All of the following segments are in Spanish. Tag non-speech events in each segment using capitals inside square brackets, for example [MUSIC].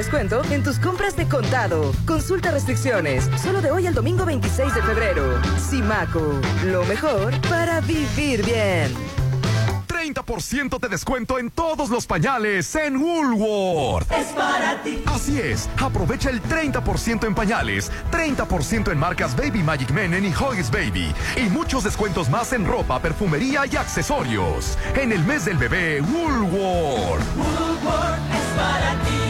descuento en tus compras de contado. Consulta restricciones. Solo de hoy al domingo 26 de febrero. Simaco. Lo mejor para vivir bien. 30% de descuento en todos los pañales en Woolworth. Es para ti. Así es, aprovecha el 30% en pañales, 30% en marcas Baby Magic Men y Huggies Baby y muchos descuentos más en ropa, perfumería y accesorios. En el mes del bebé, Woolworth. Woolworth es para ti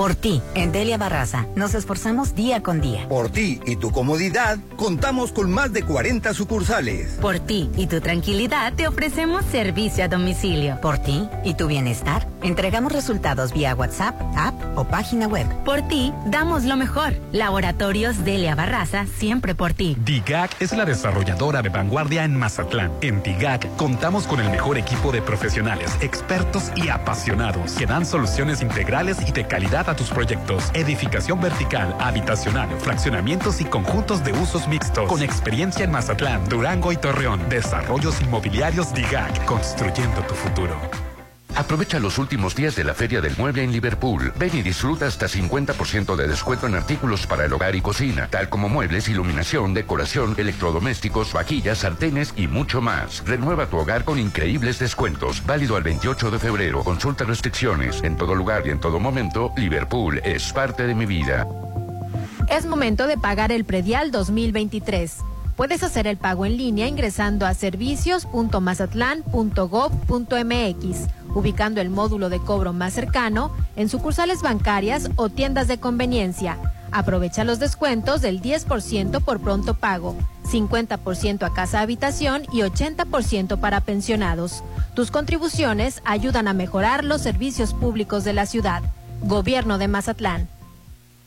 Por ti, en Delia Barraza, nos esforzamos día con día. Por ti y tu comodidad, contamos con más de 40 sucursales. Por ti y tu tranquilidad, te ofrecemos servicio a domicilio. Por ti y tu bienestar, entregamos resultados vía WhatsApp, app o página web. Por ti, damos lo mejor. Laboratorios Delia Barraza, siempre por ti. DIGAC es la desarrolladora de vanguardia en Mazatlán. En DIGAC contamos con el mejor equipo de profesionales, expertos y apasionados que dan soluciones integrales y de calidad tus proyectos. Edificación vertical, habitacional, fraccionamientos y conjuntos de usos mixtos. Con experiencia en Mazatlán, Durango y Torreón. Desarrollos inmobiliarios DIGAC, construyendo tu futuro. Aprovecha los últimos días de la Feria del Mueble en Liverpool. Ven y disfruta hasta 50% de descuento en artículos para el hogar y cocina, tal como muebles, iluminación, decoración, electrodomésticos, vaquillas, sartenes y mucho más. Renueva tu hogar con increíbles descuentos. Válido al 28 de febrero. Consulta restricciones. En todo lugar y en todo momento, Liverpool es parte de mi vida. Es momento de pagar el predial 2023. Puedes hacer el pago en línea ingresando a servicios.mazatlán.gov.mx ubicando el módulo de cobro más cercano en sucursales bancarias o tiendas de conveniencia. Aprovecha los descuentos del 10% por pronto pago, 50% a casa habitación y 80% para pensionados. Tus contribuciones ayudan a mejorar los servicios públicos de la ciudad. Gobierno de Mazatlán.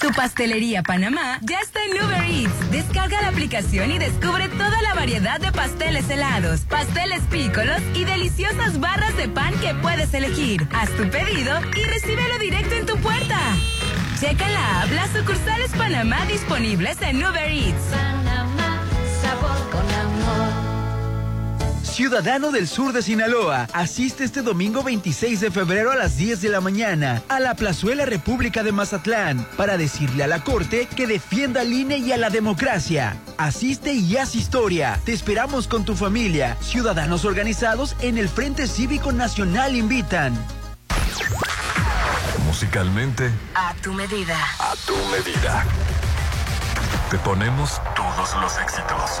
Tu pastelería Panamá ya está en Uber Eats. Descarga la aplicación y descubre toda la variedad de pasteles helados, pasteles pícolos y deliciosas barras de pan que puedes elegir. Haz tu pedido y recíbelo directo en tu puerta. Checa la app las sucursales Panamá disponibles en Uber Eats. Ciudadano del sur de Sinaloa, asiste este domingo 26 de febrero a las 10 de la mañana a la Plazuela República de Mazatlán para decirle a la Corte que defienda al INE y a la democracia. Asiste y haz historia. Te esperamos con tu familia. Ciudadanos organizados en el Frente Cívico Nacional invitan. Musicalmente. A tu medida. A tu medida. Te ponemos todos los éxitos.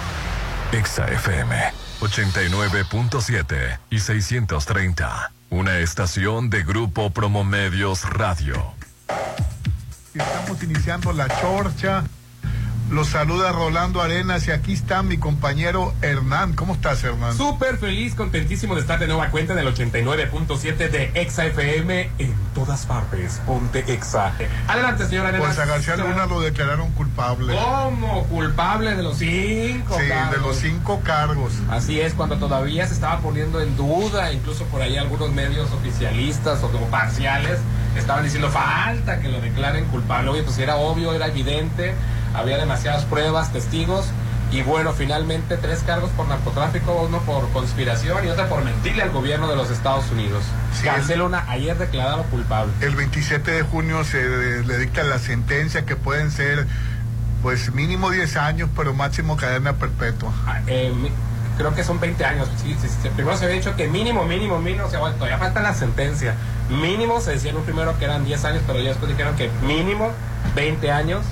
Exa FM 89.7 y 630. Una estación de Grupo Promomedios Radio. Estamos iniciando la chorcha los saluda Rolando Arenas y aquí está mi compañero Hernán. ¿Cómo estás, Hernán? Súper feliz, contentísimo de estar de nueva cuenta del 89.7 de Exa FM en todas partes. Ponte Exa. Adelante, señor Arenas. Pues a García Luna lo declararon culpable. ¿Cómo? Culpable de los cinco Sí, de los cinco cargos. Así es, cuando todavía se estaba poniendo en duda, incluso por ahí algunos medios oficialistas o como parciales, estaban diciendo falta que lo declaren culpable. Oye, pues era obvio, era evidente, había demasiadas pruebas, testigos. Y bueno, finalmente tres cargos por narcotráfico, uno por conspiración y otro por mentirle al gobierno de los Estados Unidos. Sí, García Luna ayer declarado culpable. El 27 de junio se le dicta la sentencia que pueden ser pues mínimo 10 años, pero máximo cadena perpetua. Ah, eh, creo que son 20 años. Sí, sí, sí. Primero se había dicho que mínimo, mínimo, mínimo, o sea, bueno, todavía falta la sentencia. Mínimo se decía en un primero que eran 10 años, pero ya después dijeron que mínimo 20 años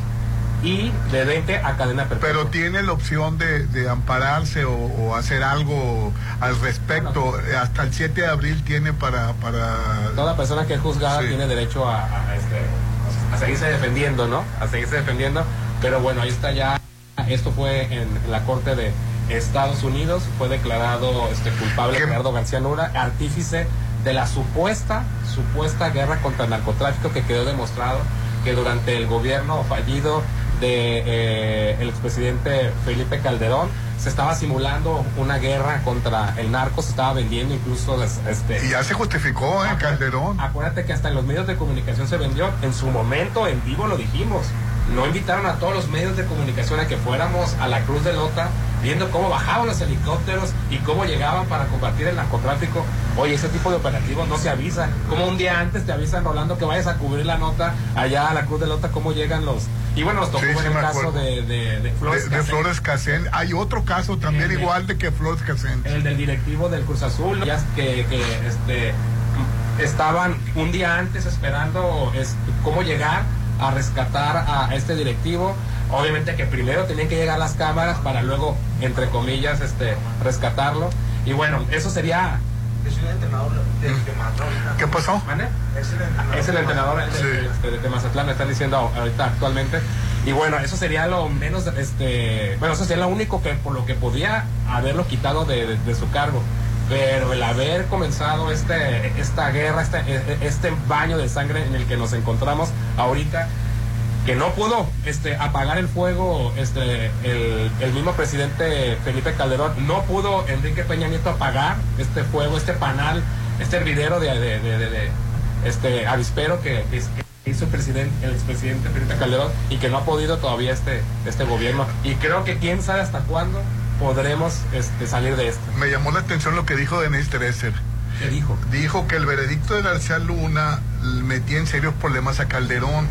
y de 20 a cadena perpetua. Pero tiene la opción de, de ampararse o, o hacer algo al respecto. Hasta el 7 de abril tiene para... para... Toda persona que es juzgada tiene derecho a, a, este, a seguirse defendiendo, ¿no? A seguirse defendiendo. Pero bueno, ahí está ya. Esto fue en la Corte de Estados Unidos. Fue declarado este, culpable Gerardo García Luna, artífice de la supuesta, supuesta guerra contra el narcotráfico que quedó demostrado que durante el gobierno fallido de eh, el expresidente Felipe Calderón se estaba simulando una guerra contra el narco, se estaba vendiendo incluso este Y ya se justificó, ¿eh, Calderón? Acuérdate que hasta en los medios de comunicación se vendió. En su momento, en vivo lo dijimos. No invitaron a todos los medios de comunicación a que fuéramos a la Cruz de Lota viendo cómo bajaban los helicópteros y cómo llegaban para combatir el narcotráfico. Oye, ese tipo de operativos no se avisan. Como un día antes te avisan, Rolando, que vayas a cubrir la nota allá a la Cruz de Lota, cómo llegan los... Y bueno, nos tocó Sí, sí el caso de, de, de Flores de. Flores Casén. Hay otro caso también El igual de que Flores Casén. el del directivo del Cruz Azul, ya que, que, este, estaban un día antes esperando es, cómo llegar a rescatar a este directivo. Obviamente que primero tenían que llegar las cámaras para luego, entre comillas, este, rescatarlo. Y bueno, eso sería... ¿Qué pasó? Es el entrenador de, este, de Mazatlán, me están diciendo ahorita actualmente. Y bueno, eso sería lo menos, este, bueno, eso sería lo único que por lo que podía haberlo quitado de, de- de su cargo. Pero el haber comenzado este, esta guerra, este, este baño de sangre en el que nos encontramos ahorita, que no pudo este, apagar el fuego este, el, el mismo presidente Felipe Calderón, no pudo Enrique Peña Nieto apagar este fuego, este panal, este hervidero de, este avispero que, que hizo el presidente, el expresidente Felipe Calderón y que no ha podido todavía este, este gobierno. Y creo que quién sabe hasta cuándo podremos este, salir de esto. Me llamó la atención lo que dijo Denise Dresser. ¿Qué dijo? Dijo que el veredicto de García Luna metía en serios problemas a Calderón,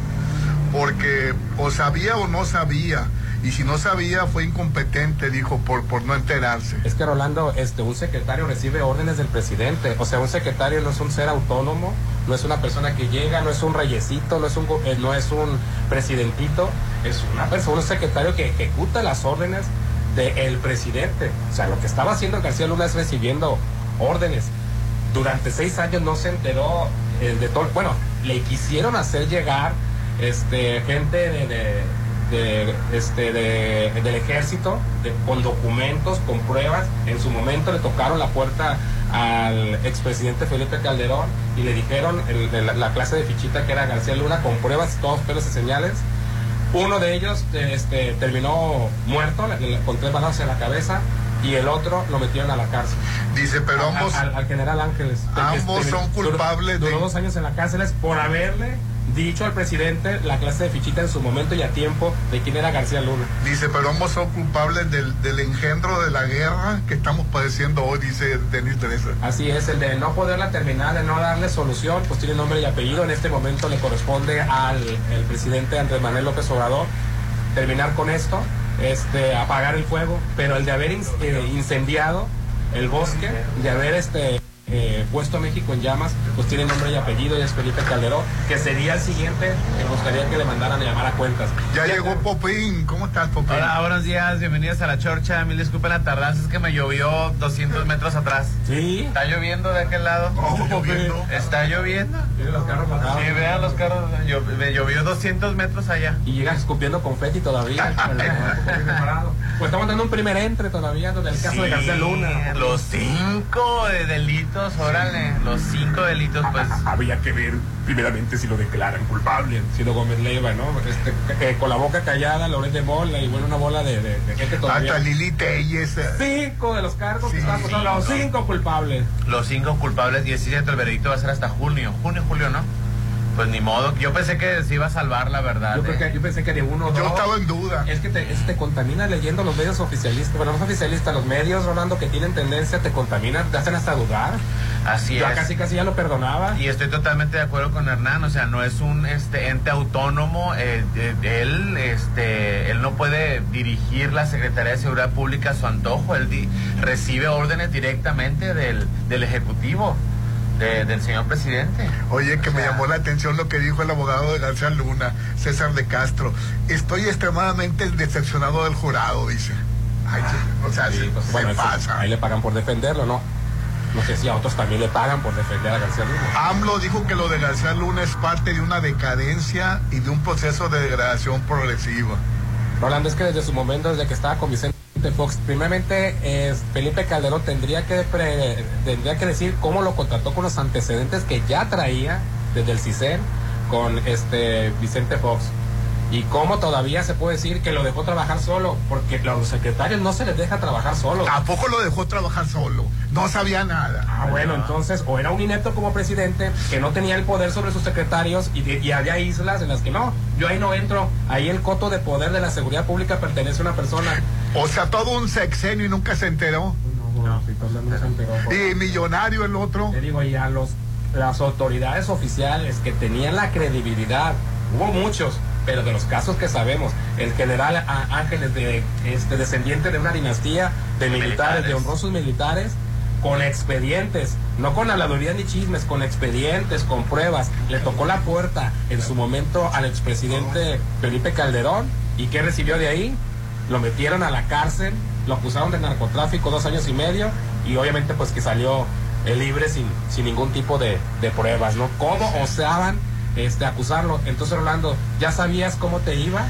porque o sabía o no sabía, y si no sabía fue incompetente, dijo, por, por no enterarse. Es que Rolando, este, un secretario recibe órdenes del presidente. O sea, un secretario no es un ser autónomo, no es una persona que llega, no es un reyesito, no es un, eh, no es un presidentito, es una persona, un secretario que ejecuta las órdenes del presidente. O sea, lo que estaba haciendo García Luna es recibiendo órdenes. Durante seis años no se enteró eh, de todo. Bueno, le quisieron hacer llegar este, gente de, de- de, este, de- del ejército con documentos, con pruebas. En su momento le tocaron la puerta al expresidente Felipe Calderón y le dijeron el- la, clase de fichita que era García Luna con pruebas, todos pelos y señales. Uno de ellos este, terminó muerto con tres balazos en la cabeza y el otro lo metieron a la cárcel. Dice, pero ambos- Al, al general Ángeles. Ambos son duró- culpables Duró de- dos años en la cárcel por haberle dicho al presidente la clase de fichita en su momento y a tiempo de quién era García Luna. Dice, pero ambos son culpables del, del engendro de la guerra que estamos padeciendo hoy, dice Denis Dresser. Así es, el de no poderla terminar, de no darle solución, pues tiene nombre y apellido. En este momento le corresponde al el presidente Andrés Manuel López Obrador terminar con esto, este, apagar el fuego, pero el de haber eh, incendiado el bosque, de haber este eh, puesto a México en llamas, pues tiene nombre y apellido y es Felipe Calderón, que sería el siguiente que me gustaría que le mandaran a llamar a cuentas. Ya llegó Popín, ¿cómo estás Popín? Hola, buenos días, bienvenidos a la chorcha. Mil disculpas la tardanza, es que me llovió 200 metros atrás. Sí. ¿Está lloviendo de aquel lado? ¿Está lloviendo? los carros. Sí, vean los carros. Me llovió 200 metros allá. Y llegas escupiendo confeti todavía. [LAUGHS] pues estamos dando un primer entre todavía del caso de Sí, García Luna. Los cinco de delitos, órale. Los cinco delitos, pues. Habría que ver primeramente si lo declaran culpable. Siendo Gómez Leiva, ¿no? Este, eh, con la boca callada, Loret de Mola y bueno, una bola de, de- de gente todavía. Hasta Lili Telles. Cinco de los cargos que estaban acusados, los cinco culpables. Los cinco culpables y es cierto, el veredicto va a ser hasta junio. Junio, julio, ¿no? Pues ni modo. Yo pensé que se iba a salvar, la verdad. Yo, creo ¿eh? que, yo pensé que de uno o dos. Yo estaba en duda. Es que te, es- te contamina leyendo los medios oficialistas. Bueno, los oficialistas, los medios, Rolando, que tienen tendencia, te contaminan, te hacen hasta dudar. Así Ya es. casi, casi ya lo perdonaba. Y estoy totalmente de acuerdo con Hernán, o sea, no es un este ente autónomo, eh, eh, él este él no puede dirigir la Secretaría de Seguridad Pública a su antojo, él di- recibe órdenes directamente del, del ejecutivo, de- del señor presidente. Oye, que me llamó la atención lo que dijo el abogado de García Luna, César de Castro. Estoy extremadamente decepcionado del jurado, dice. Ay, o sea, Sí, se, pues, se bueno, pasa. ahí le pagan por defenderlo, ¿no? No sé si a otros también le pagan por defender a García Luna. AMLO dijo que lo de García Luna es parte de una decadencia y de un proceso de degradación progresiva. Rolando, es que desde su momento, desde que estaba con Vicente Fox, primeramente eh, Felipe Calderón tendría que, pre- tendría que decir cómo lo contrató con los antecedentes que ya traía desde el CISEN con este Vicente Fox. Y cómo todavía se puede decir que lo dejó trabajar solo, porque a los secretarios no se les deja trabajar solo. Tampoco lo dejó trabajar solo. No sabía nada. Ah, bueno, entonces, o era un inepto como presidente que no tenía el poder sobre sus secretarios y, había islas en las que no, yo ahí no entro. Ahí el coto de poder de la seguridad pública pertenece a una persona. O sea, todo un sexenio y nunca se enteró. No, sí, todavía no se enteró, por- Y millonario el otro. Te digo, y a los, las autoridades oficiales que tenían la credibilidad, hubo muchos, pero de los casos que sabemos, el general Ángeles, de, este, descendiente de una dinastía de militares, militares. de honrosos militares, con expedientes, no con habladurías ni chismes, con expedientes, con pruebas. Le tocó la puerta en su momento al expresidente Felipe Calderón. ¿Y qué recibió de ahí? Lo metieron a la cárcel, lo acusaron de narcotráfico dos años y medio y obviamente pues que salió libre sin, sin ningún tipo de, de pruebas, ¿no? ¿Cómo osaban este, acusarlo? Entonces, Orlando, ¿ya sabías cómo te iba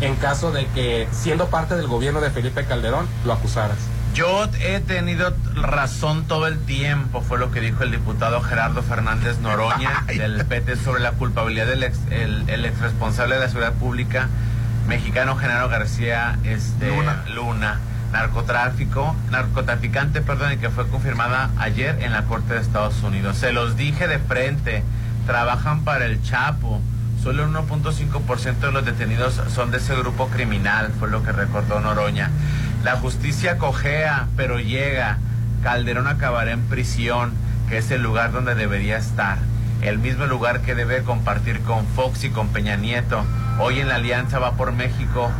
en caso de que, siendo parte del gobierno de Felipe Calderón, lo acusaras? Yo he tenido razón todo el tiempo, fue lo que dijo el diputado Gerardo Fernández Noroña [LAUGHS] del PT sobre la culpabilidad del ex, el, el ex responsable de la seguridad pública mexicano Genaro García este, Luna. Luna, narcotráfico, narcotraficante, perdón, y que fue confirmada ayer en la Corte de Estados Unidos. Se los dije de frente, trabajan para el Chapo. Solo el 1.5% de los detenidos son de ese grupo criminal, fue lo que recordó Noroña. La justicia cojea, pero llega. Calderón acabará en prisión, que es el lugar donde debería estar. El mismo lugar que debe compartir con Fox y con Peña Nieto. Hoy en la alianza va por México,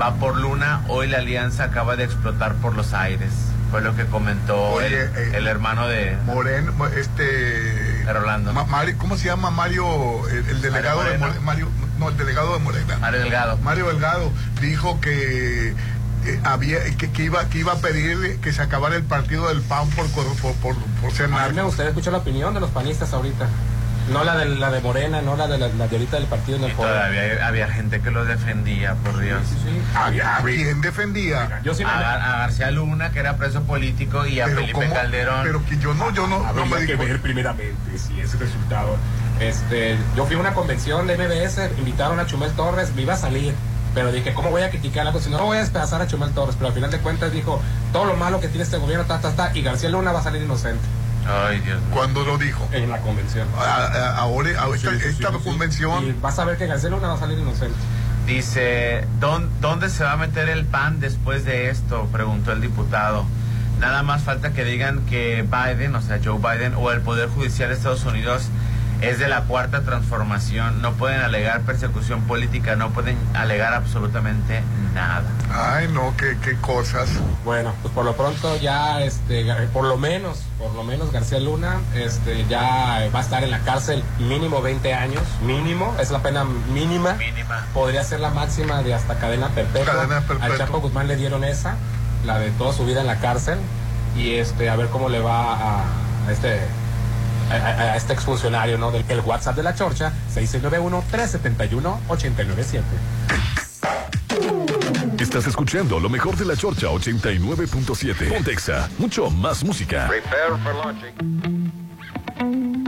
va por Luna. Hoy la alianza acaba de explotar por los aires. Fue lo que comentó Oye, el, eh, el hermano de, Moreno, este. de Rolando. Ma- Mario- ¿Cómo se llama Mario, el, el delegado de Moreno. Mario, no, el delegado de Morena? Mario Delgado. Mario Delgado dijo que eh, había que, que iba que iba a pedir que se acabara el partido del PAN por por, por, por, ser A mí me gustaría escuchar la opinión de los panistas ahorita. No la de, la de Morena, no la de, la, la de ahorita del partido en el Y poder. todavía había gente que los defendía, por Dios. ¿A, a quién defendía? Yo sí me... A, Gar- a García Luna, que era preso político, y a Pero Felipe cómo- Calderón. Pero que yo no, yo no, no Habría me que ver primeramente si ese resultado. Este, yo fui a una convención de MBS, invitaron a Chumel Torres, me iba a salir. Pero dije, ¿cómo voy a criticar algo si no voy a despedazar a Chumel Torres? Pero al final de cuentas dijo, todo lo malo que tiene este gobierno, ta, ta, ta, y García Luna va a salir inocente Ay, Dios mío. Cuando lo dijo. en la convención. A- a- ahora, a- esta, Sí, sí, esta sí, sí. convención. Y vas a ver que García Luna va a salir inocente. Dice, ¿dón- ¿dónde se va a meter el PAN después de esto? Preguntó el diputado. Nada más falta que digan que Biden, o sea, Joe Biden, o el Poder Judicial de Estados Unidos es de la cuarta transformación. No pueden alegar persecución política, no pueden alegar absolutamente nada. Ay, no, qué, qué cosas. Bueno, pues por lo pronto ya, este, por lo menos, por lo menos García Luna, este, ya va a estar en la cárcel mínimo 20 años, mínimo, es la pena mínima. Mínima. Podría ser la máxima de hasta cadena perpetua. Cadena perpetua. Al Chapo Guzmán le dieron esa, la de toda su vida en la cárcel, y este, a ver cómo le va a, a este, a, a- este exfuncionario, ¿no? Del el WhatsApp de la Chorcha, 6691-371-897. Estás escuchando lo mejor de la Chorcha 89.7. Pontexa, mucho más música. Prepare for launching.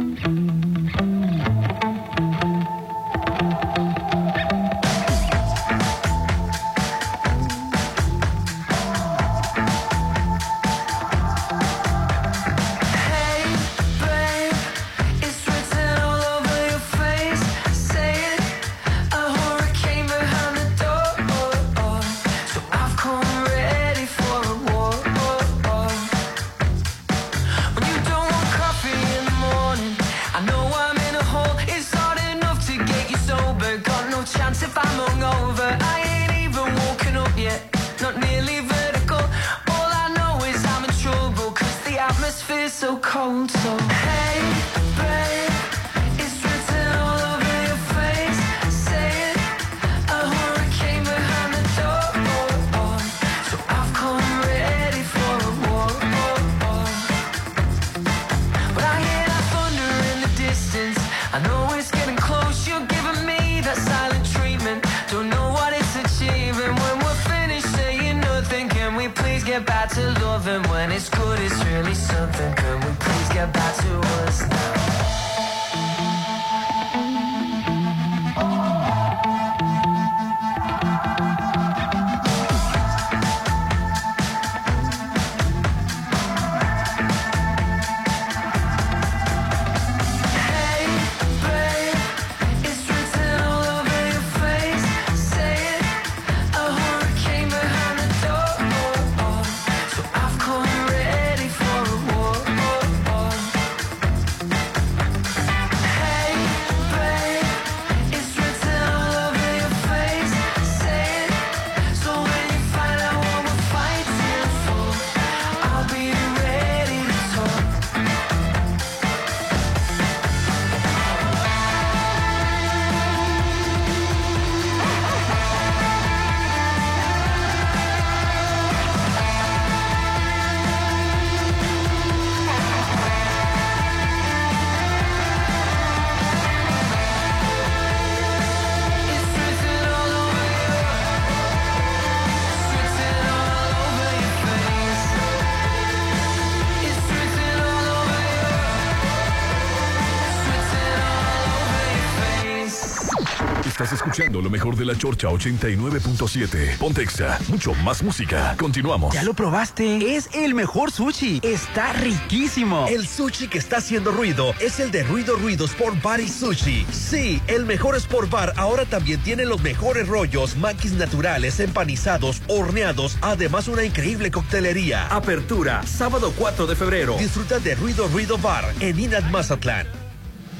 Estás escuchando lo mejor de la Chorcha 89.7. Pontexa, mucho más música. Continuamos. ¿Ya lo probaste? Es el mejor sushi. Está riquísimo. El sushi que está haciendo ruido es el de Ruido Ruido Sport Bar y Sushi. Sí, el mejor Sport Bar ahora también tiene los mejores rollos, maquis naturales, empanizados, horneados, además una increíble coctelería. Apertura, sábado 4 de febrero. Disfruta de Ruido Ruido Bar en Inat Mazatlán.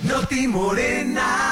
Noti Morena.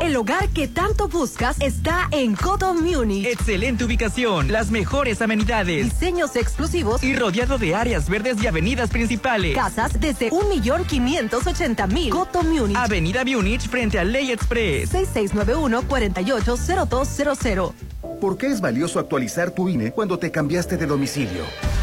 El hogar que tanto buscas está en Coto Munich. Excelente ubicación, las mejores amenidades. Diseños exclusivos Y rodeado de áreas verdes y avenidas principales. Casas desde 1.580.000. Coto Munich. Avenida Munich frente a Ley Express. 6691-480200. ¿Por qué es valioso actualizar tu INE cuando te cambiaste de domicilio?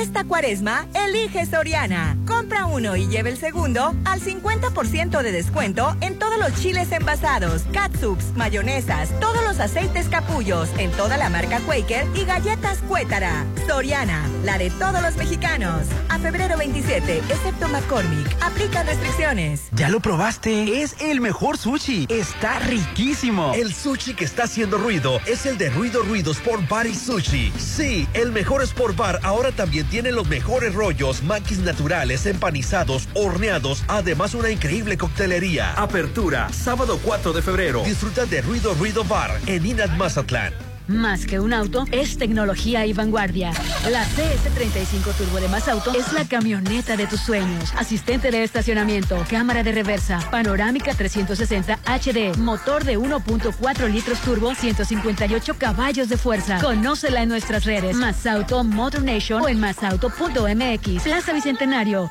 Esta cuaresma, elige Soriana. Compra uno y lleve el segundo al 50% de descuento en todos los chiles envasados, catsups, mayonesas, todos los aceites capullos, en toda la marca Quaker y galletas Cuétara. Soriana, la de todos los mexicanos. A febrero 27, excepto McCormick. Aplica restricciones. ¿Ya lo probaste? Es el mejor sushi. Está riquísimo. El sushi que está haciendo ruido es el de Ruido Ruido Sport Bar y Sushi. Sí, el mejor Sport Bar ahora también tiene los mejores rollos, maquis naturales, empanizados, horneados, además una increíble coctelería. Apertura, sábado 4 de febrero. Disfruta de Ruido Ruido Bar en Inat Mazatlán. Más que un auto, es tecnología y vanguardia. La CS35 Turbo de Más Auto es la camioneta de tus sueños. Asistente de estacionamiento, cámara de reversa, panorámica 360 HD, motor de 1.4 litros turbo, 158 caballos de fuerza. Conócela en nuestras redes. Más Auto Motor Nation o en masauto.mx. Plaza Bicentenario.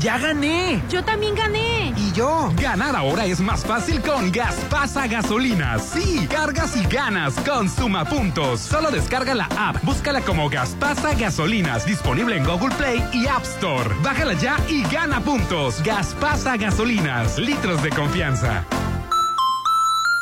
¡Ya gané! Yo también gané. ¿Y yo? Ganar ahora es más fácil con Gaspasa Gasolinas. Sí, cargas y ganas con Suma Puntos. Solo descarga la app, búscala como Gaspasa Gasolinas, disponible en Google Play y App Store. Bájala ya y gana puntos. Gaspasa Gasolinas, litros de confianza.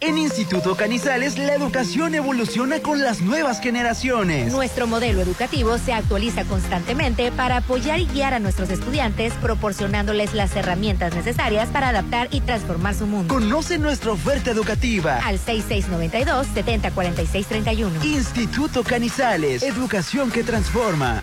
En Instituto Canizales la educación evoluciona con las nuevas generaciones. Nuestro modelo educativo se actualiza constantemente para apoyar y guiar a nuestros estudiantes, proporcionándoles las herramientas necesarias para adaptar y transformar su mundo. Conoce nuestra oferta educativa. Al 6692-704631. Instituto Canizales, educación que transforma.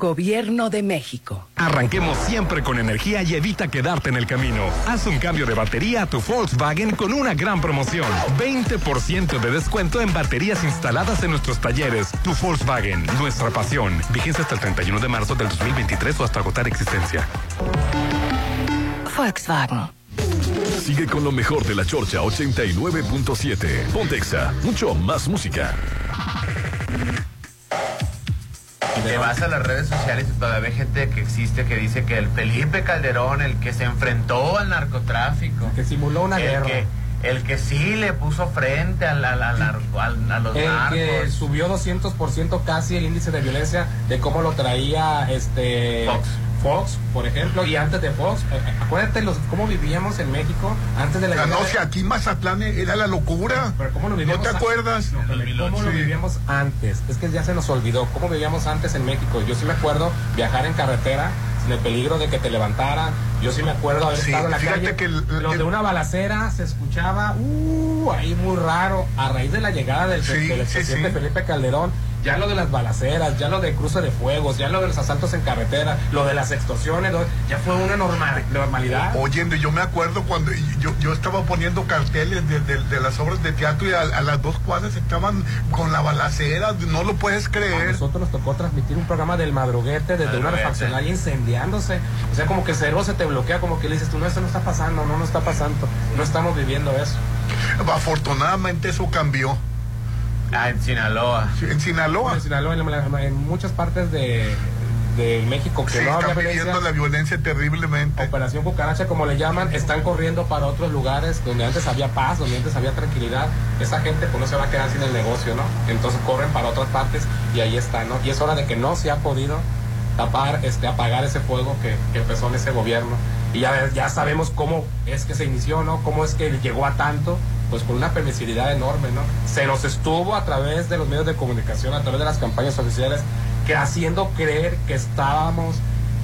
Gobierno de México. Arranquemos siempre con energía y evita quedarte en el camino. Haz un cambio de batería a tu Volkswagen con una gran promoción. 20% de descuento en baterías instaladas en nuestros talleres. Tu Volkswagen, nuestra pasión. Vigencia hasta el 31 de marzo del 2023 o hasta agotar existencia. Volkswagen. Sigue con lo mejor de la Chorcha 89.7. Pontexa, mucho más música. Y te vas a las redes sociales y todavía hay gente que existe que dice que el Felipe Calderón, el que se enfrentó al narcotráfico, que simuló una el guerra. que el que sí le puso frente al- al narco- al- a los el narcos. que subió 200% casi el índice de violencia de cómo lo traía este Fox. Por ejemplo, y antes de Fox, eh, eh, acuérdate los, cómo vivíamos en México antes de la no, de- aquí Mazatlán era la locura. Pero ¿cómo lo ¿No vivíamos te a- acuerdas? No, ¿Cómo lo vivíamos antes? Es que ya se nos olvidó. ¿Cómo vivíamos antes en México? Yo sí me acuerdo viajar en carretera sin el peligro de que te levantaran. Yo sí me acuerdo haber Sí, estado en la fíjate calle. que el- Lo de una balacera se escuchaba, uh, ahí muy raro. A raíz de la llegada del, Sí, del sí, presidente sí. Felipe Calderón, ya lo de las balaceras, ya lo de cruce de fuegos, ya lo de los asaltos en carretera, lo de las extorsiones, ya fue una normal, normalidad. Oyendo, yo me acuerdo cuando yo, yo estaba poniendo carteles de, de- de las obras de teatro y a, a las dos cuadras estaban con la balacera, no lo puedes A creer. nosotros nos tocó transmitir un programa del madruguete desde una Madruguete. refaccionaria incendiándose. O sea, como que el cerebro se te bloquea, como que le dices tú, no, esto no está pasando, no, no está pasando, no estamos viviendo eso. Afortunadamente eso cambió. Ah, en Sinaloa. Sí, en Sinaloa. En Sinaloa, en, la- en muchas partes de, de México que Sí, no había violencia. la violencia terriblemente. Operación Cucaracha, como le llaman, están corriendo para otros lugares donde antes había paz, donde antes había tranquilidad. Esa gente pues no se va a quedar sin el negocio, ¿no? Entonces corren para otras partes y ahí está, ¿no? Y es hora de que no se ha podido tapar, este, apagar ese fuego que, que empezó en ese gobierno. Y ya, ya sabemos cómo es que se inició, ¿no? Cómo es que llegó a tanto, pues con una permisividad enorme, ¿no? Se nos estuvo a través de los medios de comunicación, a través de las campañas oficiales, que haciendo creer que estábamos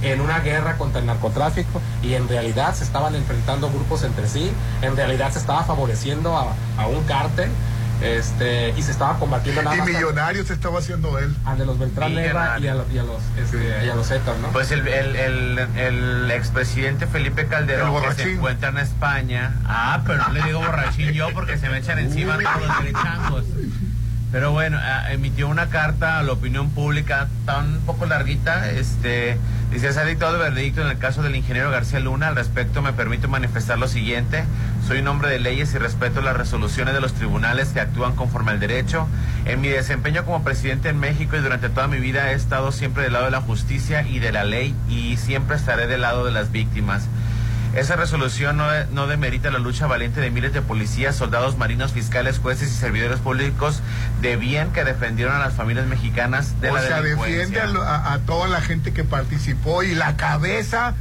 en una guerra contra el narcotráfico y en realidad se estaban enfrentando grupos entre sí, en realidad se estaba favoreciendo a, a un cártel este, y se estaba combatiendo nada Y más millonarios estaba haciendo él. al de los Beltrán Leiva y a, los- y a los, este, y a los Zetas, ¿no? Pues el, el, el, el expresidente Felipe El Calderón que se encuentra en España. Ah, pero no le digo borrachín yo porque se me echan encima todos los derechangos. Pero bueno, ah, emitió una carta a la opinión pública, un poco larguita, este, dice, se ha dictado el veredicto en el caso del ingeniero García Luna, al respecto me permito manifestar lo siguiente, soy un hombre de leyes y respeto las resoluciones de los tribunales que actúan conforme al derecho. En mi desempeño como presidente en México y durante toda mi vida he estado siempre del lado de la justicia y de la ley y siempre estaré del lado de las víctimas. Esa resolución no, no demerita la lucha valiente de miles de policías, soldados, marinos, fiscales, jueces y servidores públicos de bien que defendieron a las familias mexicanas de o la sea, delincuencia. defiende a, lo- a- a toda la gente que participó y la cabeza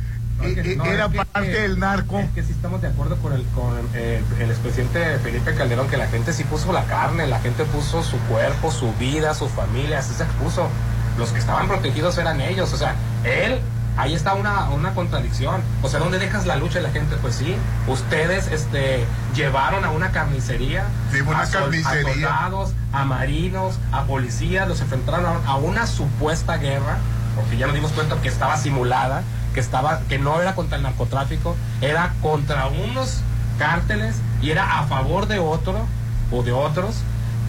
eh, era parte del narco. Es que sí estamos de acuerdo con el con el, el expresidente Felipe Calderón que la gente sí puso la carne, la gente puso su cuerpo, su vida, su familia, así se expuso. Los que estaban protegidos eran ellos, o sea, él ahí está una, una contradicción. O sea, ¿dónde dejas la lucha de la gente? Pues sí, ustedes este, llevaron a una carnicería, una a, sol- carnicería. a soldados, a marinos, a policías, los enfrentaron a, a una supuesta guerra, porque ya nos dimos cuenta que estaba simulada, que, estaba, que no era contra el narcotráfico, era contra unos cárteles y era a favor de otro o de otros.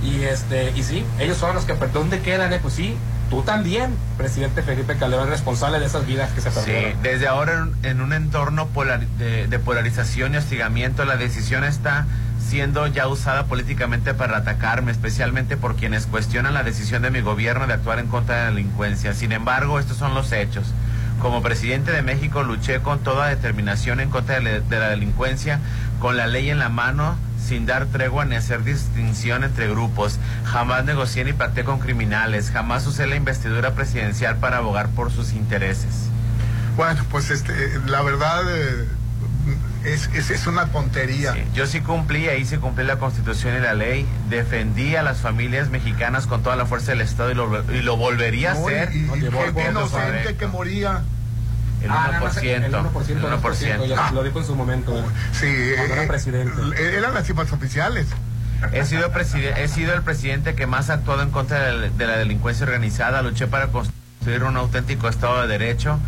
Y este y sí, ellos son los que, ¿dónde quedan? Eh, Pues sí, tú también, presidente Felipe Calderón, responsable de esas vidas que se Sí, perdieron. desde ahora en, un entorno polar- de, de polarización y hostigamiento, la decisión está siendo ya usada políticamente para atacarme, especialmente por quienes cuestionan la decisión de mi gobierno de actuar en contra de la delincuencia. Sin embargo, estos son los hechos. Como presidente de México luché con toda determinación en contra de la delincuencia, con la ley en la mano, sin dar tregua ni hacer distinción entre grupos. Jamás negocié ni pacté con criminales, jamás usé la investidura presidencial para abogar por sus intereses. Bueno, pues este, la verdad eh, es, es, es una tontería. Sí, yo sí cumplí, ahí sí cumplí la constitución y la ley, defendí a las familias mexicanas con toda la fuerza del Estado y lo, y lo volvería a hacer. y, y Por gente inocente que moría. El Ah, 1%. nada más el 1%, el 1%. ya lo dijo en su momento. Sí, Cuando era eh, presidente. eh, eran las cifras oficiales. He sido, he sido el presidente que más ha actuado en contra de la, de la delincuencia organizada. Luché para construir un auténtico Estado de Derecho.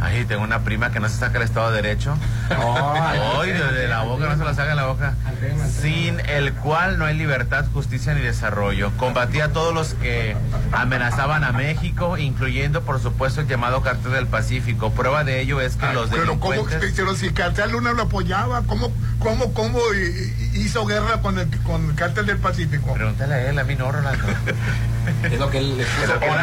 Ay, tengo una prima que no se saca el Estado de Derecho. Ay, de la boca, no se la saca de la boca. Sin el cual no hay libertad, justicia ni desarrollo. Combatí a todos los que amenazaban a México, incluyendo, por supuesto, el llamado Cartel del Pacífico. Prueba de ello es que los Pero cómo, delincuentes... pero si Cartel Luna lo apoyaba, ¿cómo, cómo, cómo hi- hizo guerra con el, con el Cártel del Pacífico? Pregúntale a él, a mí no, Rolando. [LAUGHS] Es lo que él le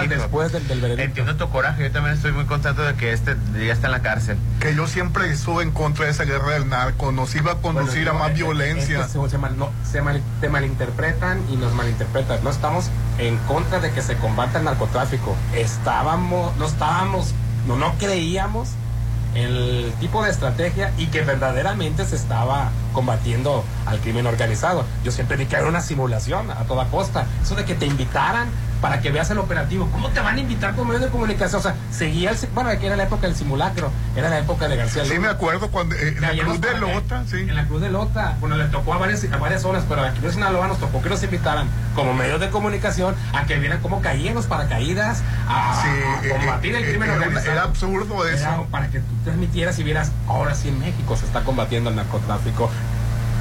después del, del veredicto. Entiendo tu coraje, yo también estoy muy contento de que este ya está en la cárcel. Que yo siempre estuve en contra de esa guerra del narco, nos iba a conducir Bueno, a más es- violencia. es que se, mal- no, se mal- te malinterpretan y nos malinterpretan. No estamos en contra de que se combata el narcotráfico. Estábamos, no estábamos, no, no creíamos el tipo de estrategia y que verdaderamente se estaba combatiendo al crimen organizado. Yo siempre dije que era una simulación a toda costa. Eso de que te invitaran para que veas el operativo. ¿Cómo te van a invitar por medio de comunicación? O sea, seguía el... Bueno, aquí era la época del simulacro. Era la época de García Sí, Luna. me acuerdo cuando eh, en la Cruz de acá. Lota, sí. En la Cruz de Lota, bueno, le tocó a varias, a varias zonas, pero aquí en Sinaloa nos tocó que nos invitaran como medios de comunicación a que vieran cómo caían los paracaídas, a, Sí, a combatir eh, el crimen eh, era- organizado. era absurdo eso. Era para que tú transmitieras y vieras, ahora sí en México se está combatiendo el narcotráfico.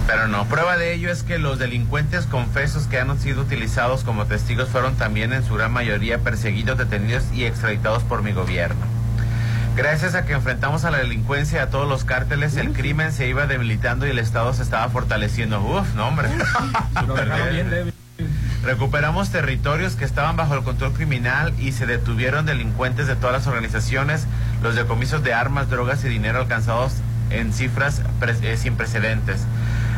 Pero no, prueba de ello es que los delincuentes confesos que han sido utilizados como testigos fueron también en su gran mayoría perseguidos, detenidos y extraditados por mi gobierno. Gracias a que enfrentamos a la delincuencia y a todos los cárteles, el crimen se iba debilitando y el Estado se estaba fortaleciendo. Uf, no hombre. [LAUGHS] Recuperamos territorios que estaban bajo el control criminal y se detuvieron delincuentes de todas las organizaciones. Los decomisos de armas, drogas y dinero alcanzados en cifras pre- eh, sin precedentes.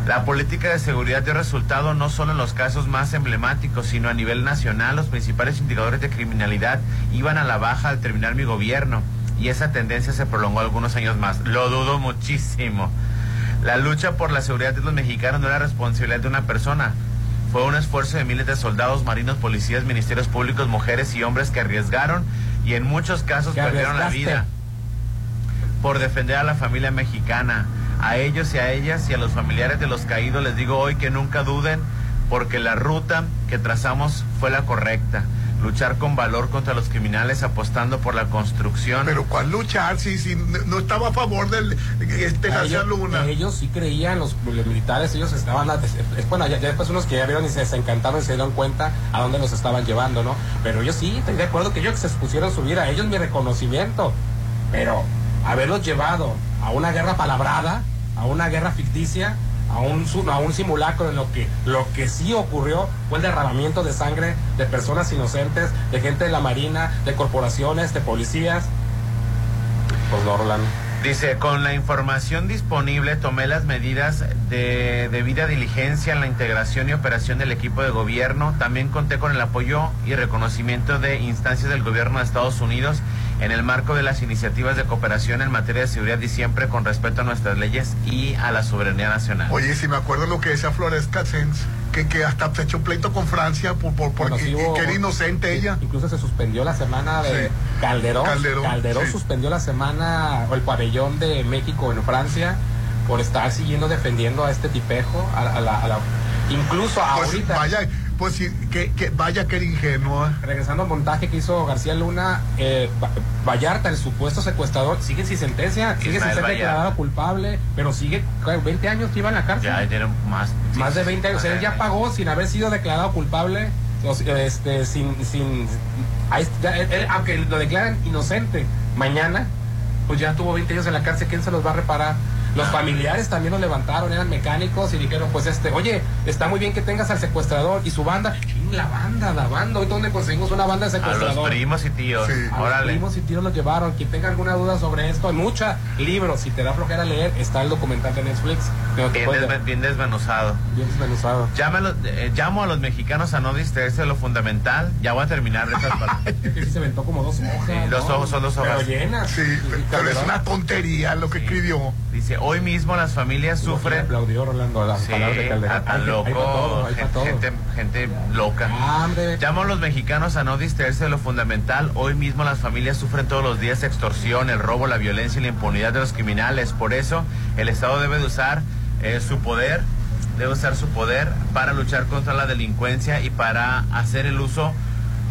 La política de seguridad dio resultado no solo en los casos más emblemáticos, sino a nivel nacional. Los principales indicadores de criminalidad iban a la baja al terminar mi gobierno y esa tendencia se prolongó algunos años más. Lo dudo muchísimo. La lucha por la seguridad de los mexicanos no era responsabilidad de una persona. Fue un esfuerzo de miles de soldados, marinos, policías, ministerios públicos, mujeres y hombres que arriesgaron y en muchos casos perdieron la vida por defender a la familia mexicana. A ellos y a ellas y a los familiares de los caídos les digo hoy que nunca duden porque la ruta que trazamos fue la correcta. Luchar con valor contra los criminales apostando por la construcción. Pero ¿cuál luchar si, si no estaba a favor del este A ellos, Luna? ellos sí creían, los, los militares, ellos estaban, a- bueno, ya, ya después unos que ya vieron y se desencantaron y se dieron cuenta a dónde los estaban llevando, ¿no? Pero ellos sí, estoy de acuerdo que ellos se expusieron su vida, a ellos mi reconocimiento, pero haberlos llevado a una guerra palabrada, a una guerra ficticia, a un, a un simulacro en lo que, lo que sí ocurrió fue el derramamiento de sangre de personas inocentes, de gente de la marina, de corporaciones, de policías. Pues no, Rolando. Dice, con la información disponible tomé las medidas de debida diligencia en la integración y operación del equipo de gobierno. También conté con el apoyo y reconocimiento de instancias del gobierno de Estados Unidos en el marco de las iniciativas de cooperación en materia de seguridad y siempre con respeto a nuestras leyes y a la soberanía nacional. Oye, si me acuerdo lo que decía Flores Cassens, que, que hasta se echó pleito con Francia por, por, Bueno, hubo- que era inocente ella. Incluso se suspendió la semana de Sí. Calderón. Calderón, sí. suspendió la semana o el pabellón de México en Francia por estar siguiendo defendiendo a este tipejo, a, a la, a la- incluso Pues ahorita. vaya, pues sí, que, que vaya que era ingenua. Regresando al montaje que hizo García Luna, eh, Va- Vallarta, el supuesto secuestrador, sigue sin sentencia, sigue sin Ismael ser Vallarta. declarado culpable, pero sigue ¿qué? 20 años que iba en la cárcel. Ya tiene más. Más de 20 años. O sea, él ya pagó sin haber sido declarado culpable, este, sin, sin, ahí está, él- él, aunque lo declaran inocente mañana, pues ya tuvo 20 años en la cárcel, ¿quién se los va a reparar? Los familiares también lo levantaron, eran mecánicos y dijeron, pues este, oye, está muy bien que tengas al secuestrador y su banda. La banda, la banda, hoy dónde conseguimos una banda de A secuestradores. los primos y tíos. A los Órale. primos y tíos los llevaron. Quien tenga alguna duda sobre esto, hay mucha libros. Si te da flojera leer, está el documental de Netflix. Bien, puedes desve- leer. bien desmenuzado. Bien desmenuzado. Llámalo- eh, llamo a los mexicanos a no distraerse de lo fundamental. Ya voy a terminar de esas [LAUGHS] palabras. Sí, se aventó como dos hojas. Sí, dos ¿no? ojos son dos hojas. Pero llenas. Sí, pero es una tontería lo que escribió. Dice, hoy mismo las familias sufren. aplaudió Rolando las Sí, palabras de Calderón. a- loco, hay todo, hay pa' gente, todo. gente, gente loca. Llamo a los mexicanos a no distraerse de lo fundamental. Hoy mismo las familias sufren todos los días extorsión, el robo, la violencia y la impunidad de los criminales. Por eso el Estado debe de usar eh, su poder, debe usar su poder para luchar contra la delincuencia y para hacer el uso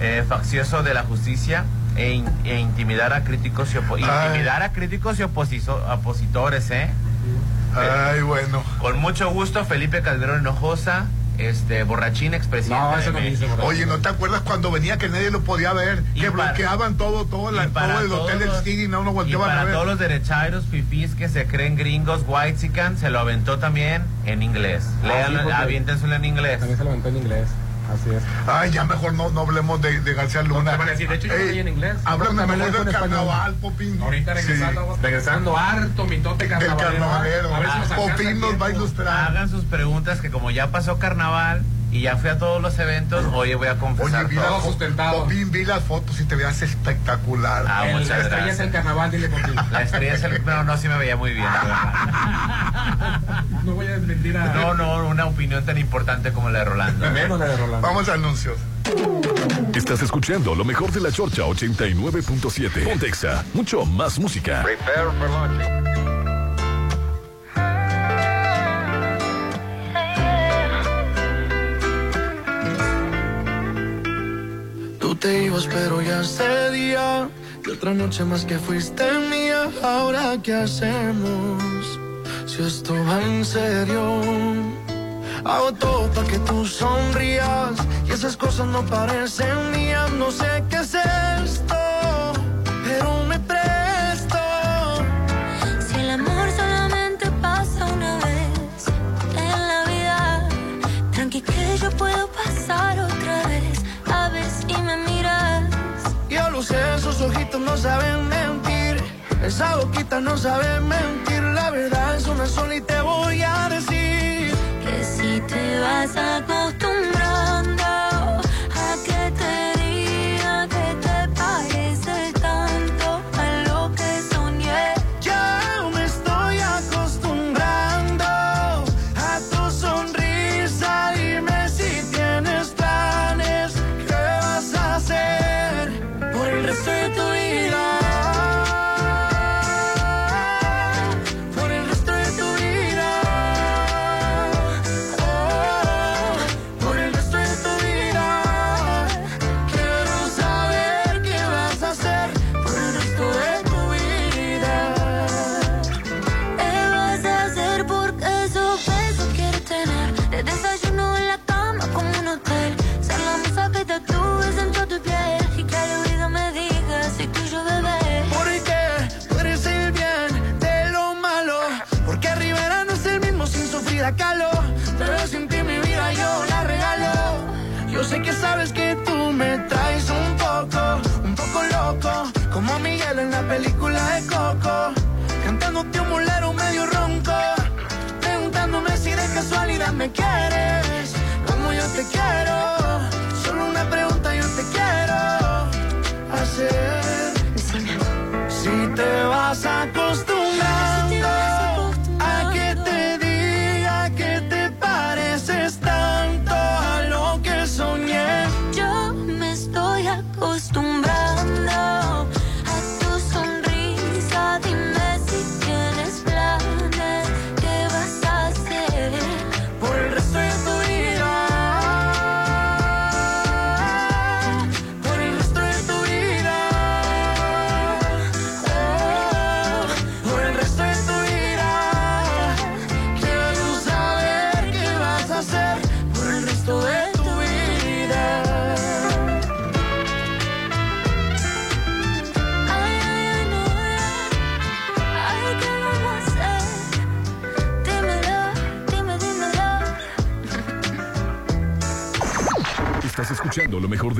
eh, faccioso de la justicia e, in- e intimidar a críticos y opo- intimidar a críticos y opositores, ¿eh? Ay, bueno. Con mucho gusto, Felipe Calderón Hinojosa, este borrachín expresidente. No, eso de no México. dice, borrachín. Oye, ¿no te acuerdas cuando venía que nadie lo podía ver? Y Que para- bloqueaban todo, todo, la- para todo el hotel del City y no lo volteaban a para ver. todos los derechairos, fifís que se creen gringos, whitezican, se lo aventó también en inglés. Ah, Lean, sí, aviéntenselo en inglés. También se lo aventó en inglés. Así es. Ay, ya mejor no, no hablemos de, de García Luna. decir, de hecho, yo Ey, leí en inglés. Háblame mejor del carnaval, Popín. Ahorita regresando, regresando harto mitote El carnavalero. carnavalero. A ver si nos alcanza Popín el nos va a tiempo. ilustrar. Hagan sus preguntas que como ya pasó carnaval y ya fui a todos los eventos, hoy voy a Oye, confesar vi, todo. sustentado. Popín, vi las fotos y te veas espectacular. Ah, El- muchas la estrella gracias. es el carnaval, dile ti. La estrella es el... No, no, sí me veía muy bien. la verdad. [LAUGHS] No voy a desmentir a. No, no, una opinión tan importante como la de Rolando. Menos la de Rolando. Vamos a anuncios. Estás escuchando lo mejor de la Chorcha 89.7. Pontexa, mucho más música. Tú te ibas, pero ya día. Y otra noche más que fuiste mía. Ahora, ¿qué hacemos? Si esto va en serio. Hago todo para que tú sonrías. Y esas cosas no parecen mías. No sé qué es No sabe mentir. La verdad es una sola y te voy a decir. Que si te vas acostumbrando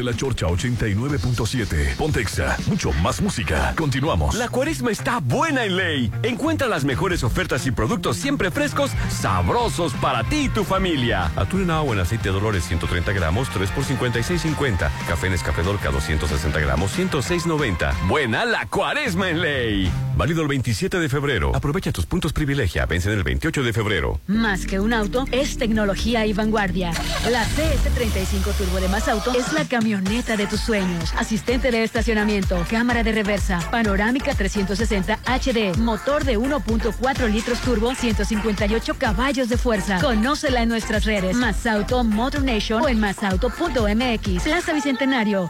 de la Chorcha 89.7. Pontexa, mucho más música. Continuamos. La cuaresma está buena en ley. Encuentra las mejores ofertas y productos siempre frescos, sabrosos para ti y tu familia. Atún en agua en aceite de Dolores 130 gramos, 3 por 56.50. Café Nescafé Dolca 260 gramos, 106.90. Buena la cuaresma en ley. Válido el 27 de febrero. Aprovecha tus puntos privilegia. Vencen el 28 de febrero. Más que un auto, es tecnología y vanguardia. La CS35 Turbo de Más Auto es la camioneta de tus sueños. Asistente de estacionamiento, cámara de reversa, panorámica 360 HD, motor de 1.4 litros turbo, 158 caballos de fuerza. Conócela en nuestras redes. Más Auto Motor Nation o en masauto.mx. Plaza Bicentenario.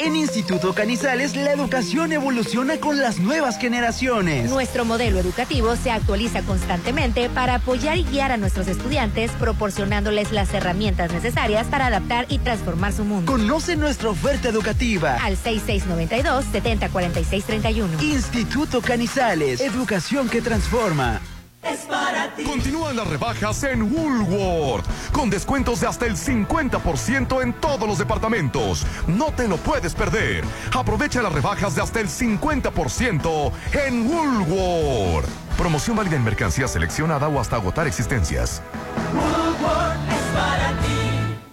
En Instituto Canizales la educación evoluciona con las nuevas generaciones. Nuestro modelo educativo se actualiza constantemente para apoyar y guiar a nuestros estudiantes, proporcionándoles las herramientas necesarias para adaptar y transformar su mundo. Conoce nuestra oferta educativa. Al 6692-704631. Instituto Canizales, educación que transforma. Es para ti. Continúan las rebajas en Woolworth, con descuentos de hasta el 50% en todos los departamentos. No te lo puedes perder. Aprovecha las rebajas de hasta el 50% en Woolworth. Promoción válida en mercancía seleccionada o hasta agotar existencias. Woolworth.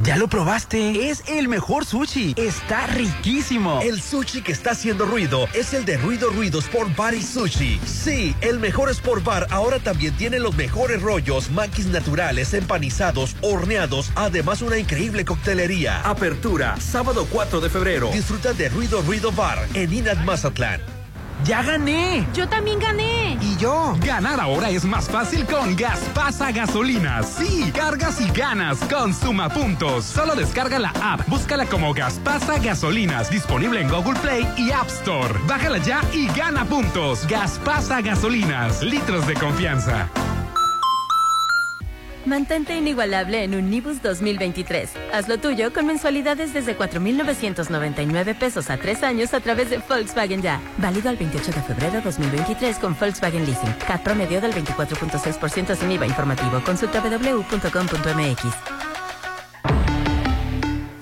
¿Ya lo probaste? Es el mejor sushi. Está riquísimo. El sushi que está haciendo ruido es el de Ruido Ruido Sport Bar y Sushi. Sí, el mejor Sport Bar ahora también tiene los mejores rollos, maquis naturales, empanizados, horneados, además una increíble coctelería. Apertura, sábado 4 de febrero. Disfruta de Ruido Ruido Bar en Inat Mazatlán. ¡Ya gané! Yo también gané. ¿Y yo? Ganar ahora es más fácil con Gaspasa Gasolinas. Sí, cargas y ganas con Suma Puntos. Solo descarga la app, búscala como Gaspasa Gasolinas, disponible en Google Play y App Store. Bájala ya y gana puntos. Gaspasa Gasolinas, litros de confianza. Mantente inigualable en Unibus 2023. Haz lo tuyo con mensualidades desde 4,999 pesos a tres años a través de Volkswagen Ya. Válido al 28 de febrero 2023 con Volkswagen Leasing. CAT promedio del 24.6% sin IVA informativo. Consulta www.com.mx.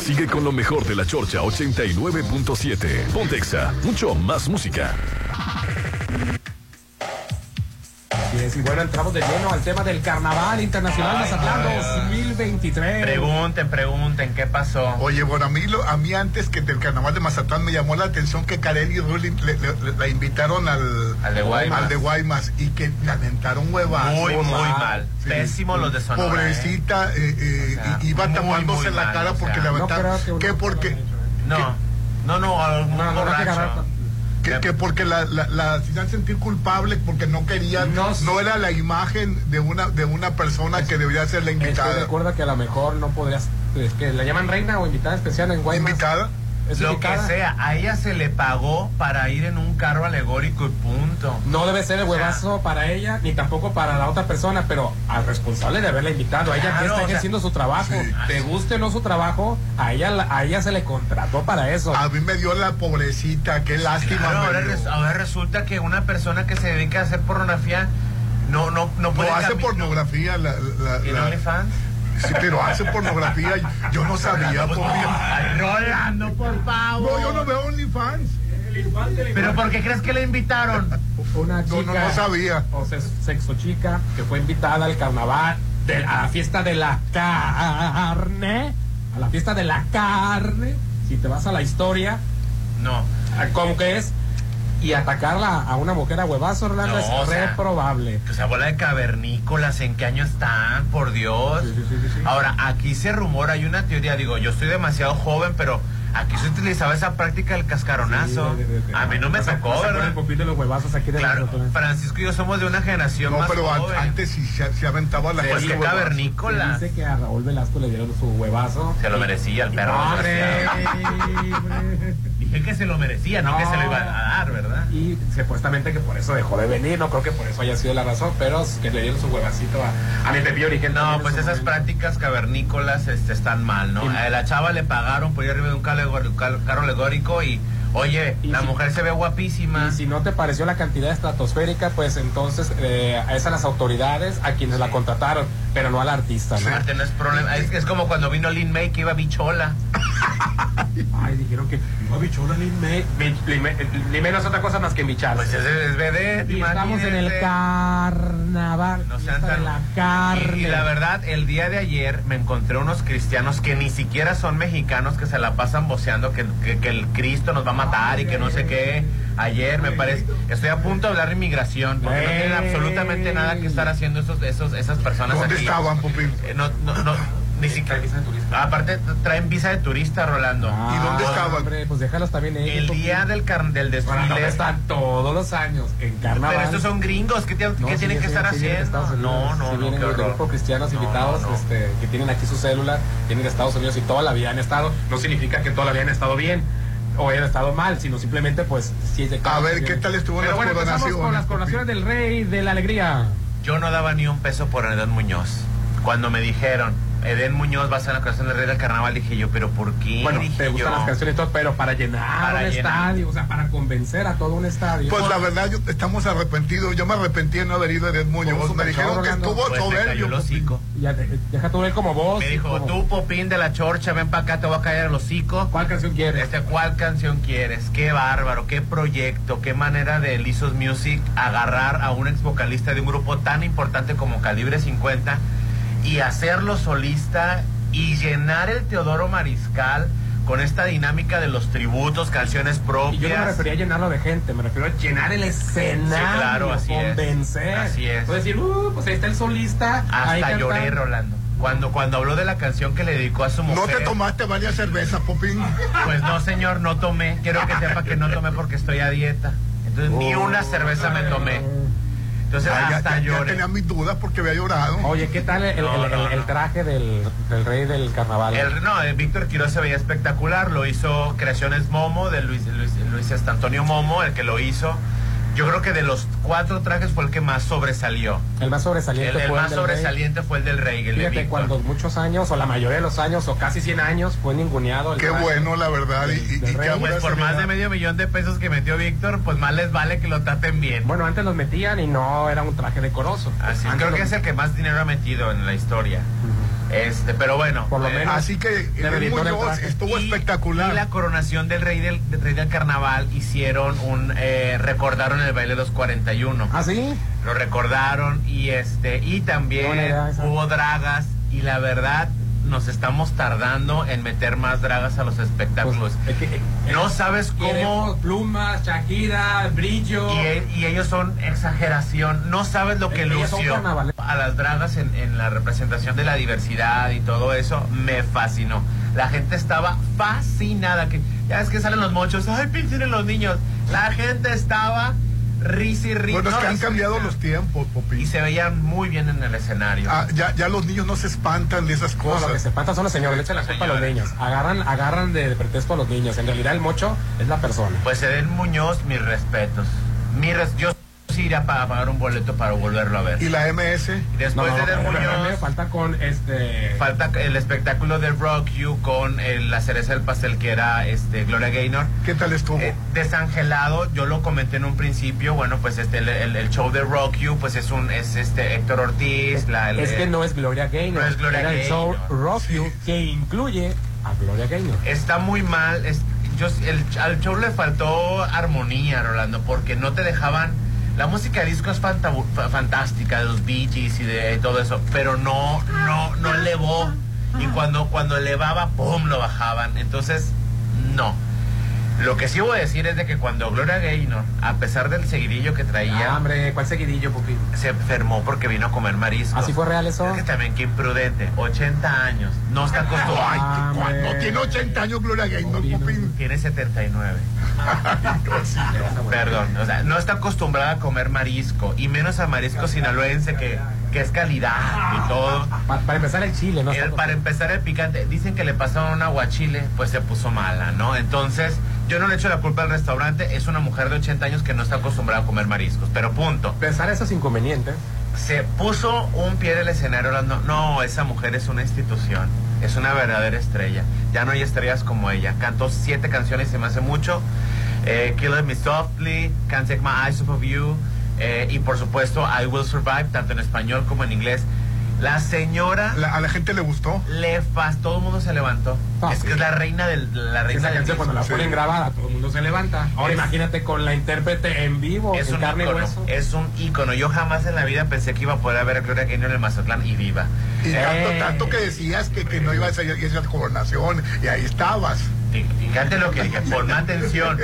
Sigue con lo mejor de la Chorcha 89.7. Pontexa, mucho más música. Es. Y bueno, entramos de lleno al tema del Carnaval Internacional Ay, Mazatlán ay, ay. 2023. Pregunten, pregunten, ¿qué pasó? Oye, bueno, a mí, lo- a mí antes que del carnaval de Mazatlán me llamó la atención que Kareli y Rulli le- le- le- la invitaron al, Al de Guaymas. al de Guaymas y que le aventaron huevazos. Muy, muy mal. Pésimo los de Sonora, Pobrecita, eh, eh, O sea, i- iba muy, tapándose muy la mal, cara o porque sea. le No aventaron. creo que porque No, no, no, No, no, no que porque la, la, la hacían sentir culpable porque no querían, No no, era la imagen de una de una persona que debería ser la invitada. acuerdo que a lo mejor no podrías. Es que la llaman reina o invitada especial en Guaymas. ¿Invitada? Es Lo que sea, a ella se le pagó para ir en un carro alegórico y punto. No debe ser el huevazo para ella ni tampoco para la otra persona, pero al responsable de haberla invitado, a ella que está o sea, ejerciendo su trabajo, te guste o no su trabajo, a ella la- a ella se le contrató para eso. A mí me dio la pobrecita, qué lástima. Claro, ahora, dio. res- ahora resulta que una persona que se dedica a hacer pornografía no, no, no puede No hace pornografía la, la, ¿En la- OnlyFans? Sí, pero hace pornografía. Yo no sabía. Por. Ay, Rolando, por favor. No, yo no veo OnlyFans. ¿Pero por qué crees que le invitaron? Una No, chica, no, no sabía. o sea, sexo chica, que fue invitada al carnaval, de, a la fiesta de la carne, a la fiesta de la carne, si te vas a la historia, No. como que es, y atacarla a una mujer a huevazo, Orlando, No, es o sea, reprobable. Pues bola de cavernícolas, ¿en qué año están? Por Dios. Sí, sí, sí. Ahora, aquí se rumora, hay una teoría, digo, yo estoy demasiado joven, pero aquí se utilizaba esa práctica del cascaronazo. Sí, de- de- de- A mí no me tocó, ¿verdad? el popín de los huevazos aquí de Claro, nosotros. Francisco y yo somos de una generación No, más pero joven. antes sí se, se aventaba la Pues qué. Se cavernícola. dice que a Raúl Velasco le dieron su huevazo. Se lo merecía el perro. Dije que se lo merecía, no, No. que se lo iba a dar, ¿verdad? Y supuestamente que por eso dejó de venir, no creo que por eso haya sido la razón, pero que le dieron su huevacito a, a mi Pepillo Origen. No, pues esas momento. prácticas cavernícolas este, están mal, ¿no? A la chava le pagaron por ir arriba de un car- carro alegórico y, oye, Y la si- mujer se ve guapísima. Y si no te pareció la cantidad estratosférica, pues entonces eh, es a las autoridades a quienes la contrataron, pero no al artista, ¿no? Aparte, no es problema. Es, es como cuando vino Lin May que iba bichola. [LAUGHS] Ay, dijeron que no May no es otra cosa más que Michal. Pues es, y estamos en el carnaval. No sean tan- la carne. Y, y la verdad, el día de ayer me encontré unos cristianos que ni siquiera son mexicanos que se la pasan voceando que, que- que el Cristo nos va a matar y que no sé qué. Ayer me parece, estoy a punto de hablar de inmigración porque no tienen absolutamente nada que estar haciendo esos, esos, esas personas ¿Dónde aquí. estaban, Popín? Eh, no, no, no, ni siquiera. Aparte traen visa de turista, Rolando. Ah, ¿Y dónde estaban? Hombre, pues déjalos también ellos. El día del, car- del Bueno, ¿dónde desfile. están todos los años? En carnaval. Pero estos son gringos, ¿qué, tienen- No, qué sí, tienen sí, que sí, estar sí de haciendo? Unidos, No, no, sí no, vienen qué de horror. grupo cristianos No, invitados no, no. Este, que tienen aquí su célula, vienen de Estados Unidos y toda la vida han estado. No significa que toda la vida han estado bien o hayan estado mal, sino simplemente pues si es de A ver, ¿qué tal estuvo Pero las bueno, coronaciones, con las coronaciones del rey de la alegría. Yo no daba ni un peso por Edén Muñoz. Cuando me dijeron, Edén Muñoz va a ser la canción del Rey del Carnaval, dije yo, ¿pero por qué? Bueno, dije te gustan yo. las canciones y todo, pero para llenar Para un llenar. estadio, o sea, para convencer a todo un estadio. Pues la verdad, yo- estamos arrepentidos. Yo me arrepentí de no haber ido a Edén Muñoz. Me dijeron que estuvo Pues soberbio. el hocico. Ya, de- deja tú ver como vos. Me dijo, como- tú, Popín de la Chorcha, ven para acá, te voy a caer el hocico. ¿Cuál canción quieres? Este, ¿Cuál canción quieres? Qué bárbaro, qué proyecto, qué manera de Lizos Music agarrar a un ex vocalista de un grupo tan importante como Calibre 50 y hacerlo solista y llenar el Teodoro Mariscal con esta dinámica de los tributos, canciones Y propias. yo no me refería a llenarlo de gente, me refiero a llenar el escenario, Sí, claro, así es. convencer. Así es. Puedes decir, uh, pues ahí está el solista. ahí Hasta cantando. lloré, Rolando. Cuando, cuando habló de la canción que le dedicó a su mujer. No te tomaste varias cervezas, Popín. Pues no, señor, no tomé. Quiero que sepa que no tomé porque estoy a dieta. Entonces ni una cerveza me tomé. Entonces hasta ya- ya lloré. tenía mis dudas porque había llorado. Oye, ¿qué tal el, No, el- no, el- el no. traje del, del rey del carnaval? El, no, el Víctor Quiroz se veía espectacular. Lo hizo Creaciones Momo, de Luis, Luis, Luis hasta Antonio Momo, el que lo hizo. Yo creo que de los cuatro trajes fue el que más sobresalió. el más sobresaliente El, el fue el más rey. sobresaliente fue el del rey, el de Fíjate, Víctor. cuando muchos años, o la mayoría de los años, o casi 100 años, fue ninguneado. El Qué traje. bueno, la verdad. Y, y- Del y qué Pues por más de medio millón de pesos que metió Víctor, pues más les vale que lo traten bien. Bueno, antes los metían y no era un traje decoroso. Así, Antes creo los- que es el que más dinero ha metido en la historia. Este, pero bueno. Por lo eh, menos. Así que el Muñoz traje. estuvo y- espectacular. Y la coronación del rey del, del rey del carnaval hicieron un eh, recordaron el baile de los 41. ¿Ah, sí? Lo recordaron y este y también hubo dragas y la verdad nos estamos tardando en meter más dragas a los espectáculos. Pues, es que, eh, no sabes cómo plumas, Shakira, brillo. y, e- y ellos son exageración. No sabes lo que lució a las dragas en, en la representación de la diversidad y todo eso. Me fascinó. La gente estaba fascinada. Que, ya es que salen los mochos. Ay, pinchen en los niños. La gente estaba risa y risa. Bueno, es que han cambiado los tiempos, Popi. Y se veían muy bien en el escenario. Ah, ya, ya los niños no se espantan de esas No, lo que cosas. se espantan son los señores, le echan la culpa a los niños. Agarran, agarran de, de pretexto a los niños. En realidad el mocho es la persona. Pues Edén Muñoz, mis respetos. Mi res- yo sí iría para pagar un boleto para volverlo a ver. ¿Y la MS? Después No, no, de no, Muñoz, falta con este. falta el espectáculo de Rock You con eh, la cereza del pastel que era este Gloria Gaynor. ¿Qué tal estuvo? Eh, desangelado, yo lo comenté en un principio, bueno, pues este el, el- el show de Rock You, pues es un es este Héctor Ortiz, la, el- Es que no es Gloria Gaynor. No es Gloria Era el show Gaynor. Rock You que incluye a Gloria Gaynor. está muy mal. es- yo, el, al show le faltó armonía, Rolando, porque no te dejaban. La música disco es fantástica, de los Bee Gees y de todo eso, pero no, no, no elevó. Y cuando, cuando elevaba, ¡pum! lo bajaban. Entonces, no. Lo que sí voy a decir es de que cuando Gloria Gaynor, a pesar del seguidillo que traía, Ah, hombre, ¿cuál seguidillo, Pupi? se enfermó porque vino a comer mariscos. ¿Así fue real eso? Es que también qué imprudente, 80 años, no está acostumbrado. Ay, Ah, ¿cuándo tiene 80 años Gloria Gaynor, Popi? Tiene 79. Perdón, o sea, no está acostumbrada a comer marisco, y menos a marisco sinaloense que, que es calidad y todo. Pa- para empezar el chile, ¿no? El- para empezar el picante, dicen que le pasaron un aguachile, pues se puso mala, ¿no? Entonces, yo no le echo la culpa al restaurante, es una mujer de 80 años que no está acostumbrada a comer mariscos, pero punto. Pensar eso es inconveniente. Se puso un pie del escenario hablando, no, esa mujer es una institución, es una verdadera estrella. Ya no hay estrellas como ella. Cantó siete canciones, se me hace mucho. Eh, Kill Me Softly, Can't Take My Eyes Off of You, eh, y por supuesto I Will Survive, tanto en español como en inglés. La señora La- a la gente le gustó. le faz, todo el mundo se levantó. Ah, es sí. que es la reina del, la reina Esa del canción cuando la ponen grabada, todo el mundo se levanta. Ahora Es- imagínate con la intérprete en vivo, Es en un carne y ícono, hueso. es un ícono. Yo jamás en la vida pensé que iba a poder ver a Gloria Gaynor en el Mazatlán y viva. Y tanto, Eh. tanto que decías que, que no iba a ser esa coronación y ahí estabas. Fí- Fíjate lo que dije, ponme atención.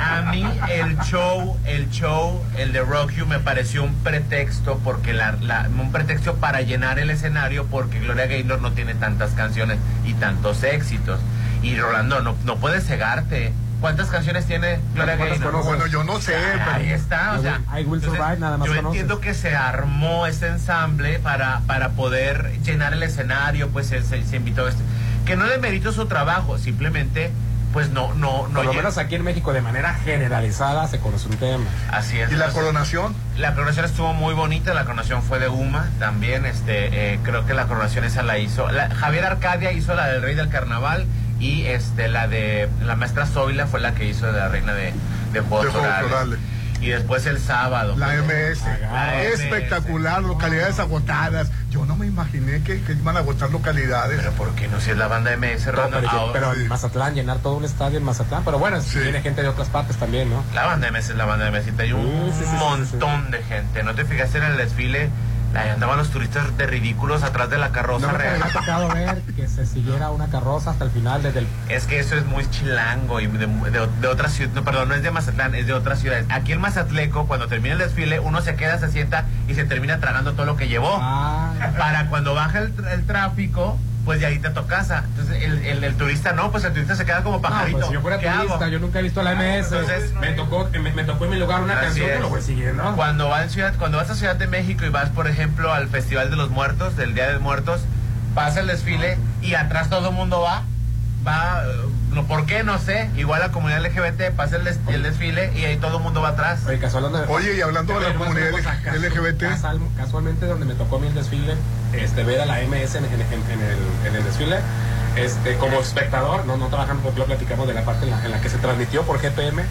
A mí el show, el show, el de Rock You me pareció un pretexto porque la, la- un pretexto para llenar el escenario porque Gloria Gaynor no tiene tantas canciones y tantos éxitos. Y Rolando, no, no puedes cegarte. ¿Cuántas canciones tiene Gloria ¿Cuántas Gaynor? Bueno, yo no sé, Ahí pero está, o sea, I Will entonces, Survive, nada más yo conoces. entiendo que se armó ese ensamble para, para poder llenar el escenario, pues se, se- se invitó a este, que no le merito su trabajo, simplemente pues no, no, no Por lo menos aquí en México, de manera generalizada, se conoce un tema. así es. ¿y la coronación? la coronación estuvo muy bonita, la coronación fue de Uma también, este, eh, creo que la coronación esa la hizo, la- Javier Arcadia hizo la del Rey del Carnaval y este la de la maestra Zoila fue la que hizo de la reina de, de Juegos De Juegos Orales. Orales. Y después el sábado. La MS. La Espectacular, localidades agotadas. Yo no me imaginé que, que iban a agotar localidades. Pero ¿por qué no? Si es la banda MS, No, pero, yo- Ahora- pero en Mazatlán, llenar todo un estadio en Mazatlán. Pero bueno, Sí. viene gente de otras partes también, ¿no? La banda MS es la banda MS. y Hay un Sí, sí, sí, sí, montón de gente. ¿No te fijaste en el desfile? Ahí andaban los turistas de ridículos atrás de la carroza No me real. había tocado ver que se siguiera una carroza hasta el final desde el... Es que eso es muy chilango y de, de, de otra ciudad. No, perdón, no es de Mazatlán, es de otras ciudades. Aquí en Mazatleco, cuando termina el desfile, uno se queda, se sienta y se termina tragando todo lo que llevó. Ah, Para cuando baja el, el tráfico, pues de ahí te tu casa. Entonces el, el, el turista no, pues el turista se queda como no, pajarito. pues si yo fuera ¿Qué turista, yo nunca he visto la MS. Entonces- me tocó, me, me tocó en mi lugar una canción es. que lo voy siguiendo. Cuando, va en ciudad, cuando vas a Ciudad de México y vas, por ejemplo, al Festival de los Muertos, del Día de Muertos, pasa el desfile y atrás todo el mundo va. Va, no, ¿por qué? No sé. Igual la comunidad LGBT pasa el, des- el desfile y ahí todo el mundo va atrás. Oye, casual- Oye, y hablando de la comunidad cosa, LGBT. casual- casualmente donde me tocó a mí el desfile, este, ver a la MS en, en- en- en el, en el desfile, este, como espectador, no, no trabajando, porque lo platicamos de la parte en la, en la que se transmitió por GPM,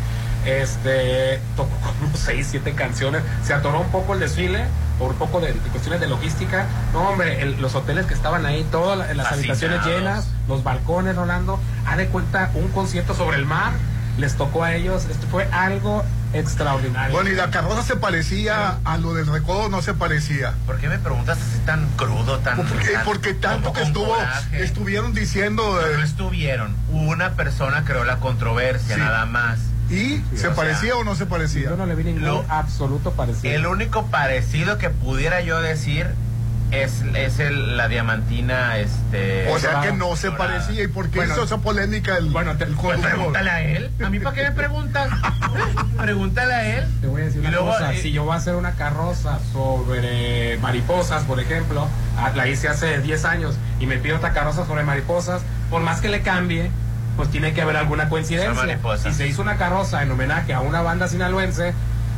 este, tocó [LAUGHS] como seis, siete canciones, se atoró un poco el desfile por un poco de, de cuestiones de logística. No, hombre, el- los hoteles que estaban ahí, todas la- las habitaciones llenas, los balcones, Rolando, ha de cuenta un concierto sobre el mar, les tocó a ellos, esto fue algo extraordinario. Bueno, y la carroza se parecía a lo del recodo, no se parecía. ¿Por qué me preguntas así tan crudo, tan... Porque, tan- porque tanto que estuvo, coraje? estuvieron diciendo. No, eh, no estuvieron. Una persona creó la controversia, Sí. nada más. ¿Y se o parecía sea, o no se parecía? Yo no le vi ningún Lo- absoluto parecido. El único parecido que pudiera yo decir es, es el, la diamantina, este... O sea que no se Dorada. parecía. ¿Y por qué Bueno, hizo esa polémica el, bueno, te- el Pues pregúntale a él. ¿A mí para qué me preguntas? [LAUGHS] pregúntale a él. Te voy a decir Y una luego, cosa, eh, si yo voy a hacer una carroza sobre mariposas, por ejemplo, ah, la hice hace 10 años y me pido otra carroza sobre mariposas, por más que le cambie, pues tiene que haber alguna coincidencia. Si se hizo una carroza en homenaje a una banda sinaloense,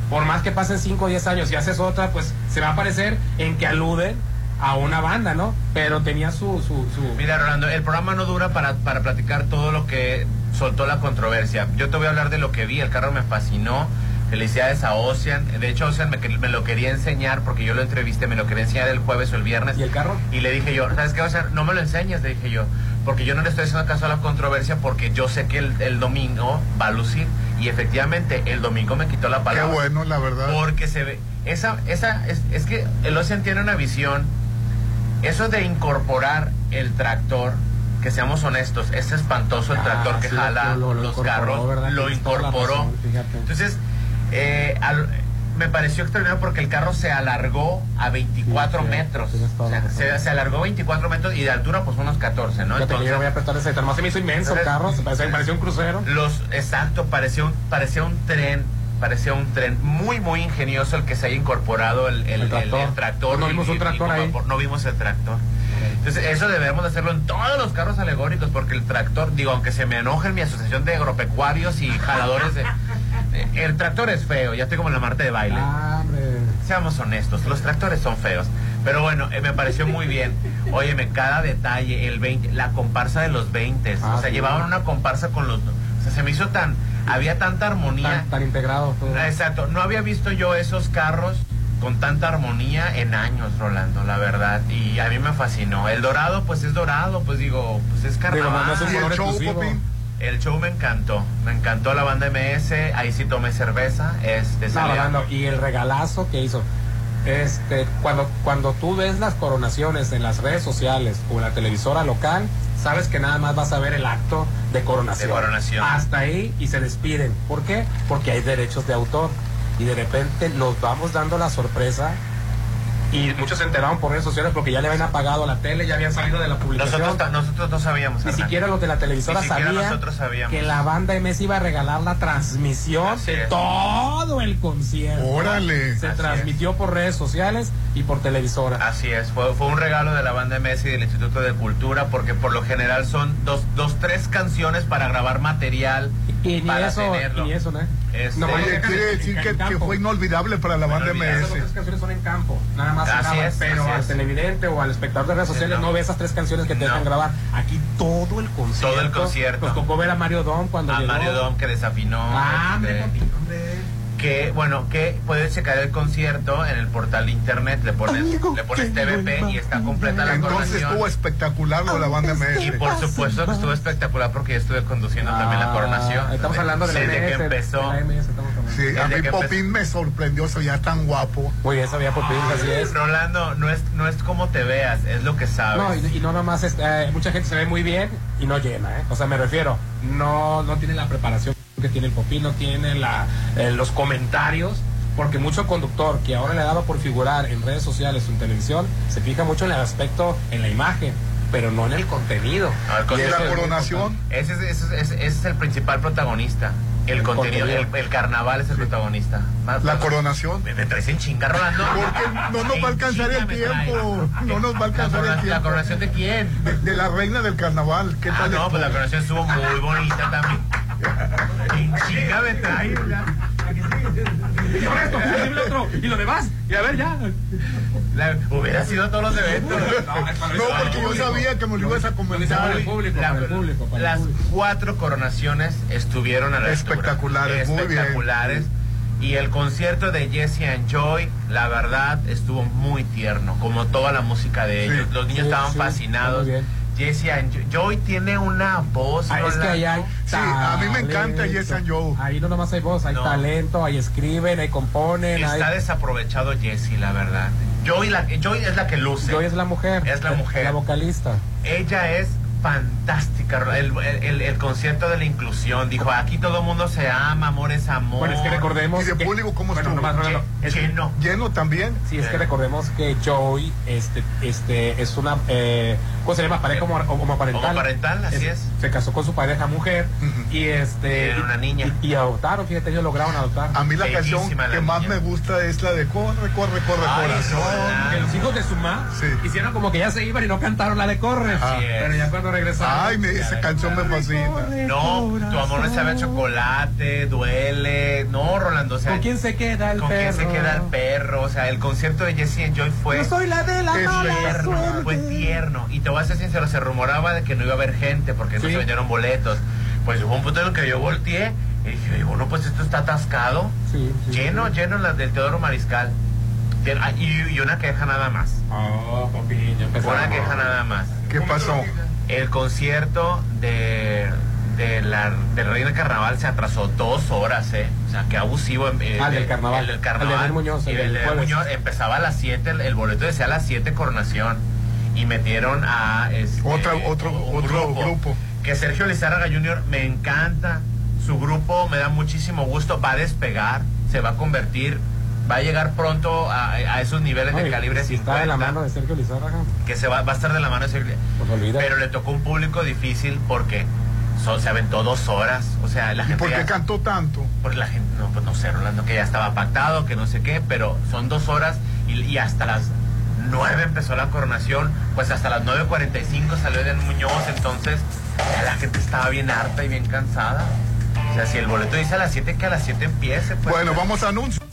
por más que pasen 5 o 10 años y haces otra, pues se va a parecer en que alude a una banda, ¿no? Pero tenía su... su, su... Mira, Rolando, el programa no dura para, para platicar todo lo que soltó la controversia. Yo te voy a hablar de lo que vi. El carro me fascinó. Felicidades a Ocean. De hecho, Ocean me, me lo quería enseñar porque yo lo entrevisté, me lo quería enseñar el jueves o el viernes. ¿Y el carro? Y le dije yo, ¿sabes qué, Ocean? No me lo enseñes, le dije yo. Porque yo no le estoy haciendo caso a la controversia porque yo sé que el, el domingo va a lucir. Y efectivamente, el domingo me quitó la Qué palabra. bueno, la verdad. Porque se ve. Esa, esa, es, es que el Ocean tiene una visión. Eso de incorporar el tractor, que seamos honestos, es espantoso el Ah, tractor que sí, jala lo- lo los carros. ¿verdad? Lo incorporó. razón. Entonces, eh, al- me pareció extraordinario porque el carro se alargó a 24 Sí, sí, metros. O sea, se, se alargó 24 metros y de altura, pues unos 14, ¿no? Fíjate que yo voy a apretar ese termo. Se me hizo inmenso el carro, se parecía, parecía un crucero. Los, exacto, parecía un, parecía un tren, parecía un tren muy, muy ingenioso el que se haya incorporado el, el- El tractor. el- tractor. No y- vimos un tractor ahí. No vimos el tractor. Entonces, eso debemos de hacerlo en todos los carros alegóricos, porque el tractor, digo, aunque se me enoje en mi asociación de agropecuarios y jaladores de... eh, El tractor es feo, ya estoy como en la Marte de baile. Ah. Seamos honestos, los tractores son feos. Pero bueno, eh, me pareció muy bien. Óyeme, cada detalle, el 20, la comparsa de los 20. Ah, o sea, sí. llevaban una comparsa con los... O sea, se me hizo tan... Había tanta armonía. Tan, tan integrado todo. Ah, Exacto, no había visto yo esos carros con tanta armonía en años, Rolando, la verdad. Y a mí me fascinó. El dorado, pues es dorado, pues digo, pues es carnaval. no es un ¿Y el show? El show me encantó. Me encantó la banda MS. Ahí sí tomé cerveza. Este, No, Rolando, y el regalazo que hizo. Este, cuando, cuando tú ves las coronaciones en las redes sociales o en la televisora local, sabes que nada más vas a ver el acto de coronación. De coronación. Hasta ahí y se despiden. ¿Por qué? Porque hay derechos de autor. Y de repente nos vamos dando la sorpresa. Y muchos se enteraron por redes sociales porque ya le habían apagado la tele, ya habían salido de la publicación. Nosotros, nosotros no sabíamos. Ni Hernán. siquiera los de la televisora sabían nosotros sabíamos. que la banda MS iba a regalar la transmisión Así de es. todo el concierto. Órale. Se Así transmitió por redes sociales y por televisora. Así es, fue, fue un regalo de la banda MS y del Instituto de Cultura, porque por lo general son dos, dos tres canciones para grabar material Y ni para eso, tenerlo. y ni eso, ¿no? Este- No, Oye, quiere en- decir en que, que fue inolvidable para la banda. Esas MS. tres canciones son en campo, nada más Así graban, es, pero así al es. televidente o al espectador de redes Sí, sociales no. no. ve esas tres canciones que te No. dejan grabar. Aquí todo el concierto. Todo el concierto. Nos tocó ver a Mario Dom cuando a llegó. Mario Dom que desafinó. Ah, este, hombre. Que bueno, que puedes checar el concierto en el portal de internet, le pones, le pones TVP y está completa la Entonces coronación. estuvo espectacular lo de la banda Y por supuesto que estuvo espectacular porque yo estuve conduciendo también la Ah, coronación. Estamos hablando de la Desde que empezó. de la MS, estamos hablando. Sí, a mí Popín me sorprendió, se veía tan guapo. Muy bien, sabía ti, así es. Rolando, no es, no es como te veas, es lo que sabes. No, y, y no nomás, es- eh, mucha gente se ve muy bien y no llena, ¿eh? O sea, me refiero, no, no tiene la preparación que tiene el Popín, no tiene la, eh, los comentarios, porque mucho conductor que ahora le ha dado por figurar en redes sociales o en televisión, se fija mucho en el aspecto, en la imagen, pero no en el contenido. No, el ¿Y la coronación? Ese es, ese es- ese es el principal protagonista. El, El contenido, el, contenido. el carnaval es el protagonista. Más- La más- coronación. Me, me traes en chinga, Rolando. Porque no nos va a alcanzar el tiempo. No nos va a La, alcanzar el ¿La tiempo. coronación de quién? De, de la reina del carnaval. ¿Qué Ah, tal? no, pues la coronación estuvo muy bonita también. En chinga me traes. ya. y ahora esto, y el otro, y lo demás, y a ver ya. La- hubiera sido todos los eventos. No, porque yo sabía que me lo ibas a comentar. El público, La- el público, el las cuatro coronaciones estuvieron a la altura. Espectaculares, muy bien. espectaculares. Y el concierto de Jesse and Joy, la verdad, estuvo muy tierno, como toda la música de ellos. Los niños sí, estaban sí, fascinados. muy bien. Jesse and Joy, Joy tiene una voz. Ah, es que ahí hay Sí, a mí me encanta. Yes and Joe. Ahí no nomás hay voz, hay No. talento, ahí escriben, ahí componen, Está hay... desaprovechado Jesse, la verdad. Joy, la, Joy es la que luce. Joy es la mujer. Es la mujer. La vocalista. Ella es fantástica. El, el- el concierto de la inclusión. Dijo, aquí todo el mundo se ama, amor es amor. Bueno, es que recordemos ¿Y de que- público cómo bueno, estuvo? nomás, no, no, no. Es- Lleno. ¿Lleno también? Sí, es que recordemos que Joey este, este, es una, eh, ¿cómo se llama? Pareja homo- homoparental. Homoparental, así es. Se casó con su pareja mujer y este... Tienen una niña. Y, y adoptaron, fíjate, ellos lograron adoptar. A mí la Bellísima canción la que más me gusta es la de Corre, corre, corre, Ay, corazón. Que los hijos de su mamá Sí. hicieron como que ya se iban y no cantaron la de Corre. Pero ya cuando regresaron... Ay, me- esa canción me fascina. No, tu amor no sabe a chocolate, duele. No, Rolando, o sea, ¿Con quién se queda el ¿con perro? quién se queda el perro? O sea, el concierto de Jesse and Joy fue Yo soy la de la tierno, suerte. fue tierno. Y te voy a ser sincero, se rumoraba de que no iba a haber gente porque no se vendieron boletos. Pues hubo un punto en el que yo volteé y dije, bueno, pues esto está atascado. Sí, sí, lleno, sí. lleno la del Teodoro Mariscal. Ah, y, una queja nada más. Oh, papi. Una queja nada más. ¿Qué pasó? El concierto de, de la, del Rey del Carnaval se atrasó dos horas, ¿eh? O sea, qué abusivo. eh, Ah, el del el- carnaval. El del El carnaval. de Muñoz, el el de Abel jueves. Muñoz empezaba a las 7, el, el boleto decía a las 7 coronación. Y metieron a... este, Otra- otro- un otro grupo. Que Sergio Lizárraga Jr. me encanta. Su grupo me da muchísimo gusto. Va a despegar, se va a convertir... Va a llegar pronto a, a esos niveles de calibre si está de la 50 mano de Sergio Lizárraga. que se va, va a estar de la mano de Sergio. Pues. Pero le tocó un público difícil porque so- se aventó dos horas. O sea, la ¿Y gente. por qué ya- cantó tanto? porque la gente, no, pues no sé, Rolando, que ya estaba pactado, que no sé qué, pero son dos horas y, y hasta las nueve empezó la coronación, pues hasta las 9.45 salió Eden Muñoz, entonces ya la gente estaba bien harta y bien cansada. O sea, si el boleto dice a las 7, que a las 7 empiece, pues. Bueno, vamos a anuncios.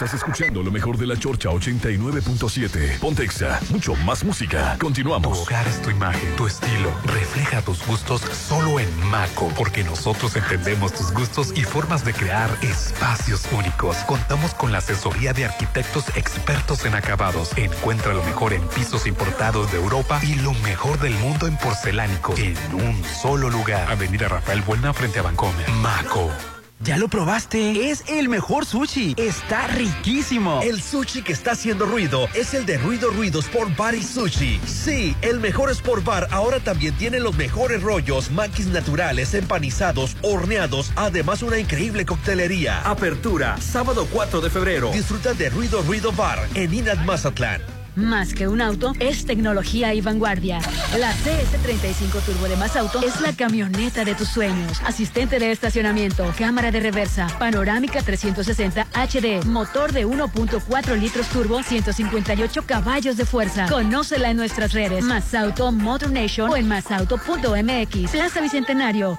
Estás escuchando lo mejor de la Chorcha 89.7. Pontexa, mucho más música. Tu Continuamos. hogar es tu imagen, tu estilo. Refleja tus gustos solo en Maco, porque nosotros entendemos tus gustos y formas de crear espacios únicos. Contamos con la asesoría de arquitectos expertos en acabados. Encuentra lo mejor en pisos importados de Europa y lo mejor del mundo en porcelánicos en un solo lugar. Avenida Rafael Buena frente a Bancomer. Maco. ¿Ya lo probaste? Es el mejor sushi. Está riquísimo. El sushi que está haciendo ruido es el de Ruido Ruido Sport Bar y Sushi. Sí, el mejor Sport Bar ahora también tiene los mejores rollos, maquis naturales, empanizados, horneados, además una increíble coctelería. Apertura, sábado 4 de febrero. Disfruta de Ruido Ruido Bar en Inat Mazatlán. Más que un auto, es tecnología y vanguardia. La CS35 Turbo de Más Auto es la camioneta de tus sueños. Asistente de estacionamiento, cámara de reversa, panorámica 360 HD, motor de 1.4 litros turbo, 158 caballos de fuerza. Conócela en nuestras redes. Más Auto, Motor Nation o en masauto.mx. Plaza Bicentenario.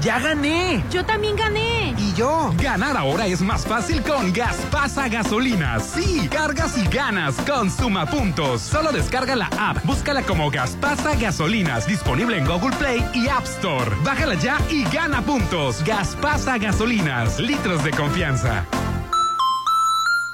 ¡Ya gané! Yo también gané. ¿Y yo? Ganar ahora es más fácil con Gaspasa Gasolinas. Sí, cargas y ganas con Suma Puntos. Solo descarga la app, búscala como Gaspasa Gasolinas, disponible en Google Play y App Store. Bájala ya y gana puntos. Gaspasa Gasolinas, litros de confianza.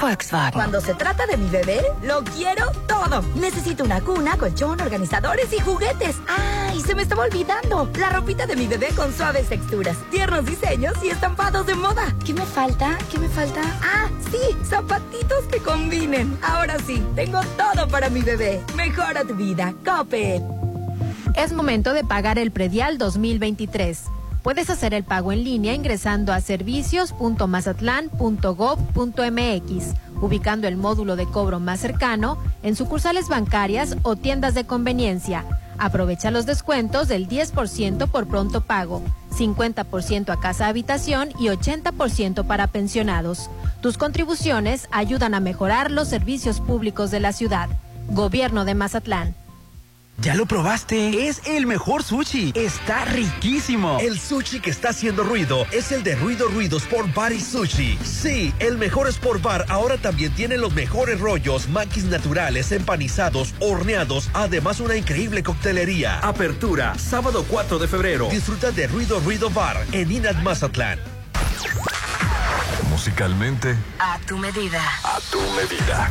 Volkswagen. Cuando se trata de mi bebé, lo quiero todo. Necesito una cuna, colchón, organizadores y juguetes. ¡Ay! Se me estaba olvidando. La ropita de mi bebé con suaves texturas, tiernos diseños y estampados de moda. ¿Qué me falta? ¿Qué me falta? ¡Ah! Sí, zapatitos que combinen. Ahora sí, tengo todo para mi bebé. Mejora tu vida. Coppel. Es momento de pagar el predial 2023. Puedes hacer el pago en línea ingresando a servicios.mazatlán.gov.mx, ubicando el módulo de cobro más cercano en sucursales bancarias o tiendas de conveniencia. Aprovecha los descuentos del 10% por pronto pago, 50% a casa habitación y 80% para pensionados. Tus contribuciones ayudan a mejorar los servicios públicos de la ciudad. Gobierno de Mazatlán. ¿Ya lo probaste? Es el mejor sushi. Está riquísimo. El sushi que está haciendo ruido es el de Ruido Ruido Sport Bar y Sushi. Sí, el mejor Sport Bar ahora también tiene los mejores rollos, maquis naturales, empanizados, horneados, además una increíble coctelería. Apertura, sábado 4 de febrero. Disfruta de Ruido Ruido Bar en Inat Mazatlán. Musicalmente, A tu medida. a tu medida.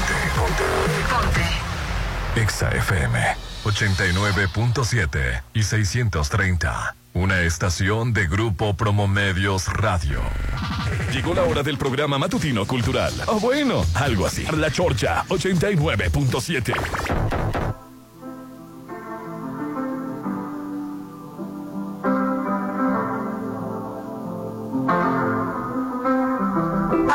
Ponte, ponte. Ponte. Exa FM 89.7 y 630. Una estación de Grupo Promomedios Radio. Llegó la hora del programa matutino cultural. O bueno, algo así. La Chorcha 89.7.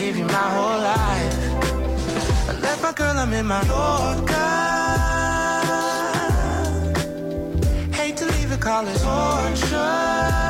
Give you my whole life. I left my girl, I'm in my Yorker. Hate to leave it, call it torture.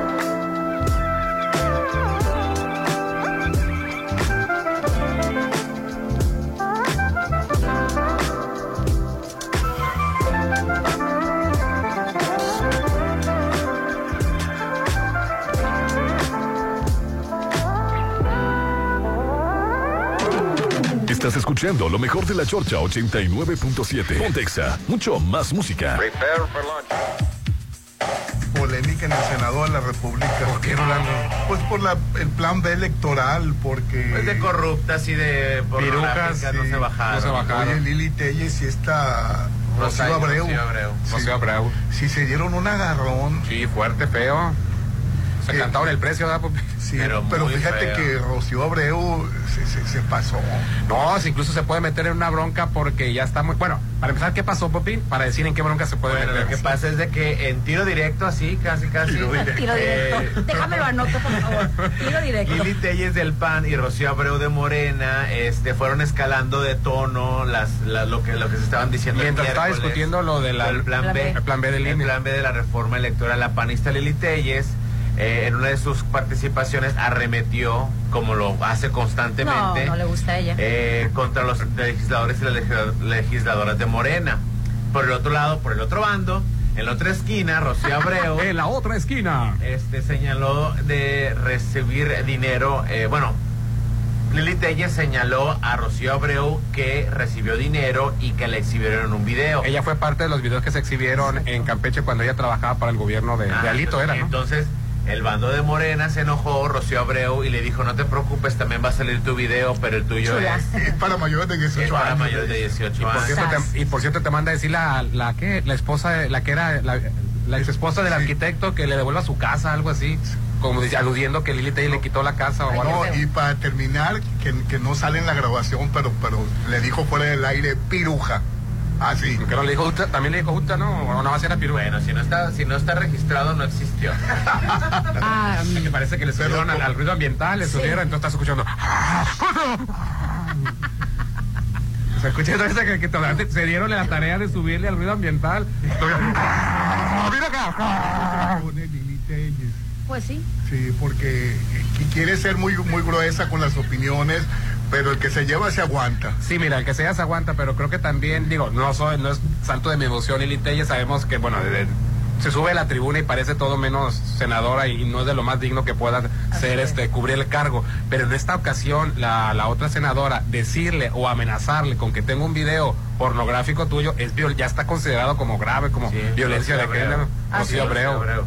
Estás escuchando lo mejor de la Chorcha 89.7. Pontexa, mucho más música. Polémica en el Senado de la República. ¿Por qué, Rolando? Pues por la, el plan B electoral, porque... Pues de corruptas y de pornográficas no se bajaron. No se bajaron. Oye, Lili Telles y esta Rocío Rosario- Abreu. Rocío Abreu. Sí. Rocío Abreu. Sí, se dieron un agarrón. Sí, fuerte, feo. Se cantaron el precio, ¿verdad? Sí, pero, fíjate que Rocío Abreu se, se- se pasó. No, si incluso se puede meter en una bronca porque ya está muy... Bueno, para empezar, ¿qué pasó, Popín? Para decir en qué bronca se puede Bueno, meter. lo que pasa es de que en tiro directo, así, casi, casi. Tiro directo. eh, Déjamelo anoto, por favor. Tiro directo. Lili Telles del PAN y Rocío Abreu de Morena este, fueron escalando de tono las, la- lo, que, lo que se estaban diciendo. Mientras estaba discutiendo lo de la- el plan Plan B, B. El plan B del el plan B de la reforma electoral. La panista Lili Telles, eh, en una de sus participaciones, arremetió, como lo hace constantemente, no le gusta a ella. eh, contra los legisladores y las legisla- legisladoras de Morena. Por el otro lado, por el otro bando, en la otra esquina, Rocío [LAUGHS] Abreu. en la otra esquina. Este señaló de recibir dinero, eh, bueno, Lili Telles señaló a Rocío Abreu que recibió dinero y que le exhibieron en un video. Ella fue parte de los videos que se exhibieron en Campeche cuando ella trabajaba para el gobierno de, de Ah, Alito, era, ¿no? Entonces, el bando de Morena se enojó, Rocío Abreu, y le dijo, no te preocupes, también va a salir tu video, pero el tuyo Chula. es... Es para mayores de 18 es para años. mayores de 18 Y por, años. cierto, te, y por cierto, te manda a decir la, la, ¿qué? la esposa, de- la que era la, la ex esposa del arquitecto que le devuelva su casa, algo así, como dice- aludiendo que Lili Tellez le quitó la casa o algo. No, y para terminar, que, que no sale en la grabación, pero, pero le dijo fuera del aire piruja. Ah, sí. Que no le dijo justa, también le dijo justa, ¿no? O no va a ser a Piru. Bueno, si no está, si no está registrado, no existió. [LAUGHS] Ah, [LAUGHS] que parece que le subieron al, al ruido ambiental, le Sí. subieron, entonces estás escuchando. [LAUGHS] Se escucha entonces que, que todavía se dieron la tarea de subirle al ruido ambiental. Mira acá. Pues sí. Sí, porque qui- quiere ser muy, muy gruesa con las opiniones, pero el que se lleva se aguanta. Sí, mira, el que sea se aguanta, pero creo que también, digo, no soy, no es santo de mi emoción, Lili Telles, sabemos que, bueno, de- de- se sube a la tribuna y parece todo menos senadora y no es de lo más digno que pueda ser este cubrir el cargo. Pero en esta ocasión, la, la otra senadora, decirle o amenazarle con que tenga un video pornográfico tuyo, es viol- ya está considerado como grave, como violencia de género. Rocío sí. Abreu. Rocío Abreu.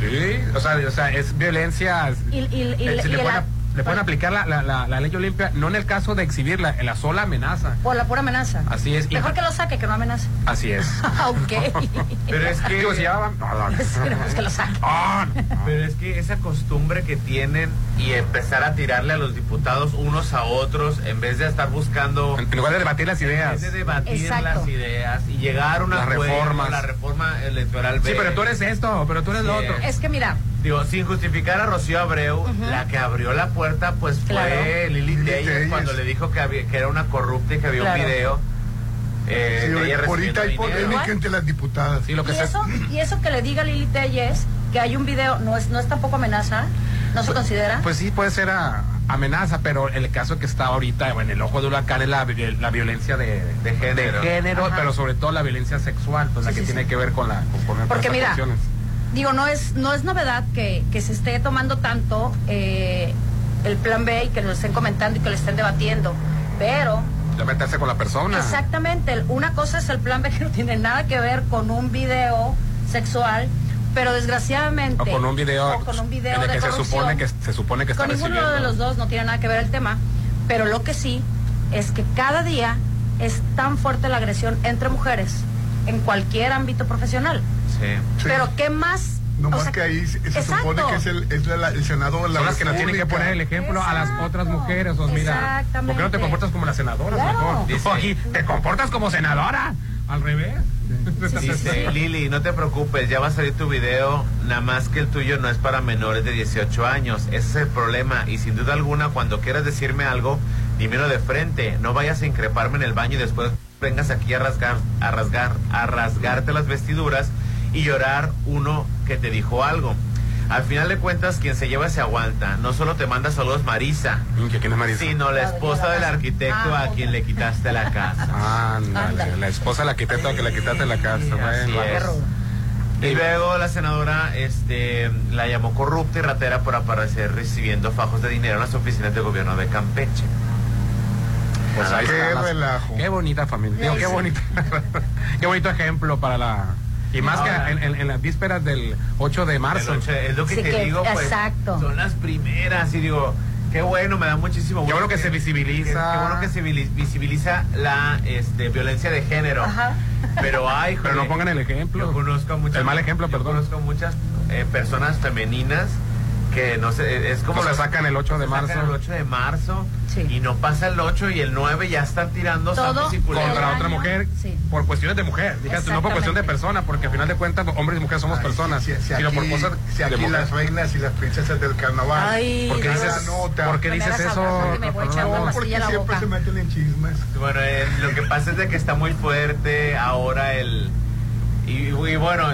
Sí, o sea, o sea, es violencia. Y, y- y- Eh, si y le, la- pueden, le pueden aplicar la, la, la- la ley Olimpia, no en el caso de exhibirla, en la sola amenaza. por la pura amenaza. Así es. y- Mejor que lo saque, que no amenace. Así es. [LAUGHS] ok. [LAUGHS] Pero es que... Digo, si ya va- [LAUGHS] no, no, no. Esperemos que lo saque. Ah, Pero es que esa costumbre que tienen y empezar a tirarle a los diputados unos a otros en vez de estar buscando En lugar de debatir las en ideas. vez de debatir Exacto. las ideas y llegar a una Las reformas. la reforma electoral Sí, pero tú eres esto, pero tú eres lo Sí. otro. Es que mira, Digo, sin justificar a Rocío Abreu, la que abrió la puerta pues Claro. fue Lili Lili cuando le dijo que, había- que era una corrupta y que había Claro. un video. eh, Sí, de ella ahorita hay polémica entre las diputadas. Sí, lo que y eso, y eso que le diga Lili Telles que hay un video, no es, no es tampoco amenaza, no se considera. Pues sí, puede ser a- amenaza, pero el caso que está ahorita en el ojo de huracán es la, la violencia de, De género. pero sobre todo la violencia sexual, pues la que sí, tiene sí. que ver con la con, con Porque mira. Digo, no es, no es novedad que, que se esté tomando tanto eh, el plan B y que lo estén comentando y que lo estén debatiendo. Pero De meterse con la persona. Exactamente, una cosa es el plan B [LAUGHS] que no tiene nada que ver con un video sexual, pero desgraciadamente O con un video, o con un video en el de que se supone que se supone que está con ninguno recibiendo. de los dos no tiene nada que ver el tema, pero lo que sí es que cada día es tan fuerte la agresión entre mujeres en cualquier ámbito profesional. Sí. Pero qué más No o más sea, que ahí se exacto. supone que es el, es la- el senador la Son las que nos tienen que poner el ejemplo a las otras mujeres. O mira, ¿por qué no te comportas como la senadora? Claro. Mejor. Dice- aquí te comportas como senadora. Al revés. Dice, [LAUGHS] Lili, no te preocupes, ya va a salir tu video, nada más que el tuyo no es para menores de 18 años, ese es el problema y sin duda alguna cuando quieras decirme algo, dímelo de frente, no vayas a increparme en el baño y después vengas aquí a rasgar, a rasgar, a rasgarte las vestiduras y llorar uno que te dijo algo. Al final de cuentas, quien se lleva se aguanta. No solo te manda saludos Marisa, ¿Quién es Marisa? sino la esposa del arquitecto a quien le quitaste la casa. [LAUGHS] Ándale, la esposa del arquitecto que le quitaste la casa. Bueno. Y luego la senadora este, la llamó corrupta y ratera por aparecer recibiendo fajos de dinero en las oficinas de gobierno de Campeche. Pues ahí Qué está. relajo. Qué bonita familia. Digo, qué sí. bonito. [LAUGHS] qué bonito ejemplo para la. Y más que en, en- en las vísperas del 8 de marzo. El ocho- es lo que Sí, te que- digo, pues, exacto. son las primeras y digo, qué bueno, me da muchísimo Qué gusto. bueno que se visibiliza. Qué, qué bueno que se visibiliza la este, violencia de género. Ajá. Pero ay, Pero no pongan el ejemplo. Yo conozco a muchas, El mal ejemplo, yo perdón. conozco muchas eh, personas femeninas que no sé, es como los- sacan el 8 de marzo. el 8 de marzo Sí. y no pasa el 8 y el 9 ya están tirando Todo sapos y culebras. contra otra mujer sí. por cuestiones de mujer. Fíjate, no por cuestión de persona, porque al final de cuentas hombres y mujeres somos personas, Si, si sino por cosas si aquí las reinas y las princesas del carnaval. Ay, ¿Por qué Dios. dices, nota. ¿por qué dices eso? porque me voy No, porque la siempre boca. se meten en chismes. Bueno, eh, lo que pasa es de que está muy fuerte ahora el... Y, y bueno,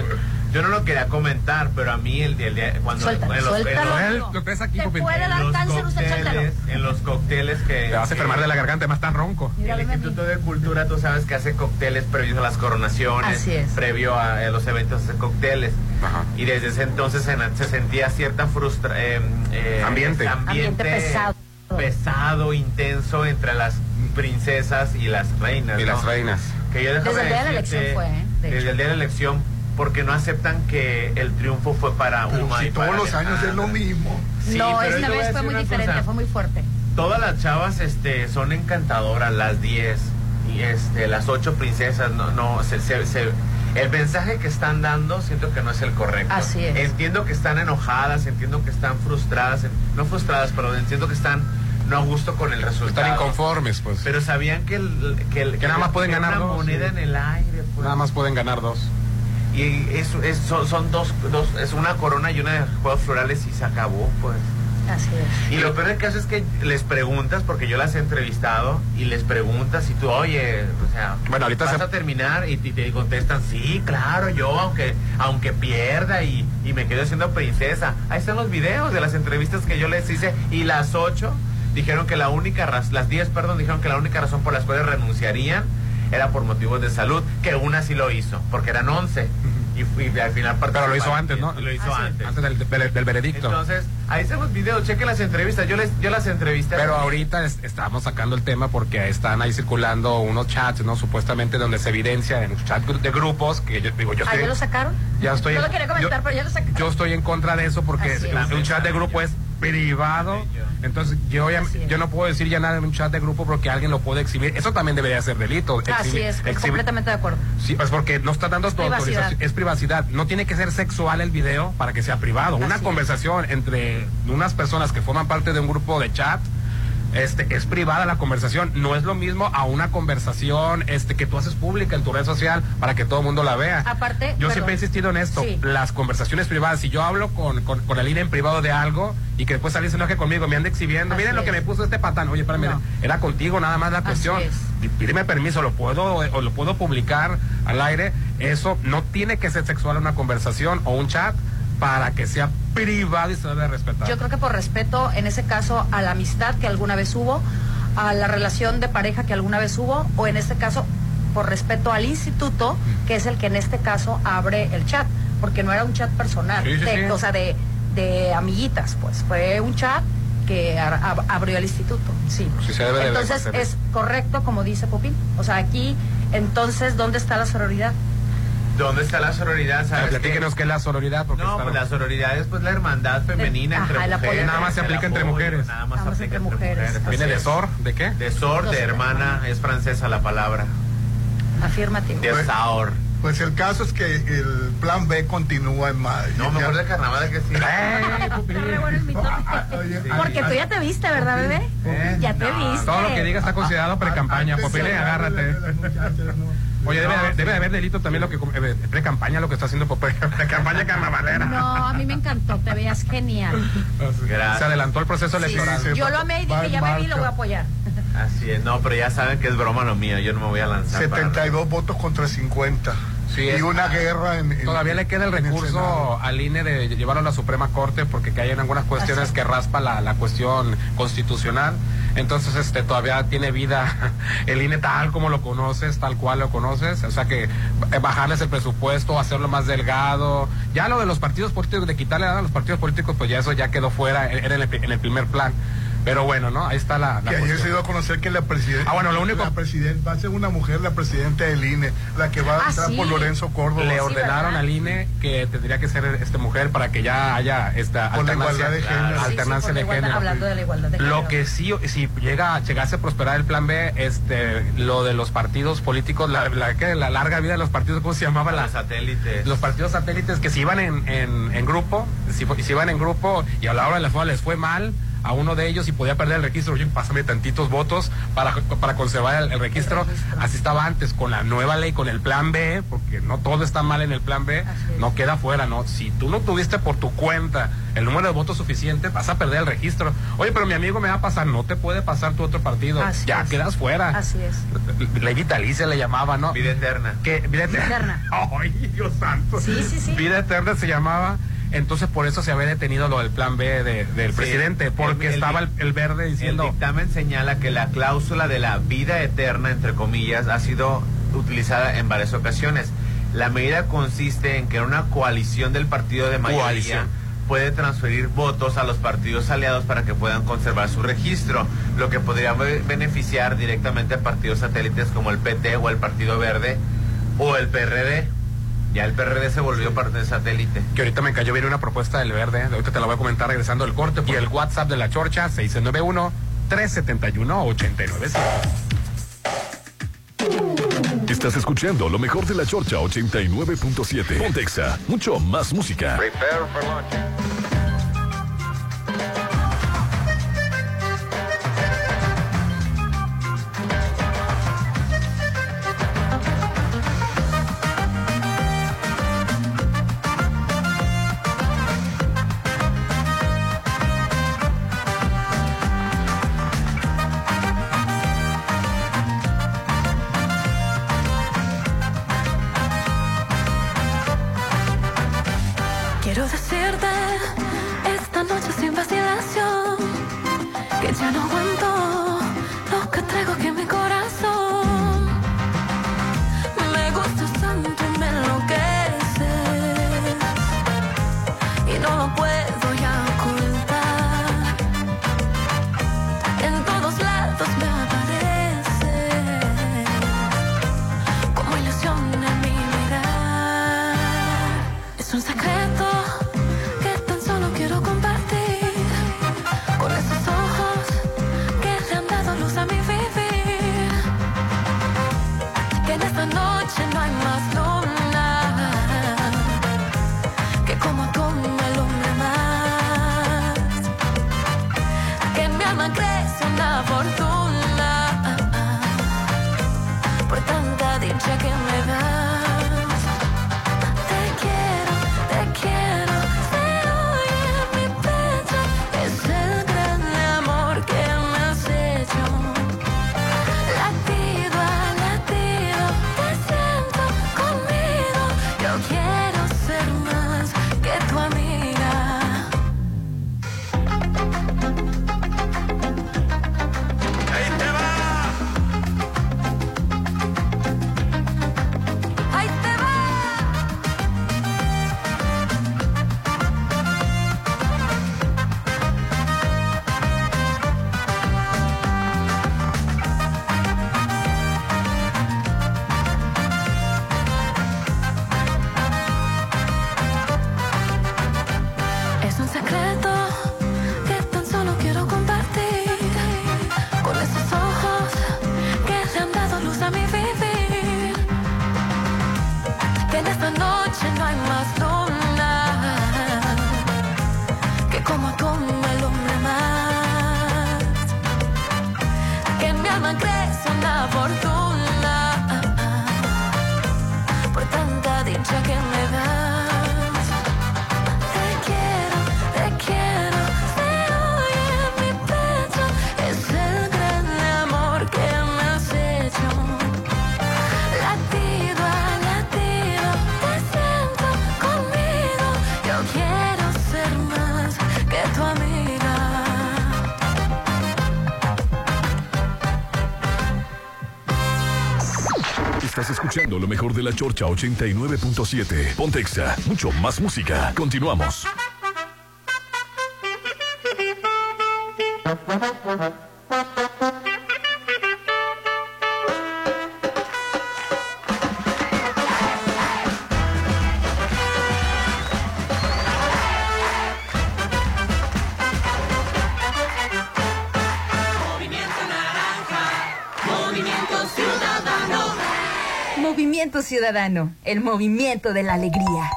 yo no lo quería comentar, pero a mí el, día- el día... Cuando, Suéltalo, en los, en suéltalo. los- Noel, lo aquí, Te puede dar en los cáncer, usted cócteles, en los cócteles que... Te vas a enfermar de la garganta, más tan ronco. Mira, El. Instituto de Cultura, tú sabes que hace cócteles previos a las coronaciones, Así es. previo a, a los eventos hace cócteles. Ajá. Y desde ese entonces se, se sentía cierta frustración. Ambiente. Ambiente pesado. pesado, intenso entre las princesas y las reinas. Y ¿no? las reinas. Que yo Desde el día de la decirte, elección fue, ¿eh? De desde hecho. el día de la elección, porque no aceptan que el triunfo fue para Pero Uma si y todos para los años es lo mismo. Sí, no, esta vez fue muy diferente, cosa. fue muy fuerte. Todas las chavas este, son encantadoras, las 10 y este, las ocho princesas. No, no, se- se- se- el mensaje que están dando siento que no es el correcto. Así es. Entiendo que están enojadas, entiendo que están frustradas, no frustradas, pero entiendo que están no a gusto con el resultado. Están inconformes, pues. Pero sabían que, el, que, el- Que nada más pueden ganar una dos, moneda sí. en el aire. pues. Nada más pueden ganar dos. Y eso es, son, son dos, dos, es una corona y una de juegos florales y se acabó, pues. Así es. Y lo peor del caso es que les preguntas, porque yo las he entrevistado, y les preguntas y tú, oye, o sea, Bueno, ahorita vas se- a terminar y, y te contestan, sí, claro, yo, aunque aunque pierda y, y me quedo siendo princesa. Ahí están los videos de las entrevistas que yo les hice y las ocho dijeron que la única razón, las diez, perdón, dijeron que la única razón por las cuales renunciarían era por motivos de salud, que una sí lo hizo, porque eran once. Y, y al final Pero lo hizo antes, ¿no? Lo hizo es. antes. Antes del, del- del veredicto. Entonces, ahí están los videos, chequen las entrevistas. Yo les, yo las entrevisté. Pero ahorita es- estamos sacando el tema porque están ahí circulando unos chats, ¿no? Supuestamente donde se evidencia en chats de grupos que yo digo, yo ¿Ah, estoy, ya lo sacaron? ya estoy, No lo quería comentar, yo, pero ya lo sacaron. yo estoy en contra de eso porque es. un chat de grupo es privado. Entonces yo ya, Así yo no puedo decir ya nada en un chat de grupo porque alguien lo puede exhibir. Eso también debería ser delito. Así exhibir- es, exhibir- completamente de acuerdo. Sí, pues porque no está dando Es tu privacidad. autorización. Es privacidad. No tiene que ser sexual el video para que sea privado. Una Así es. conversación entre unas personas que forman parte de un grupo de chat. Este, es privada la conversación, no es lo mismo a una conversación este, que tú haces pública en tu red social para que todo el mundo la vea. Aparte, Yo perdón. siempre he insistido en esto, Sí. las conversaciones privadas, si yo hablo con, con, con el INE en privado de algo y que después alguien se enoje conmigo, me anda exhibiendo, Así miren lo que me puso este patán, oye, espérame, No. era contigo nada más la cuestión, es. Pí- pídeme permiso, lo puedo o lo puedo publicar al aire, eso no tiene que ser sexual una conversación o un chat para que sea privado y se debe respetar. Yo creo que por respeto, en ese caso, a la amistad que alguna vez hubo, a la relación de pareja que alguna vez hubo, o en este caso, por respeto al instituto, que es el que en este caso abre el chat, porque no era un chat personal, Sí, sí, de- sí. o sea, de, de amiguitas, pues, fue un chat que abrió el instituto, sí. Sí, se debe de entonces es correcto como dice Popín. O sea, aquí, entonces, ¿dónde está la sororidad? ¿Dónde está la sororidad? ¿Sabes Platíquenos qué es la sororidad. Porque No, pues la sororidad es pues la hermandad femenina Ajá, entre apoyo. mujeres. Nada más se aplica entre apoyo, mujeres. Nada más aplica entre mujeres. mujeres. ¿Viene de sor? ¿De qué? De sor, de hermana, es francesa la palabra. Afirmativo. De saor. Pues el caso es que el plan B continúa en mayo. No, mejor de carnaval que sí. Porque tú ya te viste, ¿verdad, bebé? Ya te viste. Todo lo que diga está considerado pre-campaña. Popile, agárrate. Oye, debe de, haber, debe de haber delito también lo que eh, pre-campaña, lo que está haciendo. [LAUGHS] Pre-campaña carnavalera. No, a mí me encantó, te veías genial. Se adelantó el proceso Sí, electoral. yo lo amé y dije, ya me vi, lo voy a apoyar. Así es, no, pero ya saben que es broma lo mío, yo no me voy a lanzar. para- 72 votos contra 50. Sí, y es- una guerra en, en- Todavía le queda el recurso Senado. al INE de llevarlo a la Suprema Corte porque que hay en algunas cuestiones que raspa la, la cuestión constitucional. Entonces, este, todavía tiene vida [LAUGHS] el INE tal como lo conoces, tal cual lo conoces. O sea que eh, bajarles el presupuesto, hacerlo más delgado. Ya lo de los partidos políticos, de quitarle a los partidos políticos, pues ya eso ya quedó fuera, era en el, en el primer plan. Pero bueno, ¿no? Ahí está la, la Que ayer se dio a conocer que la presidenta. Ah, bueno, lo único- La presidenta va a ser una mujer, la presidenta del INE, la que va a Ah, entrar sí. por Lorenzo Córdoba. Le Sí, ordenaron ¿verdad? al INE que tendría que ser este mujer para que ya haya esta Con la alternancia, igualdad de género. Sí, alternancia por la de igualdad- género. Hablando de la igualdad de género. Lo que sí, si llega, llegase a prosperar el plan B, este, lo de los partidos políticos, la, la, que la larga vida de los partidos, ¿cómo se llamaba? La, Los satélites. los partidos satélites que se iban en, en, en grupo, si, fue- si iban en grupo y a la hora de la les fue mal a uno de ellos y podía perder el registro, oye, pásame tantitos votos para, para conservar el, el registro. Así estaba antes, con la nueva ley, con el plan B, porque no todo está mal en el plan B, no queda fuera, ¿no? Si tú no tuviste por tu cuenta el número de votos suficiente, vas a perder el registro. Oye, pero mi amigo me va a pasar, no te puede pasar tu otro partido, Así ya es. quedas fuera. Así es. Ley vitalicia le llamaba, ¿no? Vida eterna. que vida eterna. Eterna. [LAUGHS] Ay, Dios santo. Sí, sí, sí. Vida eterna se llamaba. Entonces por eso se había detenido lo del plan B de- del Sí. presidente, porque El- el- estaba el, el verde El diciendo dictamen señala que la cláusula de la vida eterna, entre comillas, ha sido utilizada en varias ocasiones. La medida consiste en que una coalición del partido de mayoría Coalición. puede transferir votos a los partidos aliados para que puedan conservar su registro, lo que podría be- beneficiar directamente a partidos satélites como el PT o el Partido Verde o el PRD. Ya el PRD se volvió parte del satélite. que ahorita me cayó bien una propuesta del verde, ahorita te la voy a comentar regresando del corte, y el WhatsApp de la Chorcha 691 371 895. Estás escuchando lo mejor de la Chorcha 89.7. Pontexa, mucho más música. Quiero mejor de la Chorcha 89.7. Pontexa, mucho más música. Continuamos. El movimiento de la alegría.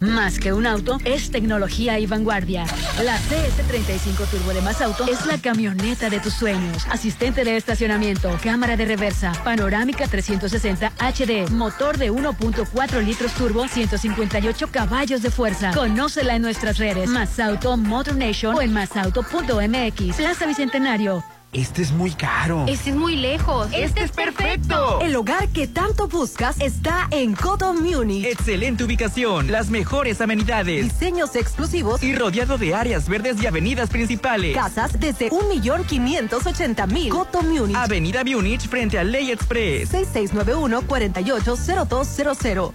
Más que un auto, es tecnología y vanguardia. La CS35 Turbo de Más Auto es la camioneta de tus sueños. Asistente de estacionamiento, cámara de reversa, panorámica 360 HD, motor de 1.4 litros turbo, 158 caballos de fuerza. Conócela en nuestras redes. Más Auto, Motor Nation o en masauto.mx. Plaza Bicentenario. Este es muy caro. Este es muy lejos. Este es perfecto. El hogar que tanto buscas está en Coto Munich. Excelente ubicación, las mejores amenidades. Diseños exclusivos y rodeado de áreas verdes y avenidas principales. Casas desde 1.580.000. Coto Munich. Avenida Munich frente a Ley Express. 6691-480200.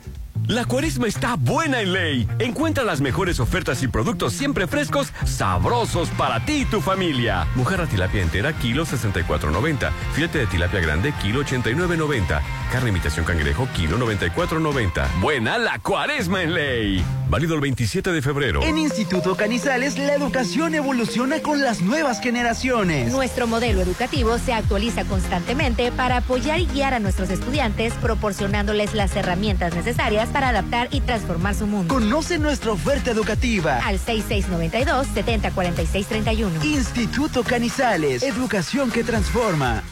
La cuaresma está buena en ley. Encuentra las mejores ofertas y productos siempre frescos, sabrosos para ti y tu familia. Mojarra tilapia entera, kilo 64.90. Filete de tilapia grande, kilo 89.90. Carne imitación cangrejo, kilo 94.90. Buena la cuaresma en ley. Válido el 27 de febrero. En Instituto Canizales, la educación evoluciona con las nuevas generaciones. Nuestro modelo educativo se actualiza constantemente para apoyar y guiar a nuestros estudiantes, proporcionándoles las herramientas necesarias para adaptar y transformar su mundo. Conoce nuestra oferta educativa. Al 6692-704631. Instituto Canizales, educación que transforma.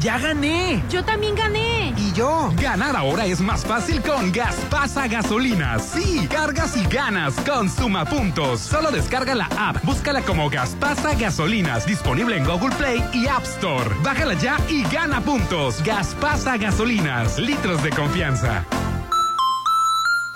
¡Ya gané! Yo también gané. ¿Y yo? Ganar ahora es más fácil con Gaspasa Gasolinas. Sí, cargas y ganas con Suma Puntos. Solo descarga la app, búscala como Gaspasa Gasolinas, disponible en Google Play y App Store. Bájala ya y gana puntos. Gaspasa Gasolinas, litros de confianza.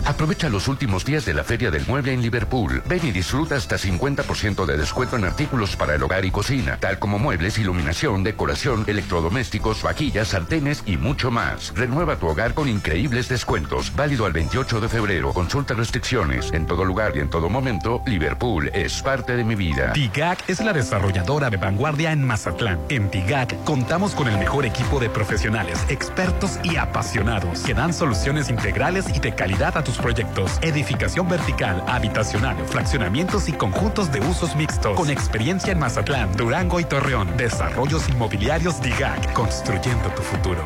Aprovecha los últimos días de la Feria del Mueble en Liverpool. Ven y disfruta hasta 50% de descuento en artículos para el hogar y cocina, tal como muebles, iluminación, decoración, electrodomésticos, vajillas, sartenes y mucho más. Renueva tu hogar con increíbles descuentos. Válido al 28 de febrero. Consulta restricciones. En todo lugar y en todo momento, Liverpool es parte de mi vida. TIGAC es la desarrolladora de vanguardia en Mazatlán. En TIGAC contamos con el mejor equipo de profesionales, expertos y apasionados que dan soluciones integrales y de calidad a tus proyectos. Edificación vertical, habitacional, fraccionamientos y conjuntos de usos mixtos. Con experiencia en Mazatlán, Durango y Torreón. Desarrollos inmobiliarios DIGAC, construyendo tu futuro.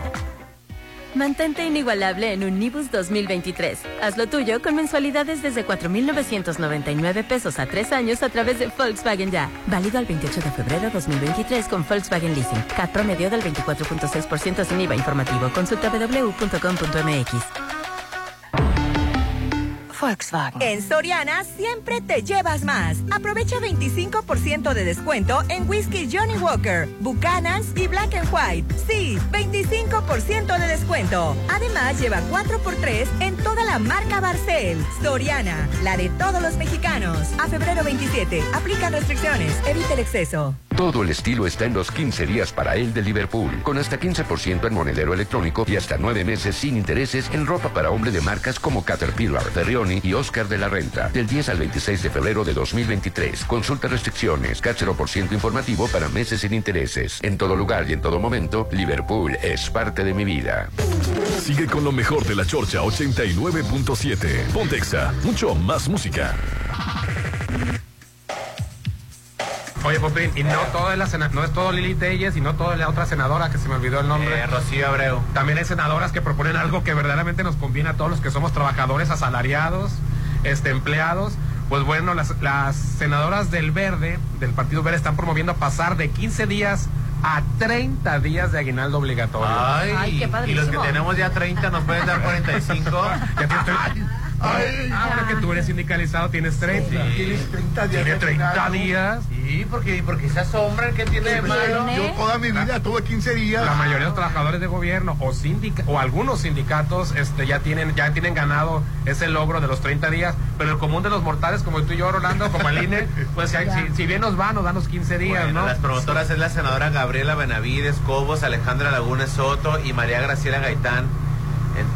Mantente inigualable en un Nibus 2023. Haz lo tuyo con mensualidades desde 4,999 pesos a tres años a través de Volkswagen Ya. Válido al 28 de febrero 2023 con Volkswagen Leasing. CAT promedio del 24.6% sin IVA informativo. Consulta www.com.mx. Volkswagen. En Soriana siempre te llevas más. Aprovecha 25% de descuento en whisky Johnny Walker, Buchanan's y Black and White. Sí, 25% de descuento. Además, lleva 4x3 en toda la marca Barcel. Soriana, la de todos los mexicanos. A febrero 27, aplican restricciones. Evita el exceso. Todo el estilo está en los 15 días para él de Liverpool, con hasta 15% en monedero electrónico y hasta 9 meses sin intereses en ropa para hombre de marcas como Caterpillar, Ferrioni y Oscar de la Renta. Del 10 al 26 de febrero de 2023. Consulta restricciones, CAT 0% informativo para meses sin intereses. En todo lugar y en todo momento, Liverpool es parte de mi vida. Sigue con lo mejor de la Chorcha 89.7. Pontexa, mucho más música. Oye, Popín, y no todo es la sena- no es todo Lili Telles y no todo es la otra senadora que se me olvidó el nombre. Eh, Rocío Abreu. También hay senadoras que proponen algo que verdaderamente nos conviene a todos los que somos trabajadores asalariados, este, empleados. Pues bueno, las, las senadoras del Verde, del Partido Verde, están promoviendo pasar de 15 días a 30 días de aguinaldo obligatorio. Ay, y los que tenemos ya 30 nos pueden dar 45. [LAUGHS] Ya te estoy- [LAUGHS] Ah, hombre, porque tú eres sindicalizado, tienes 30. Tienes 30 días. Tiene de 30 aguinaldo. días. Sí, porque, porque se asombran que tiene de malo. Yo toda mi vida tuve 15 días. La mayoría de los trabajadores de gobierno o sindica- o algunos sindicatos este ya tienen ya tienen ganado ese logro de los 30 días, pero el común de los mortales como tú y yo, Rolando, como el INE, [LAUGHS] pues si, si- si bien nos va, nos dan los 15 días, Bueno, ¿no? las promotoras es la senadora Gabriela Benavides, Cobos, Alejandra Lagunes Soto y María Graciela Gaitán,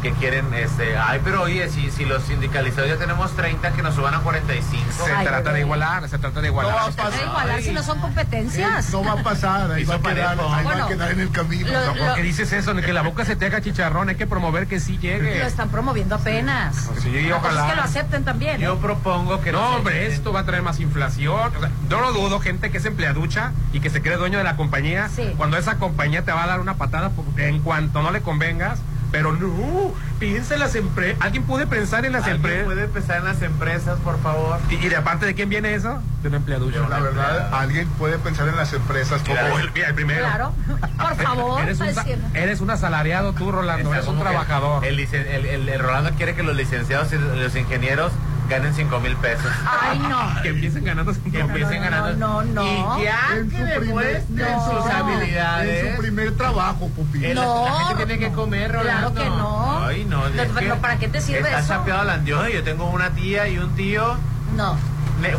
que quieren, este, ay, pero oye, si, si los sindicalizados ya tenemos 30, que nos suban a 45. Se trata de igualar, se trata de igualar. No va a pasar. Igualar si no son competencias. No va a pasar, ahí, va a, quedar, ahí va a Bueno, quedar en el camino. lo- No, ¿Por qué dices eso? Que la boca se te haga chicharrón, hay que promover que sí llegue. Lo están promoviendo apenas. Sí, La cosa ojalá. es que lo acepten también. ¿eh? Yo propongo que No, hombre, esto va a traer más inflación. O sea, no dudo, gente que es empleaducha y que se cree dueño de la compañía. Sí. Cuando esa compañía te va a dar una patada por- en cuanto no le convengas. Pero no, piensa en las empresas. ¿Alguien puede pensar en las ¿Alguien empresas? puede pensar en las empresas, por favor? ¿Y, y de aparte de quién viene eso? De un empleaducho. La verdad, alguien puede pensar en las empresas como Mira, el, mira, el primero. Claro. [LAUGHS] Por favor. Eres un, eres un asalariado tú, Rolando. Eres un trabajador. El, licen- el, el- el Rolando quiere que los licenciados y los ingenieros ganen 5 mil pesos. Ay, no. [LAUGHS] Que empiecen ganando cinco Que empiecen no, ganando. no, no. Y ya en que su primer, demuestren en su- sus en habilidades. su primer trabajo, Pupi. El- No, la gente tiene que comer, claro Rolando. que no. Ay, no. Pero ¿para qué te sirve está eso? chapeado la. Yo tengo una tía y un tío. No.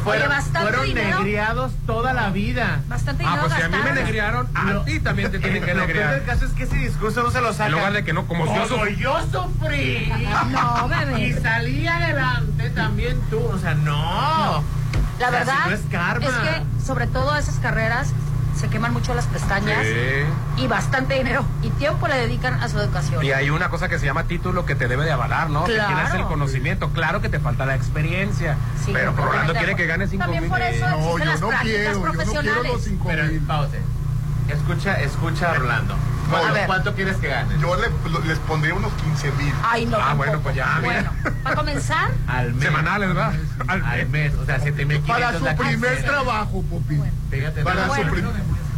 Fueron dinero. negriados toda la vida. Bastante Ah, pues si a mí me negriaron, a ti también te tienen que [LAUGHS] del negrear. caso es que ese discurso no se lo. En lugar de que no, como yo sufrí. yo sufrí. No, bebé. Y salí adelante también tú. O sea, no. La O sea, verdad si no es karma. que sobre todo esas carreras se queman mucho las pestañas Sí. y bastante dinero y tiempo le dedican a su educación. Y hay una cosa que se llama título que te debe de avalar, ¿no? Que Claro. tienes el conocimiento. Claro que te falta la experiencia. Sí, pero Rolando quiere que acuerdo. gane 5 También mil. por eso No, yo las no prácticas quiero, yo no quiero los 5 Pero, mil. Escucha, escucha, Rolando. ¿Cuánto, a ver. cuánto quieres que gane? Yo le- les pondría unos 15 mil. Ay, no. Ah, tampoco. bueno, pues ya, mira. Bueno, para comenzar, [LAUGHS] Al mes. Semanales, ¿verdad? Al Al mes. O sea, 7500 Para su la primer trabajo, Pupi. Fíjate. Para nada su más. prim-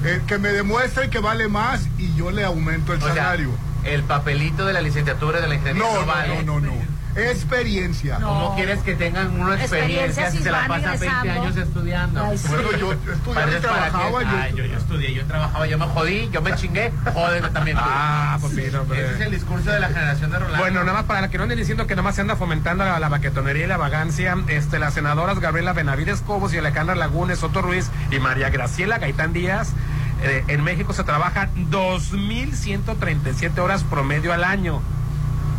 eh, que me demuestre que vale más y yo le aumento el O sea, salario. el papelito de la licenciatura de la ingeniería No, no, vale. no, no, no. Experiencia. No. ¿Cómo quieres que tengan una experiencia Experiencia si se la van pasan 20 regresando. años estudiando? Ay, sí. Bueno, yo estudiaba y trabajaba. yo- Ay, yo, yo estudié, yo trabajaba, yo me jodí, yo me chingué, joder también. tú. Ah, papito, hombre. Ese es el discurso de la generación de Rolando. Bueno, nada más para que no anden diciendo que nada más se anda fomentando la, la baquetonería y la vagancia, este, las senadoras Gabriela Benavides Cobos y Alejandra Lagunes, Soto Ruiz y María Graciela Gaitán Díaz, eh, en México se trabajan 2.137 horas promedio al año.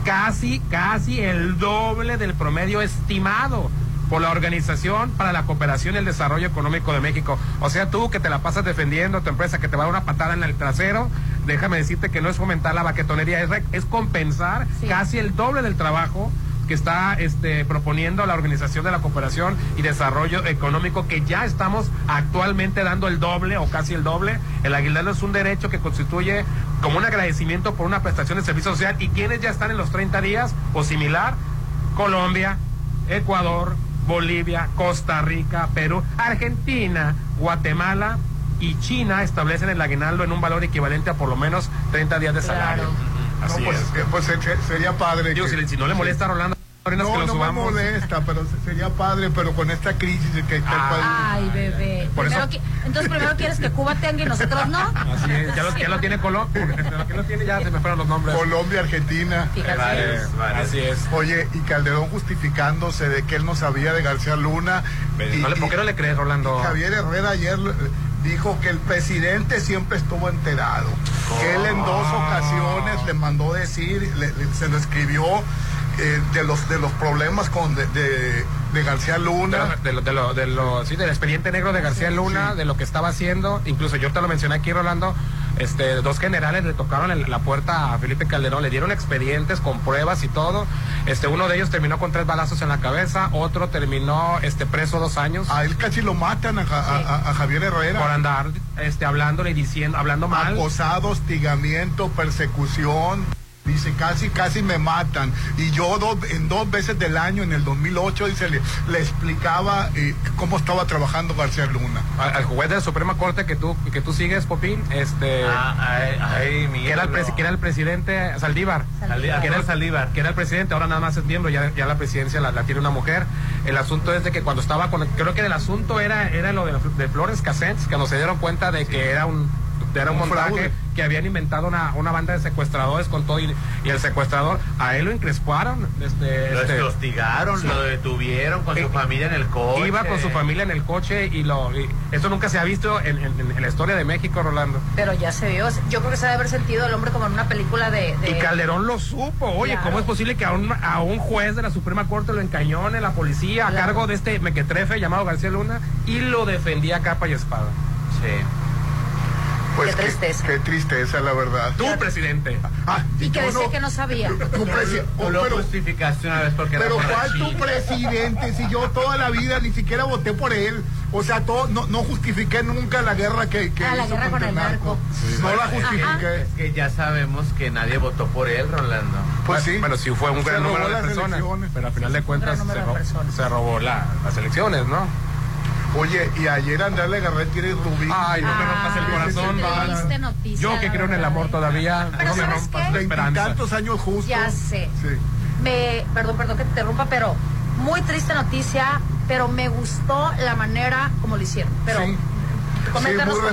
Casi, casi el doble del promedio estimado por la Organización para la Cooperación y el Desarrollo Económico de México. O sea, tú que te la pasas defendiendo a tu empresa, que te va a dar una patada en el trasero, déjame decirte que no es fomentar la baquetonería, es, es compensar Sí. casi el doble del trabajo que está este, proponiendo la Organización de la Cooperación y Desarrollo Económico, que ya estamos actualmente dando el doble o casi el doble. El aguinaldo es un derecho que constituye como un agradecimiento por una prestación de servicio social y quienes ya están en los 30 días o similar, Colombia, Ecuador, Bolivia, Costa Rica, Perú, Argentina, Guatemala y China establecen el aguinaldo en un valor equivalente a por lo menos 30 días de salario. Así pues, es. eh, pues, eh, sería padre. Digo, que- si, no le molesta a Rolando, No, que lo no me molesta, pero se- sería padre, pero con esta crisis de que está el país. ay, bebé. Por Primero eso- Entonces, primero quieres que Cuba tenga y nosotros no. Así es, ya lo, ya lo tiene Colombia, [LAUGHS] ya lo tiene, ya se me fueron los nombres. Colombia, Argentina. Fíjate. Varios. Así es. Oye, y Calderón justificándose de que él no sabía de García Luna. Y- No le- ¿Por qué no le crees, Rolando? Javier Herrera ayer dijo que el presidente siempre estuvo enterado. Que él en dos Ah. ocasiones le mandó decir, le- le- se lo escribió eh, de los de los problemas con de, de- de García Luna. De lo, de lo, de lo- sí, del expediente negro de García Luna, de lo que estaba haciendo. Incluso yo te lo mencioné aquí, Rolando. Este, dos generales le tocaron el- la puerta a Felipe Calderón, le dieron expedientes con pruebas y todo. Este, uno de ellos terminó con tres balazos en la cabeza, otro terminó este, preso dos años. A él casi lo matan a, Ja- a- a- a Javier Herrera. Por andar este, hablándole y diciendo, hablando mal. Acosado, hostigamiento, persecución. Dice, casi, casi me matan. Y yo dos- en dos veces del año, en el 2008, dice, le, le explicaba eh, cómo estaba trabajando García Luna. Al, al juez de la Suprema Corte que tú, que tú sigues, Popín, este... Ah, ay, ay, mi que, era el ídolo. presi- que era el presidente Saldívar. Saldívar. Que era el Saldívar. Que era el presidente, ahora nada más es miembro, ya, ya la presidencia la, la tiene una mujer. El asunto es de que cuando estaba con... Creo que el asunto era, era lo de, de Flores Cassens, que nos se dieron cuenta de que era un... Era un Un montaje fraude. Que habían inventado una, una banda de secuestradores con todo y, y el secuestrador a él lo encresparon este, Lo este, hostigaron, sí. lo detuvieron con su familia en el coche. Iba con su familia en el coche y lo y esto nunca se ha visto en, en- en la historia de México, Rolando. Pero ya se vio. Yo creo que se debe haber sentido el hombre como en una película de. de- Y Calderón lo supo. Oye, Claro. ¿cómo es posible que a un, a un juez de la Suprema Corte lo encañone la policía a cargo de este mequetrefe llamado García Luna y lo defendía a capa y espada? Sí. Pues Qué tristeza. Qué, tristeza, la verdad. Tú, presidente. Ah, Y que decía no- que no sabía. Tu presi- Tú oh, lo pero- justificaste una vez porque Pero ¿cuál tu presidente? Si yo toda la vida ni siquiera voté por él. O sea, todo, no, no justifiqué nunca la guerra que, que Ah, la hizo guerra con el narco. No la Ajá. justifiqué. Es que ya sabemos que nadie votó por él, Rolando. Pues sí. Bueno, sí fue un Se gran número de personas. elecciones. Pero al final de cuentas ro- se robó la- las elecciones, ¿no? Oye, y ayer Andrés Legarreta tiene Rubí. Ay, no me rompas el Ay, corazón, noticia, Yo que creo en el amor todavía, Pero no me ¿sabes rompas la esperanza. Tantos años justos. Ya sé. Sí. Me, perdón, perdón que te interrumpa, pero muy triste noticia, pero me gustó la manera como lo hicieron. Pero Sí. Sí, coméntanos, muy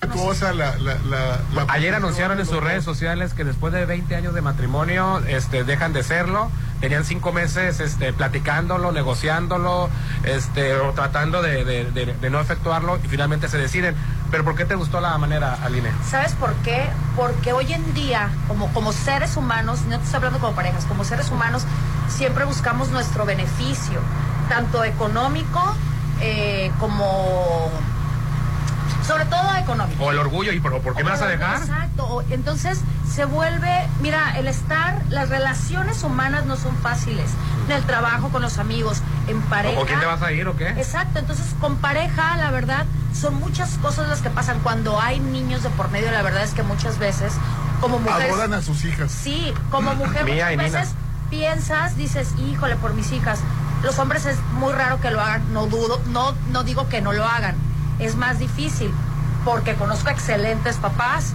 coméntanos. respetuosa la, la, la, la Ayer anunciaron en sus redes sociales que después de 20 años de matrimonio este, dejan de serlo. Tenían cinco meses este, platicándolo, negociándolo, este, o tratando de, de- de- de no efectuarlo y finalmente se deciden. ¿Pero por qué te gustó la manera, Aline? ¿Sabes por qué? Porque hoy en día, como, como seres humanos, no te estoy hablando como parejas, como seres humanos, siempre buscamos nuestro beneficio, tanto económico eh, como... Sobre todo económico. O el orgullo, ¿y por, por qué me vas a dejar? Exacto. Entonces se vuelve, mira, el estar, las relaciones humanas no son fáciles. En el trabajo, con los amigos, en pareja. ¿O quién te vas a ir o qué? Exacto, entonces con pareja, la verdad, son muchas cosas las que pasan. Cuando hay niños de por medio, la verdad es que muchas veces, como mujeres. Adoran a sus hijas. Sí, como mujer Mía y muchas Nina. veces piensas, dices, híjole, por mis hijas. Los hombres es muy raro que lo hagan, no dudo, no, no digo que no lo hagan. Es más difícil, porque conozco excelentes papás,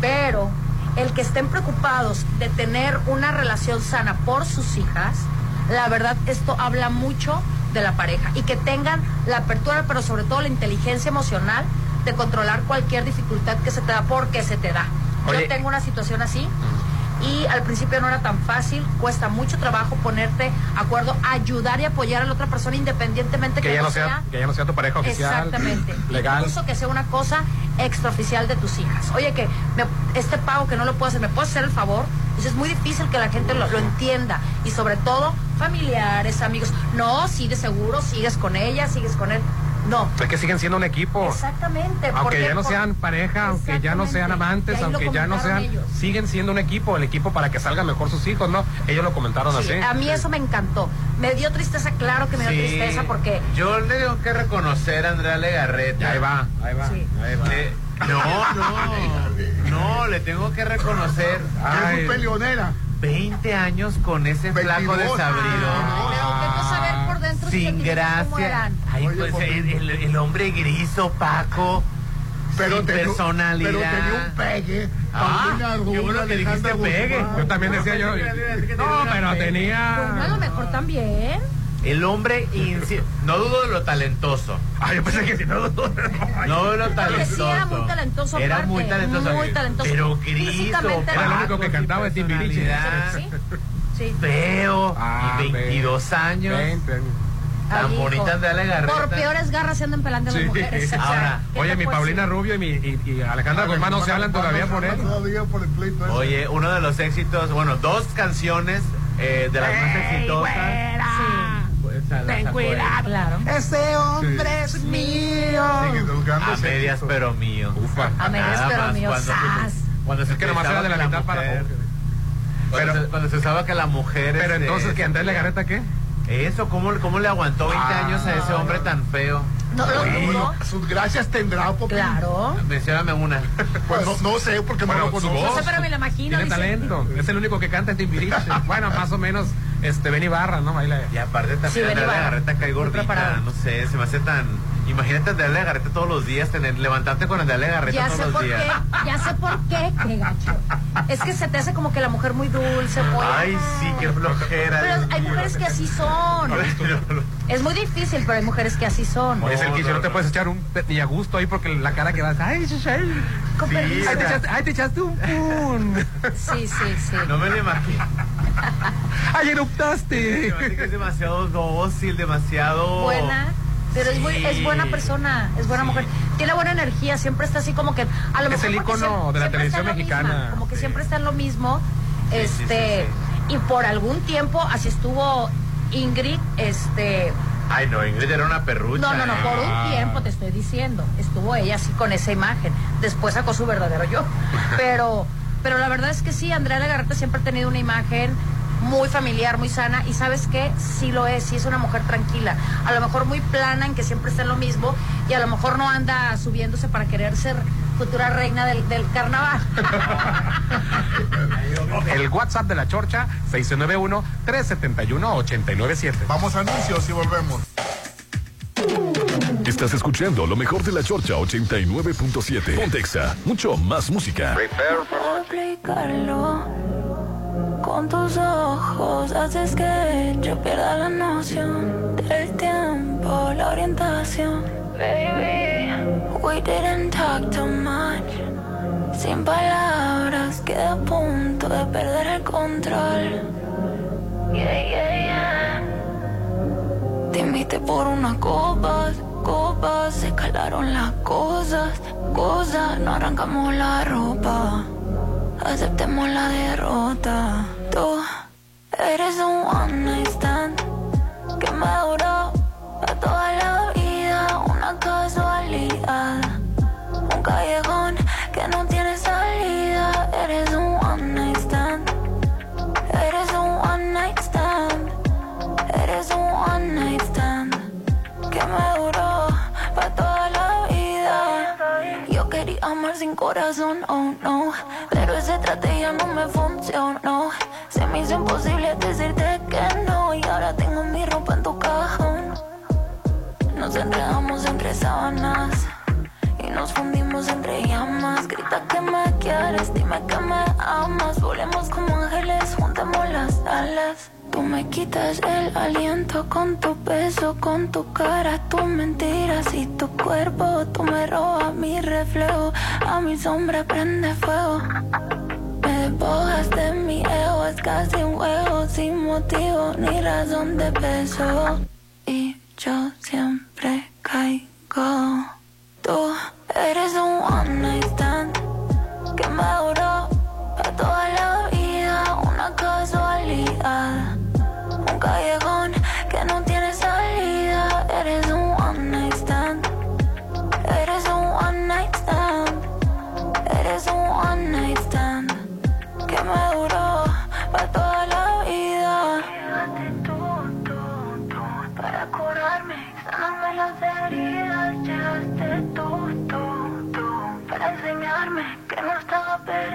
pero el que estén preocupados de tener una relación sana por sus hijas, la verdad esto habla mucho de la pareja y que tengan la apertura, pero sobre todo la inteligencia emocional de controlar cualquier dificultad que se te da porque se te da. Oye. Yo tengo una situación así y al principio no era tan fácil, cuesta mucho trabajo ponerte acuerdo, ayudar y apoyar a la otra persona independientemente que, Que ya no sea, que ya no sea tu pareja oficial, Exactamente. legal. Incluso que sea una cosa extraoficial de tus hijas. Oye, que me- este pago que no lo puedo hacer, ¿me puedes hacer el favor? Entonces es muy difícil que la gente lo, lo entienda. Y sobre todo, familiares, amigos. No, sí, de seguro, sigues con ella, sigues con él. No. Es que siguen siendo un equipo. Exactamente. Aunque ya no sean pareja, aunque ya no sean amantes, aunque ya no sean, ellos. siguen siendo un equipo, el equipo para que salgan mejor sus hijos, ¿no? Ellos lo comentaron Sí, así. a mí eso me encantó. Me dio tristeza, claro que me dio Sí. tristeza porque Yo le tengo que reconocer a Andrea Legarreta. Ahí va, ahí va. Sí. ahí va. Le- no, no, no, le tengo que reconocer. Ay. Es muy peleonera. 20 años con ese flaco 22. desabrido. pero Sin cómo gracia. Ay, Oye, pues por el, el- el hombre gris, opaco. Pero sin tenía, personalidad. pero tenía un pegue. Ah, qué bueno que dijiste pegue. Yo también decía yo. No, pero Bueno, a lo tenía. mejor también. El hombre, inci- no dudo de lo talentoso. Ay, yo pensé que si no. No de lo Porque talentoso. sí era muy talentoso Era muy talentoso. muy talentoso. Pero gris, Era el opaco, único que cantaba de Timbiriche. sí. Feo. Ah, y 22 años. 20 años. Tan Ay, hijo. bonita Andrea Legarreta. Por peores garras se andan pelando Sí. las mujeres. o sea, Ahora, ¿qué Oye, mi Paulina decir? Rubio y, mi, y, y Alejandra Guzmán no se hablan todavía por él. Todavía por el pleito ese. Oye, uno de los éxitos, bueno, dos canciones eh, de las más exitosas. Pues, Ten acuerdas. cuidado. Claro. Ese hombre es mío. A medias, pero mío. Ufa. A medias, pero mío, Cuando Es que nomás era de la mitad que para. Cuando, Pero- se, cuando se usaba que la mujer. Pero este, entonces, ¿que Andrés Legarreta qué? Eso, ¿cómo, cómo le aguantó 20 Ah. años a ese hombre tan feo? No dudo. Sus gracias tendrá, Popín. Claro. Mencióname una. Pues no, no sé, porque no lo su conozco. No voz. sé, pero me lo imagino. Tiene talento. Es el único que canta en Timbiriche. [LAUGHS] bueno, más o menos, este, Benny Barra, ¿no? Baila. Y aparte Sí, también y Andrea cae gordita, no sé, se me hace tan... Imagínate Andrea Legarreta todos los días, tener, levantarte con Andrea Legarreta Ya todos sé los por días. qué, ya sé por qué, [LAUGHS] qué gacho. Es que se te hace como que la mujer muy dulce, muy... Ay, sí, qué flojera. Pero hay mujeres que así son. Es muy difícil, pero hay mujeres que así son. es el que no, te puedes echar un ni a gusto ahí porque la cara que das. Ay, Shishel. Permiso. Ay, te echaste, ay, te echaste un pun. Sí, sí, sí. No me lo imagino. [LAUGHS] Ay, eruptaste. Es demasiado dócil, demasiado... buena, pero es, muy, es buena persona, es buena mujer. Tiene buena energía, siempre está así como que a lo Es mejor el siem- de la televisión mexicana. misma, como que siempre está en lo mismo. Este, y por algún tiempo así estuvo Ingrid, este, Ay, no, Ingrid era una perrucha. no, no, no, por un tiempo te estoy diciendo, estuvo ella así con esa imagen. Después sacó su verdadero yo. [LAUGHS] Pero, pero la verdad es que sí, Andrea Legarreta siempre ha tenido una imagen muy familiar, muy sana, y sabes qué, sí lo es, sí es una mujer tranquila, a lo mejor muy plana en que siempre está en lo mismo, y a lo mejor no anda subiéndose para querer ser futura reina del, del carnaval. [LAUGHS] El WhatsApp de la Chorcha, 691-371-897. Vamos a anuncios y volvemos. Estás escuchando lo mejor de la Chorcha 89.7. Pontexa, mucho más música. Para explicarlo con tus ojos haces que yo pierda la noción del tiempo, la orientación. Baby, we didn't talk too much. Sin palabras, quedé a punto de perder el control. Yeah, yeah, yeah. Te invité por unas copas, copas, se calaron las cosas, cosas, no arrancamos la ropa, aceptemos la derrota. Tú eres un one night stand que me duró a toda la vida, una casualidad, un callejón que no tiene salida. Eres un one night stand, eres un one night stand. Eres un one night stand que me duró para toda la vida. Yo quería amar sin corazón, oh no, pero esa estrategia no me funcionó. Me hizo imposible decirte que no y ahora tengo mi ropa en tu cajón. Nos enredamos entre sábanas y nos fundimos entre llamas. Grita que me quieres, dime que me amas. Volemos como ángeles, juntemos las alas. Tú me quitas el aliento con tu peso, con tu cara, tus mentiras y tu cuerpo. Tú me robas mi reflejo, a mi sombra prende fuego. Despojas de mi ego, es casi un juego sin motivo ni razón de peso. Y yo siempre caigo. Tú eres un one night stand que me duró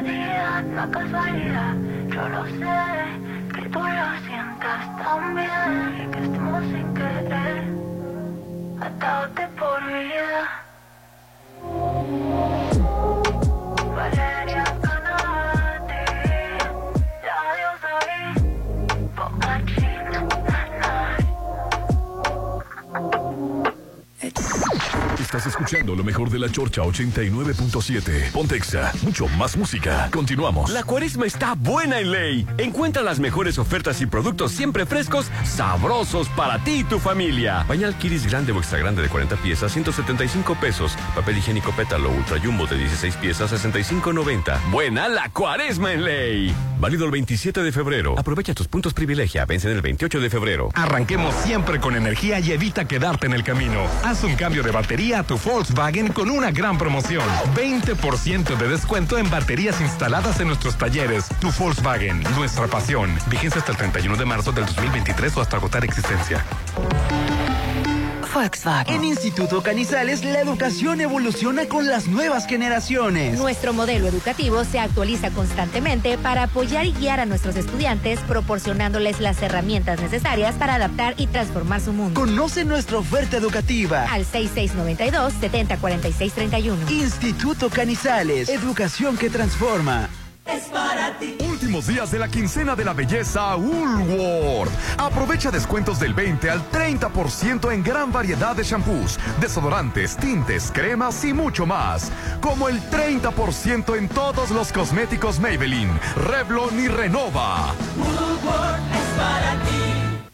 es casualidad. Yo lo sé, que tú lo sientas también que estemos sin querer, atados por vida. Estás escuchando lo mejor de la Chorcha 89.7. Pontexa, mucho más música. Continuamos. La cuaresma está buena en ley. Encuentra las mejores ofertas y productos siempre frescos, sabrosos para ti y tu familia. Pañal Kiris grande o extra grande de 40 piezas, 175 pesos. Papel higiénico pétalo ultra jumbo de 16 piezas, 65.90. Buena la cuaresma en ley. Válido el 27 de febrero. Aprovecha tus puntos privilegia. Vencen el 28 de febrero. Arranquemos siempre con energía y evita quedarte en el camino. Haz un cambio de batería Tu Volkswagen con una gran promoción. 20% de descuento en baterías instaladas en nuestros talleres. Tu Volkswagen, nuestra pasión. Vigencia hasta el 31 de marzo del 2023 o hasta agotar existencia. Volkswagen. En Instituto Canizales la educación evoluciona con las nuevas generaciones. Nuestro modelo educativo se actualiza constantemente para apoyar y guiar a nuestros estudiantes, proporcionándoles las herramientas necesarias para adaptar y transformar su mundo. Conoce nuestra oferta educativa. Al 6692-704631. Instituto Canizales, educación que transforma. Es para ti. Últimos días de la quincena de la belleza Woolworth. Aprovecha descuentos del 20 al 30% en gran variedad de shampoos, desodorantes, tintes, cremas y mucho más. Como el 30% en todos los cosméticos Maybelline, Revlon y Renova.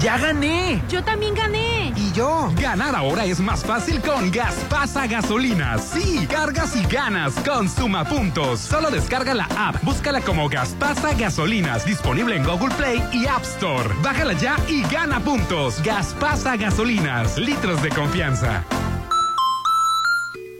¡Ya gané! Yo también gané. ¿Y yo? Ganar ahora es más fácil con Gaspasa Gasolinas. Sí, cargas y ganas con Suma Puntos. Solo descarga la app, búscala como Gaspasa Gasolinas, disponible en Google Play y App Store. Bájala ya y gana puntos. Gaspasa Gasolinas, litros de confianza.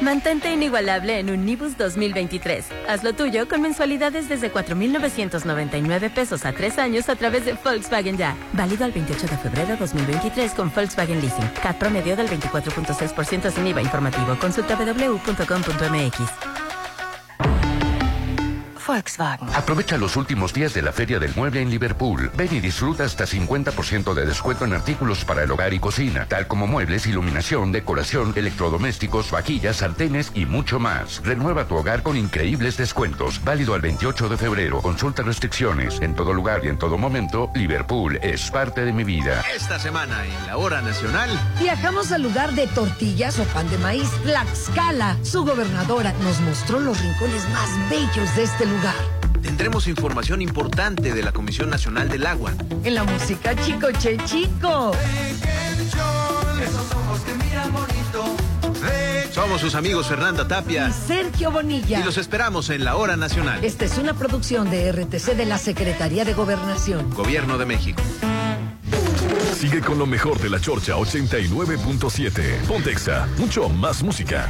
Mantente inigualable en Unibus 2023. Haz lo tuyo con mensualidades desde 4,999 pesos a tres años a través de Volkswagen Ya. Válido al 28 de febrero 2023 con Volkswagen Leasing. CAT promedio del 24.6% sin IVA informativo. Consulta www.com.mx. Volkswagen. Aprovecha los últimos días de la Feria del Mueble en Liverpool. Ven y disfruta hasta 50% de descuento en artículos para el hogar y cocina, tal como muebles, iluminación, decoración, electrodomésticos, vajillas, sartenes y mucho más. Renueva tu hogar con increíbles descuentos. Válido al 28 de febrero. Consulta restricciones. En todo lugar y en todo momento, Liverpool es parte de mi vida. Esta semana en la hora nacional. Viajamos al lugar de tortillas o pan de maíz, Tlaxcala. Su gobernadora nos mostró los rincones más bellos de este lugar. Tendremos información importante de la Comisión Nacional del Agua. En la música Chico Che Chico. Somos sus amigos Fernanda Tapia y Sergio Bonilla. Y los esperamos en la Hora Nacional. Esta es una producción de RTC de la Secretaría de Gobernación. Gobierno de México. Sigue con lo mejor de la Chorcha 89.7. Pontexa, mucho más música.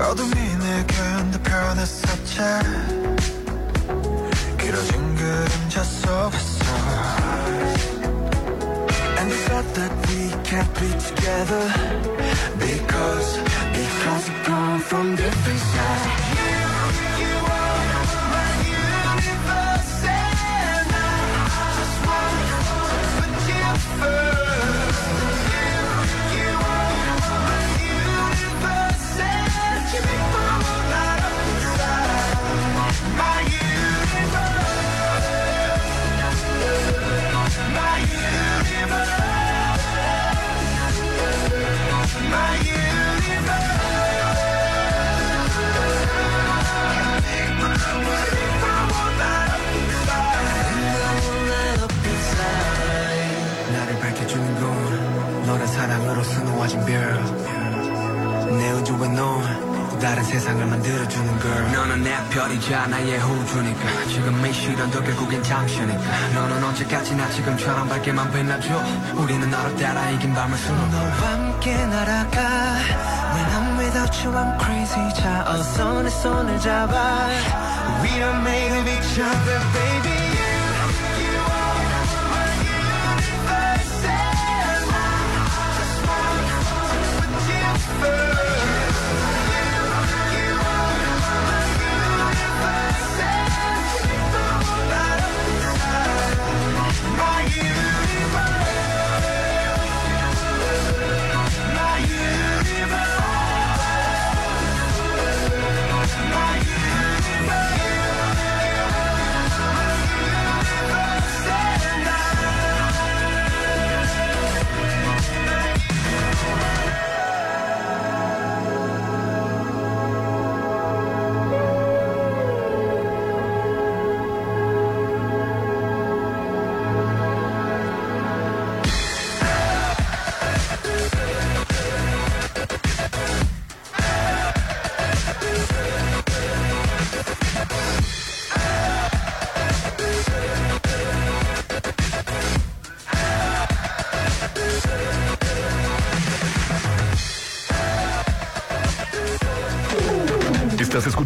어둠이 내게 더 변했었지 길어진 그림자 속에서 And I thought that we can't be together Because, because we've come from different sides 사랑으로 수놓아진 별 내 우주와 넌 다른 세상을 만들어주는 girl 너는 내 별이자 나의 호주니까. 지금 이 시련도 결국엔 잠시니까. 너는 언제까지나 지금처럼 밝게만 빛나줘. 우리는 너를 따라 이긴 밤을 수놓 너와 함께 날아가. When I'm without you I'm crazy. 자 어서 내 손을 잡아. We made of each other baby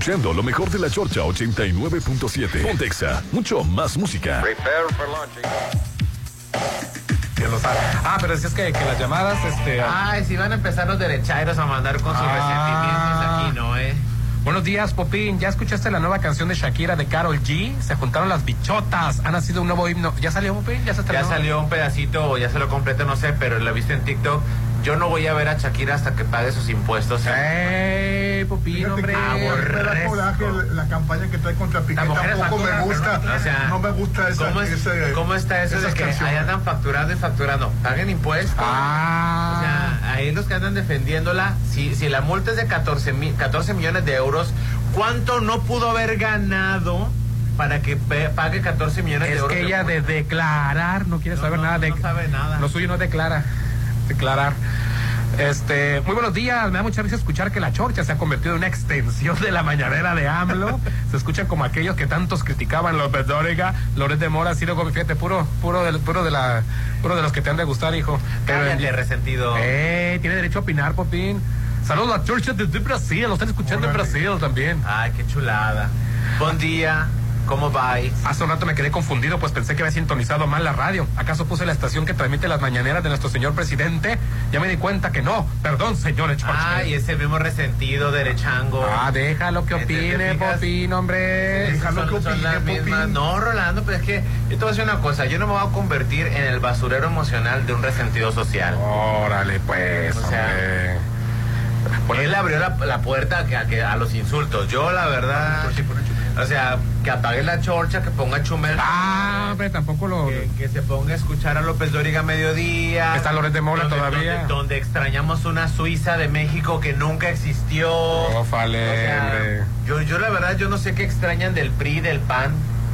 escuchando lo mejor de la Chorcha 89.7. Pontexa, mucho más música. Prepare for launching. Ya lo sabe. Ah, pero decías que, que las llamadas, este. Ay, si van a empezar los derechairos a mandar con sus Ah. resentimientos aquí, ¿no, eh? Buenos días, Popín. ¿Ya escuchaste la nueva canción de Shakira de Carol G? Se juntaron las bichotas. Ha nacido un nuevo himno. ¿Ya salió, Popín? ¿Ya se Ya estrenó? salió un pedacito, o ya se lo completo, no sé, pero lo he visto en TikTok. Yo no voy a ver a Shakira hasta que pague sus impuestos. ¡Ey, Popín, hombre! Coraje la campaña que trae contra Piqué. es Tampoco me gusta. no- o sea, no me gusta esa, ¿Cómo, es- ese- cómo está eso de que canciones. ahí andan facturando y facturando? Paguen impuestos. Ah. O sea, ahí los que andan defendiéndola, si, si la multa es de 14, mil- 14 millones de euros, ¿cuánto no pudo haber ganado para que pague 14 millones de Es euros? que ella de declarar no quiere saber nada de. no sabe nada. Lo suyo no declara. Declarar. Este, muy buenos días. Me da mucha risa escuchar que la chorcha se ha convertido en una extensión de la mañanera de AMLO. [LAUGHS] se escuchan como aquellos que tantos criticaban López Dóriga, Loret de Mora, Ciro Gómez. Fíjate, puro, puro, de, puro de la, puro de los que te han de gustar, hijo. Cállate, resentido. Eh, tiene derecho a opinar, Popín. Saludos a la chorcha desde Brasil. Lo están escuchando en Brasil también. Ay, qué chulada. Buen día. ¿Cómo va? Hace un rato me quedé confundido, pues pensé que había sintonizado mal la radio. ¿Acaso puse la estación que transmite las mañaneras de nuestro señor presidente? Ya me di cuenta que no. Perdón, señor George. Ay, ese mismo resentido, derechango. Ah, déjalo que ¿Te- te opine? Popín, hombre. Son las mismas. No, Rolando, pero es que yo te voy a decir una cosa. Yo no me voy a convertir en el basurero emocional de un resentido social. Órale, pues, O sea, él abrió la, la puerta a, que- a que- a los insultos. Yo, la verdad. O sea, que apague la chorcha, que ponga Chumel. Ah, hombre, tampoco lo. Que, que se ponga a escuchar a López Dóriga a mediodía. Está Loret de Mola Donde- todavía. Donde, donde extrañamos una Suiza de México que nunca existió. Ófale, O sea, yo, yo la verdad, yo no sé qué extrañan del PRI, del PAN.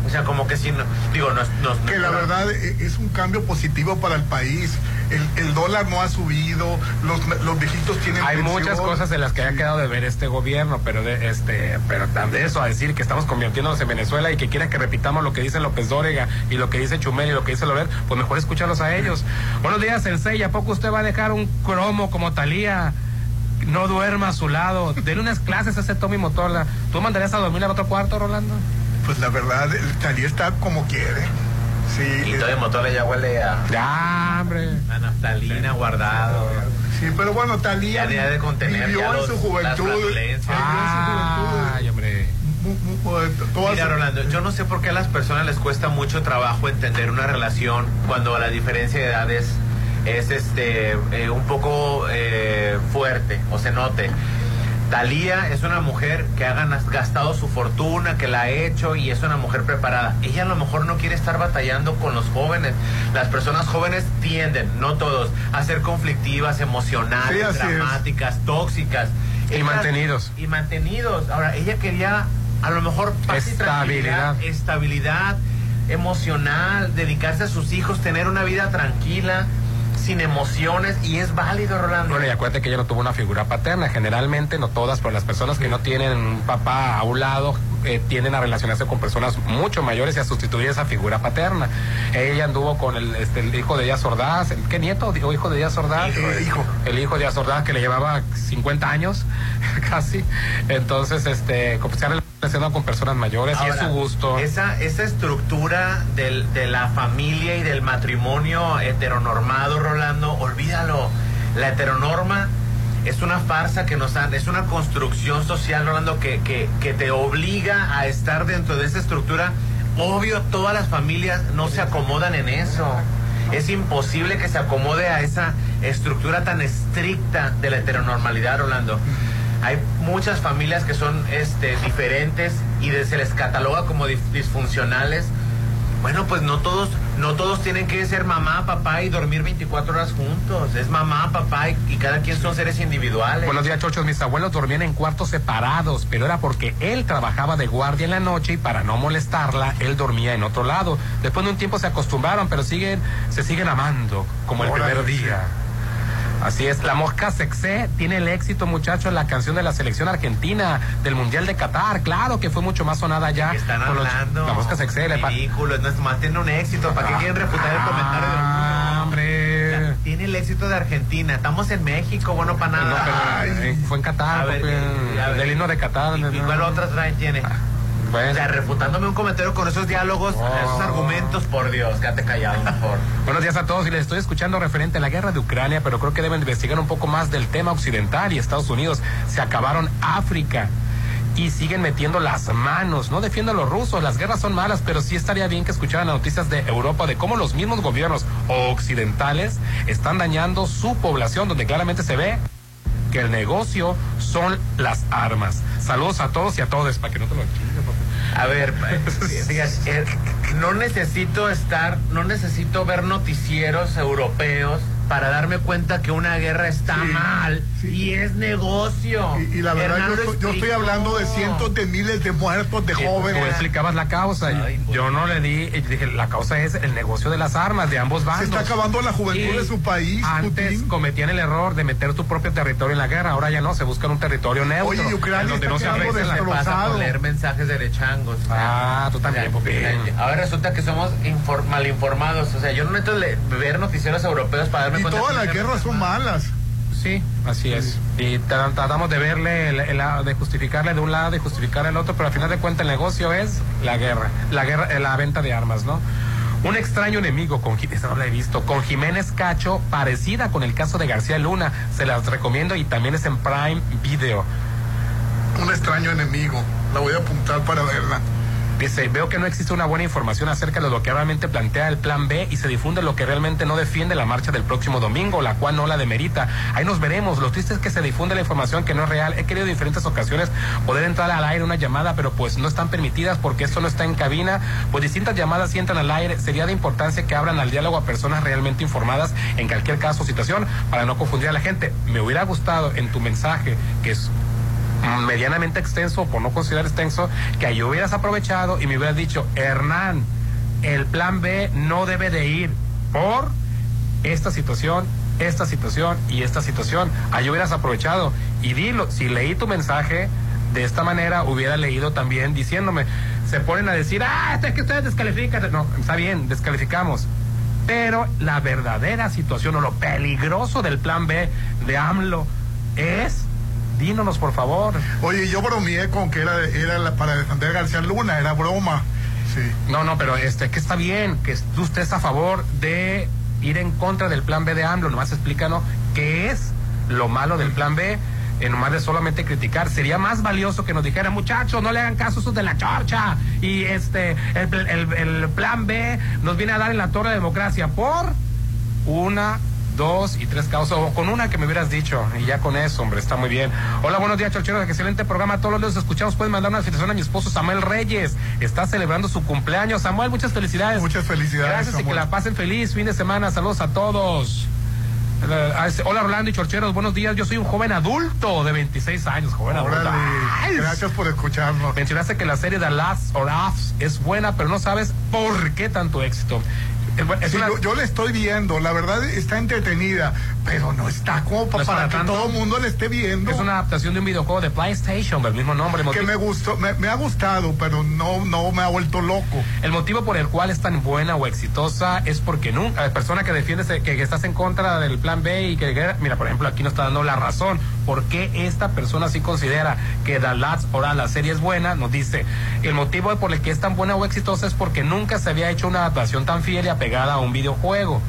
O sea, como que si no. Digo, no. no- que la verdad e- es un cambio positivo para el país. El, el dólar no ha subido, los, los viejitos tienen Hay pensión. muchas cosas en las que ha quedado de ver este gobierno, pero de este, pero tan de eso a decir que estamos convirtiéndonos en Venezuela y que quiera que repitamos lo que dice López Dóriga y lo que dice Chumel y lo que dice Loret, pues mejor escucharlos a ellos. Buenos días, Sensei, ¿a poco usted va a dejar un cromo como Talía? No duerma a su lado. Denle unas [LAUGHS] clases a ese Tommy Motola. ¿Tú mandarías a dormir al otro cuarto, Rolando? Pues la verdad, el Talía está como quiere. Sí. Y todo el motor ya huele a. Ya, hombre. A naftalina guardado. Sí, pero bueno, Talía Ya debe de contener vivió ya en su las juventud. flatulencias. Ay, hombre. todas- Mira, Rolando, yo no sé por qué a las personas les cuesta mucho trabajo entender una relación cuando la diferencia de edades es este eh, un poco eh, fuerte o se note. Talía es una mujer que ha gastado su fortuna, que la ha hecho y es una mujer preparada. Ella a lo mejor no quiere estar batallando con los jóvenes. Las personas jóvenes tienden, no todos, a ser conflictivas, emocionales, Sí, así es. dramáticas, tóxicas. Y mantenidos. Y mantenidos. Ahora, ella quería a lo mejor paz y tranquilidad, estabilidad emocional, dedicarse a sus hijos, tener una vida tranquila. Sin emociones y es válido, Rolando. Bueno, y acuérdate que ella no tuvo una figura paterna. Generalmente, no todas, pero las personas que no tienen un papá a un lado eh, tienden a relacionarse con personas mucho mayores y a sustituir esa figura paterna. Ella anduvo con el, este, el hijo de Díaz Ordaz. ¿el- ¿Qué nieto? Digo, hijo de Díaz Ordaz. Hijo, hijo. El hijo de Díaz Ordaz que le llevaba 50 años [LAUGHS] casi. Entonces, este, como relacionado con personas mayores y es Ahora, su gusto. Esa, esa estructura del- de la familia y del matrimonio heteronormado, Rolando, olvídalo. La heteronorma es una farsa que nos han, es una construcción social, Rolando, que, que, que te obliga a estar dentro de esa estructura. Obvio, todas las familias no se acomodan en eso. Es imposible que se acomode a esa estructura tan estricta de la heteronormalidad, Rolando. Hay muchas familias que son este, diferentes y de- se les cataloga como disfuncionales. Bueno, pues no todos, no todos tienen que ser mamá, papá y dormir 24 horas juntos. Es mamá, papá y, y cada quien son seres individuales. Buenos días, chochos. Mis abuelos dormían en cuartos separados, pero era porque él trabajaba de guardia en la noche y para no molestarla, él dormía en otro lado. Después de un tiempo se acostumbraron, pero siguen, se siguen amando, como el primer día. Así es, la mosca sexé tiene el éxito, muchachos, la canción de la selección argentina del Mundial de Qatar. Claro que fue mucho más sonada ya. Están con los- hablando. la mosca sexé. Ridículo, no es más, tiene un éxito. ¿Para qué quieren refutar el comentario del Ah, hombre. Tiene el éxito de Argentina. Estamos en México, bueno, para No, nada. pero, eh, fue en Qatar, ver, porque- ver. del himno de Qatar. ¿Y, y cuál otra trae tiene? Bueno. O sea, refutándome un comentario con esos diálogos, esos argumentos, por Dios, quédate callado mejor. [LAUGHS] Buenos días a todos y les estoy escuchando referente a la guerra de Ucrania, pero creo que deben investigar un poco más del tema occidental y Estados Unidos. Se acabaron África y siguen metiendo las manos. No defiendo a los rusos, las guerras son malas, pero sí estaría bien que escucharan noticias de Europa de cómo los mismos gobiernos occidentales están dañando su población, donde claramente se ve que el negocio son las armas. Saludos a todos y a todos, para que no te lo papi. A ver, eh, no necesito estar, no necesito ver noticieros europeos para darme cuenta que una guerra está mal y es negocio. Y, y la verdad, yo, Hernando estoy- yo estoy explicó. hablando de cientos de miles de muertos, de Tú jóvenes. explicabas la causa. yo no le di, y dije, la causa es el negocio de las armas de ambos bandos. está acabando la juventud Y de su país, Antes Putin. cometían el error de meter tu propio territorio en la guerra, ahora ya no, se buscan un territorio neutro. Oye, y Ucrania donde está no se afecte la- Se pasa por leer mensajes derechangos. Ah, tú también, Popín. Ahora resulta que somos infor- mal informados. O sea, yo no necesito ver noticieros europeos para darme Y cuenta. todas las guerras son mal. malas. Sí, así es. Y tra- tratamos de verle, de justificarle de un lado y justificar el otro, pero al final de cuentas el negocio es la guerra, la guerra, eh, la venta de armas, ¿no? Un extraño enemigo, con, no la he visto, con Jiménez Cacho, parecida con el caso de García Luna. Se las recomiendo y también es en Prime Video. Un extraño enemigo. La voy a apuntar para verla. Dice, veo que no existe una buena información acerca de lo que realmente plantea el plan B y se difunde lo que realmente no defiende la marcha del próximo domingo, la cual no la demerita. Ahí nos veremos. Lo triste es que se difunde la información que no es real. He querido en diferentes ocasiones poder entrar al aire una llamada, pero pues no están permitidas porque esto no está en cabina. Pues distintas llamadas sí entran al aire. Sería de importancia que abran al diálogo a personas realmente informadas en cualquier caso o situación para no confundir a la gente. Me hubiera gustado en tu mensaje, que es medianamente extenso, por no considerar extenso, que ahí hubieras aprovechado y me hubieras dicho, Hernán, el plan B no debe de ir por esta situación, esta situación y esta situación. Ahí hubieras aprovechado y dilo, si leí tu mensaje de esta manera, hubiera leído también diciéndome, se ponen a decir, ah, es que ustedes descalifican. No, está bien, descalificamos. Pero la verdadera situación o lo peligroso del plan B de AMLO es Dínonos, por favor. Oye, yo bromeé con que era, era la- para defender a García Luna, era broma. Sí. No, no, pero este, que está bien, que tú estés a favor de ir en contra del plan B de AMLO. Nomás explícanos qué es lo malo del plan B. En lugar de solamente criticar, sería más valioso que nos dijeran, muchachos, no le hagan caso a esos de la chorcha. Y este, el, el- el plan B nos viene a dar en la torre de democracia por una, dos y tres causas, o con una que me hubieras dicho, y ya con eso, hombre, está muy bien. Hola, buenos días, chorcheros, excelente programa, todos los días escuchamos, pueden mandar una felicitación a mi esposo Samuel Reyes, está celebrando su cumpleaños, Samuel, muchas felicidades. Muchas felicidades, Gracias y que la pasen feliz, fin de semana, saludos a todos. Eh, Hola Rolando y Chorcheros, buenos días. Yo soy un joven adulto de 26 años, joven adulto. Órale, Ay, gracias por escucharnos. Mencionaste que la serie The Last of Us es buena, pero no sabes por qué tanto éxito. Sí, yo, yo la estoy viendo, la verdad está entretenida, pero no está como es para, para que todo el mundo la esté viendo. Es una adaptación de un videojuego de PlayStation del mismo nombre. que me gustó, me, me ha gustado, pero no, no me ha vuelto loco. El motivo por el cual es tan buena o exitosa es porque nunca, la persona que defiende que, que estás en contra del plan B y que, mira, por ejemplo, aquí nos está dando la razón. ¿Por qué esta persona sí considera que The Last la serie es buena? Nos dice, el motivo por el que es tan buena o exitosa es porque nunca se había hecho una adaptación tan fiel y apegada a un videojuego.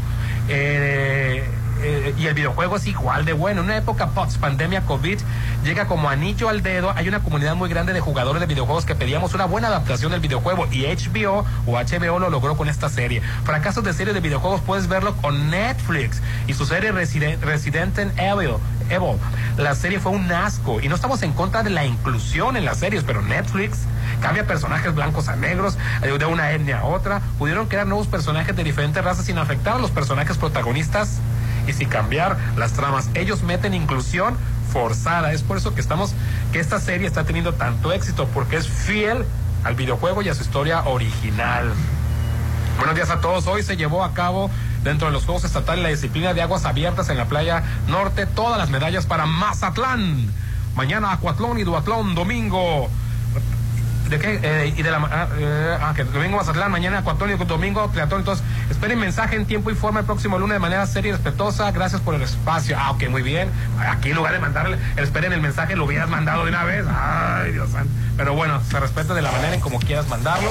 Eh, eh, y el videojuego es igual de bueno. En una época post pandemia COVID llega como anillo al dedo. Hay una comunidad muy grande de jugadores de videojuegos que pedíamos una buena adaptación del videojuego y HBO o HBO lo logró con esta serie. Fracasos de series de videojuegos puedes verlo con Netflix y su serie Resident, Resident Evil. Evil. La serie fue un asco y no estamos en contra de la inclusión en las series, pero Netflix cambia personajes blancos a negros, eh, de una etnia a otra. Pudieron crear nuevos personajes de diferentes razas sin afectar a los personajes protagonistas y sin cambiar las tramas. Ellos meten inclusión forzada. Es por eso que estamos, que esta serie está teniendo tanto éxito, porque es fiel al videojuego y a su historia original. Buenos días a todos. Hoy se llevó a cabo dentro de los Juegos Estatales la disciplina de aguas abiertas en la playa norte. Todas las medallas para Mazatlán. Mañana acuatlón y duatlón. Domingo. ¿De qué? Eh, y de la ah, eh, ah, que domingo Mazatlán, mañana Acuatlón y domingo triatlón. Entonces, esperen mensaje en tiempo y forma el próximo lunes de manera seria y respetuosa. Gracias por el espacio. Ah, ok, muy bien. Aquí en lugar de mandarle, esperen el mensaje, lo hubieras mandado de una vez. Ay, Dios santo. Pero bueno, se respeta de la manera en como quieras mandarlo.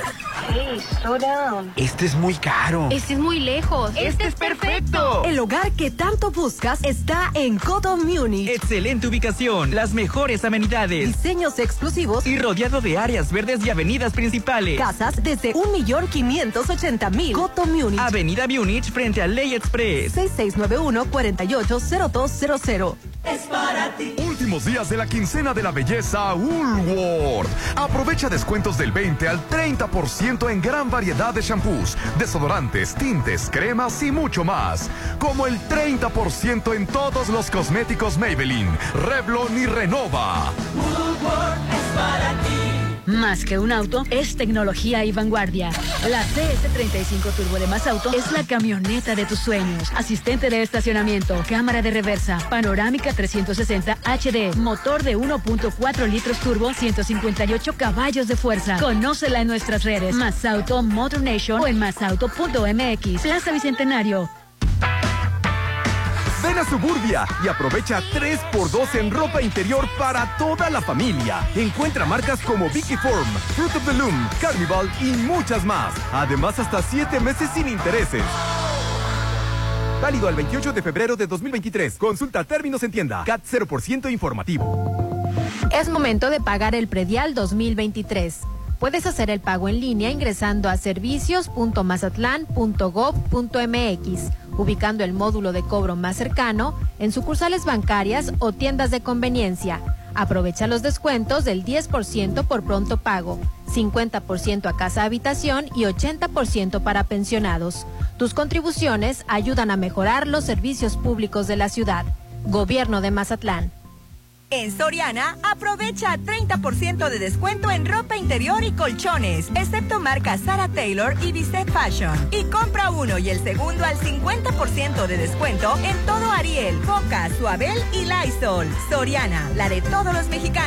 Hey, slow down. Este es muy caro. Este es muy lejos. Este es perfecto. El hogar que tanto buscas está en Coto Munich. Excelente ubicación, las mejores amenidades Diseños exclusivos y rodeado de áreas verdes y avenidas principales. Casas desde 1.580.000. Coto Munich. Avenida Munich frente a Ley Express. 6691-480200. Es para ti. Últimos días de la quincena de la belleza Woolworth. Aprovecha descuentos del 20 al 30% en gran variedad de shampoos, desodorantes, tintes, cremas y mucho más. Como el 30% en todos los cosméticos Maybelline, Revlon y Renova. Woolworth es para ti. Más que un auto, es tecnología y vanguardia. La CS35 Turbo de Más Auto es la camioneta de tus sueños. Asistente de estacionamiento, cámara de reversa, panorámica 360 HD, motor de 1.4 litros turbo, 158 caballos de fuerza. Conócela en nuestras redes. Más Auto Motor Nation o en masauto.mx. Plaza Bicentenario. Ven a Suburbia y aprovecha 3x2 en ropa interior para toda la familia. Encuentra marcas como Vicky Form, Fruit of the Loom, Carnival y muchas más. Además, hasta 7 meses sin intereses. Válido al 28 de febrero de 2023. Consulta términos en tienda. CAT 0% informativo. Es momento de pagar el predial 2023. Puedes hacer el pago en línea ingresando a servicios.mazatlán.gov.mx, ubicando el módulo de cobro más cercano en sucursales bancarias o tiendas de conveniencia. Aprovecha los descuentos del 10% por pronto pago, 50% a casa habitación y 80% para pensionados. Tus contribuciones ayudan a mejorar los servicios públicos de la ciudad. Gobierno de Mazatlán. En Soriana, aprovecha 30% de descuento en ropa interior y colchones, excepto marcas Sara Taylor y Bissett Fashion. Y compra uno y el segundo al 50% de descuento en todo Ariel, Foca, Suabel y Lysol. Soriana, la de todos los mexicanos.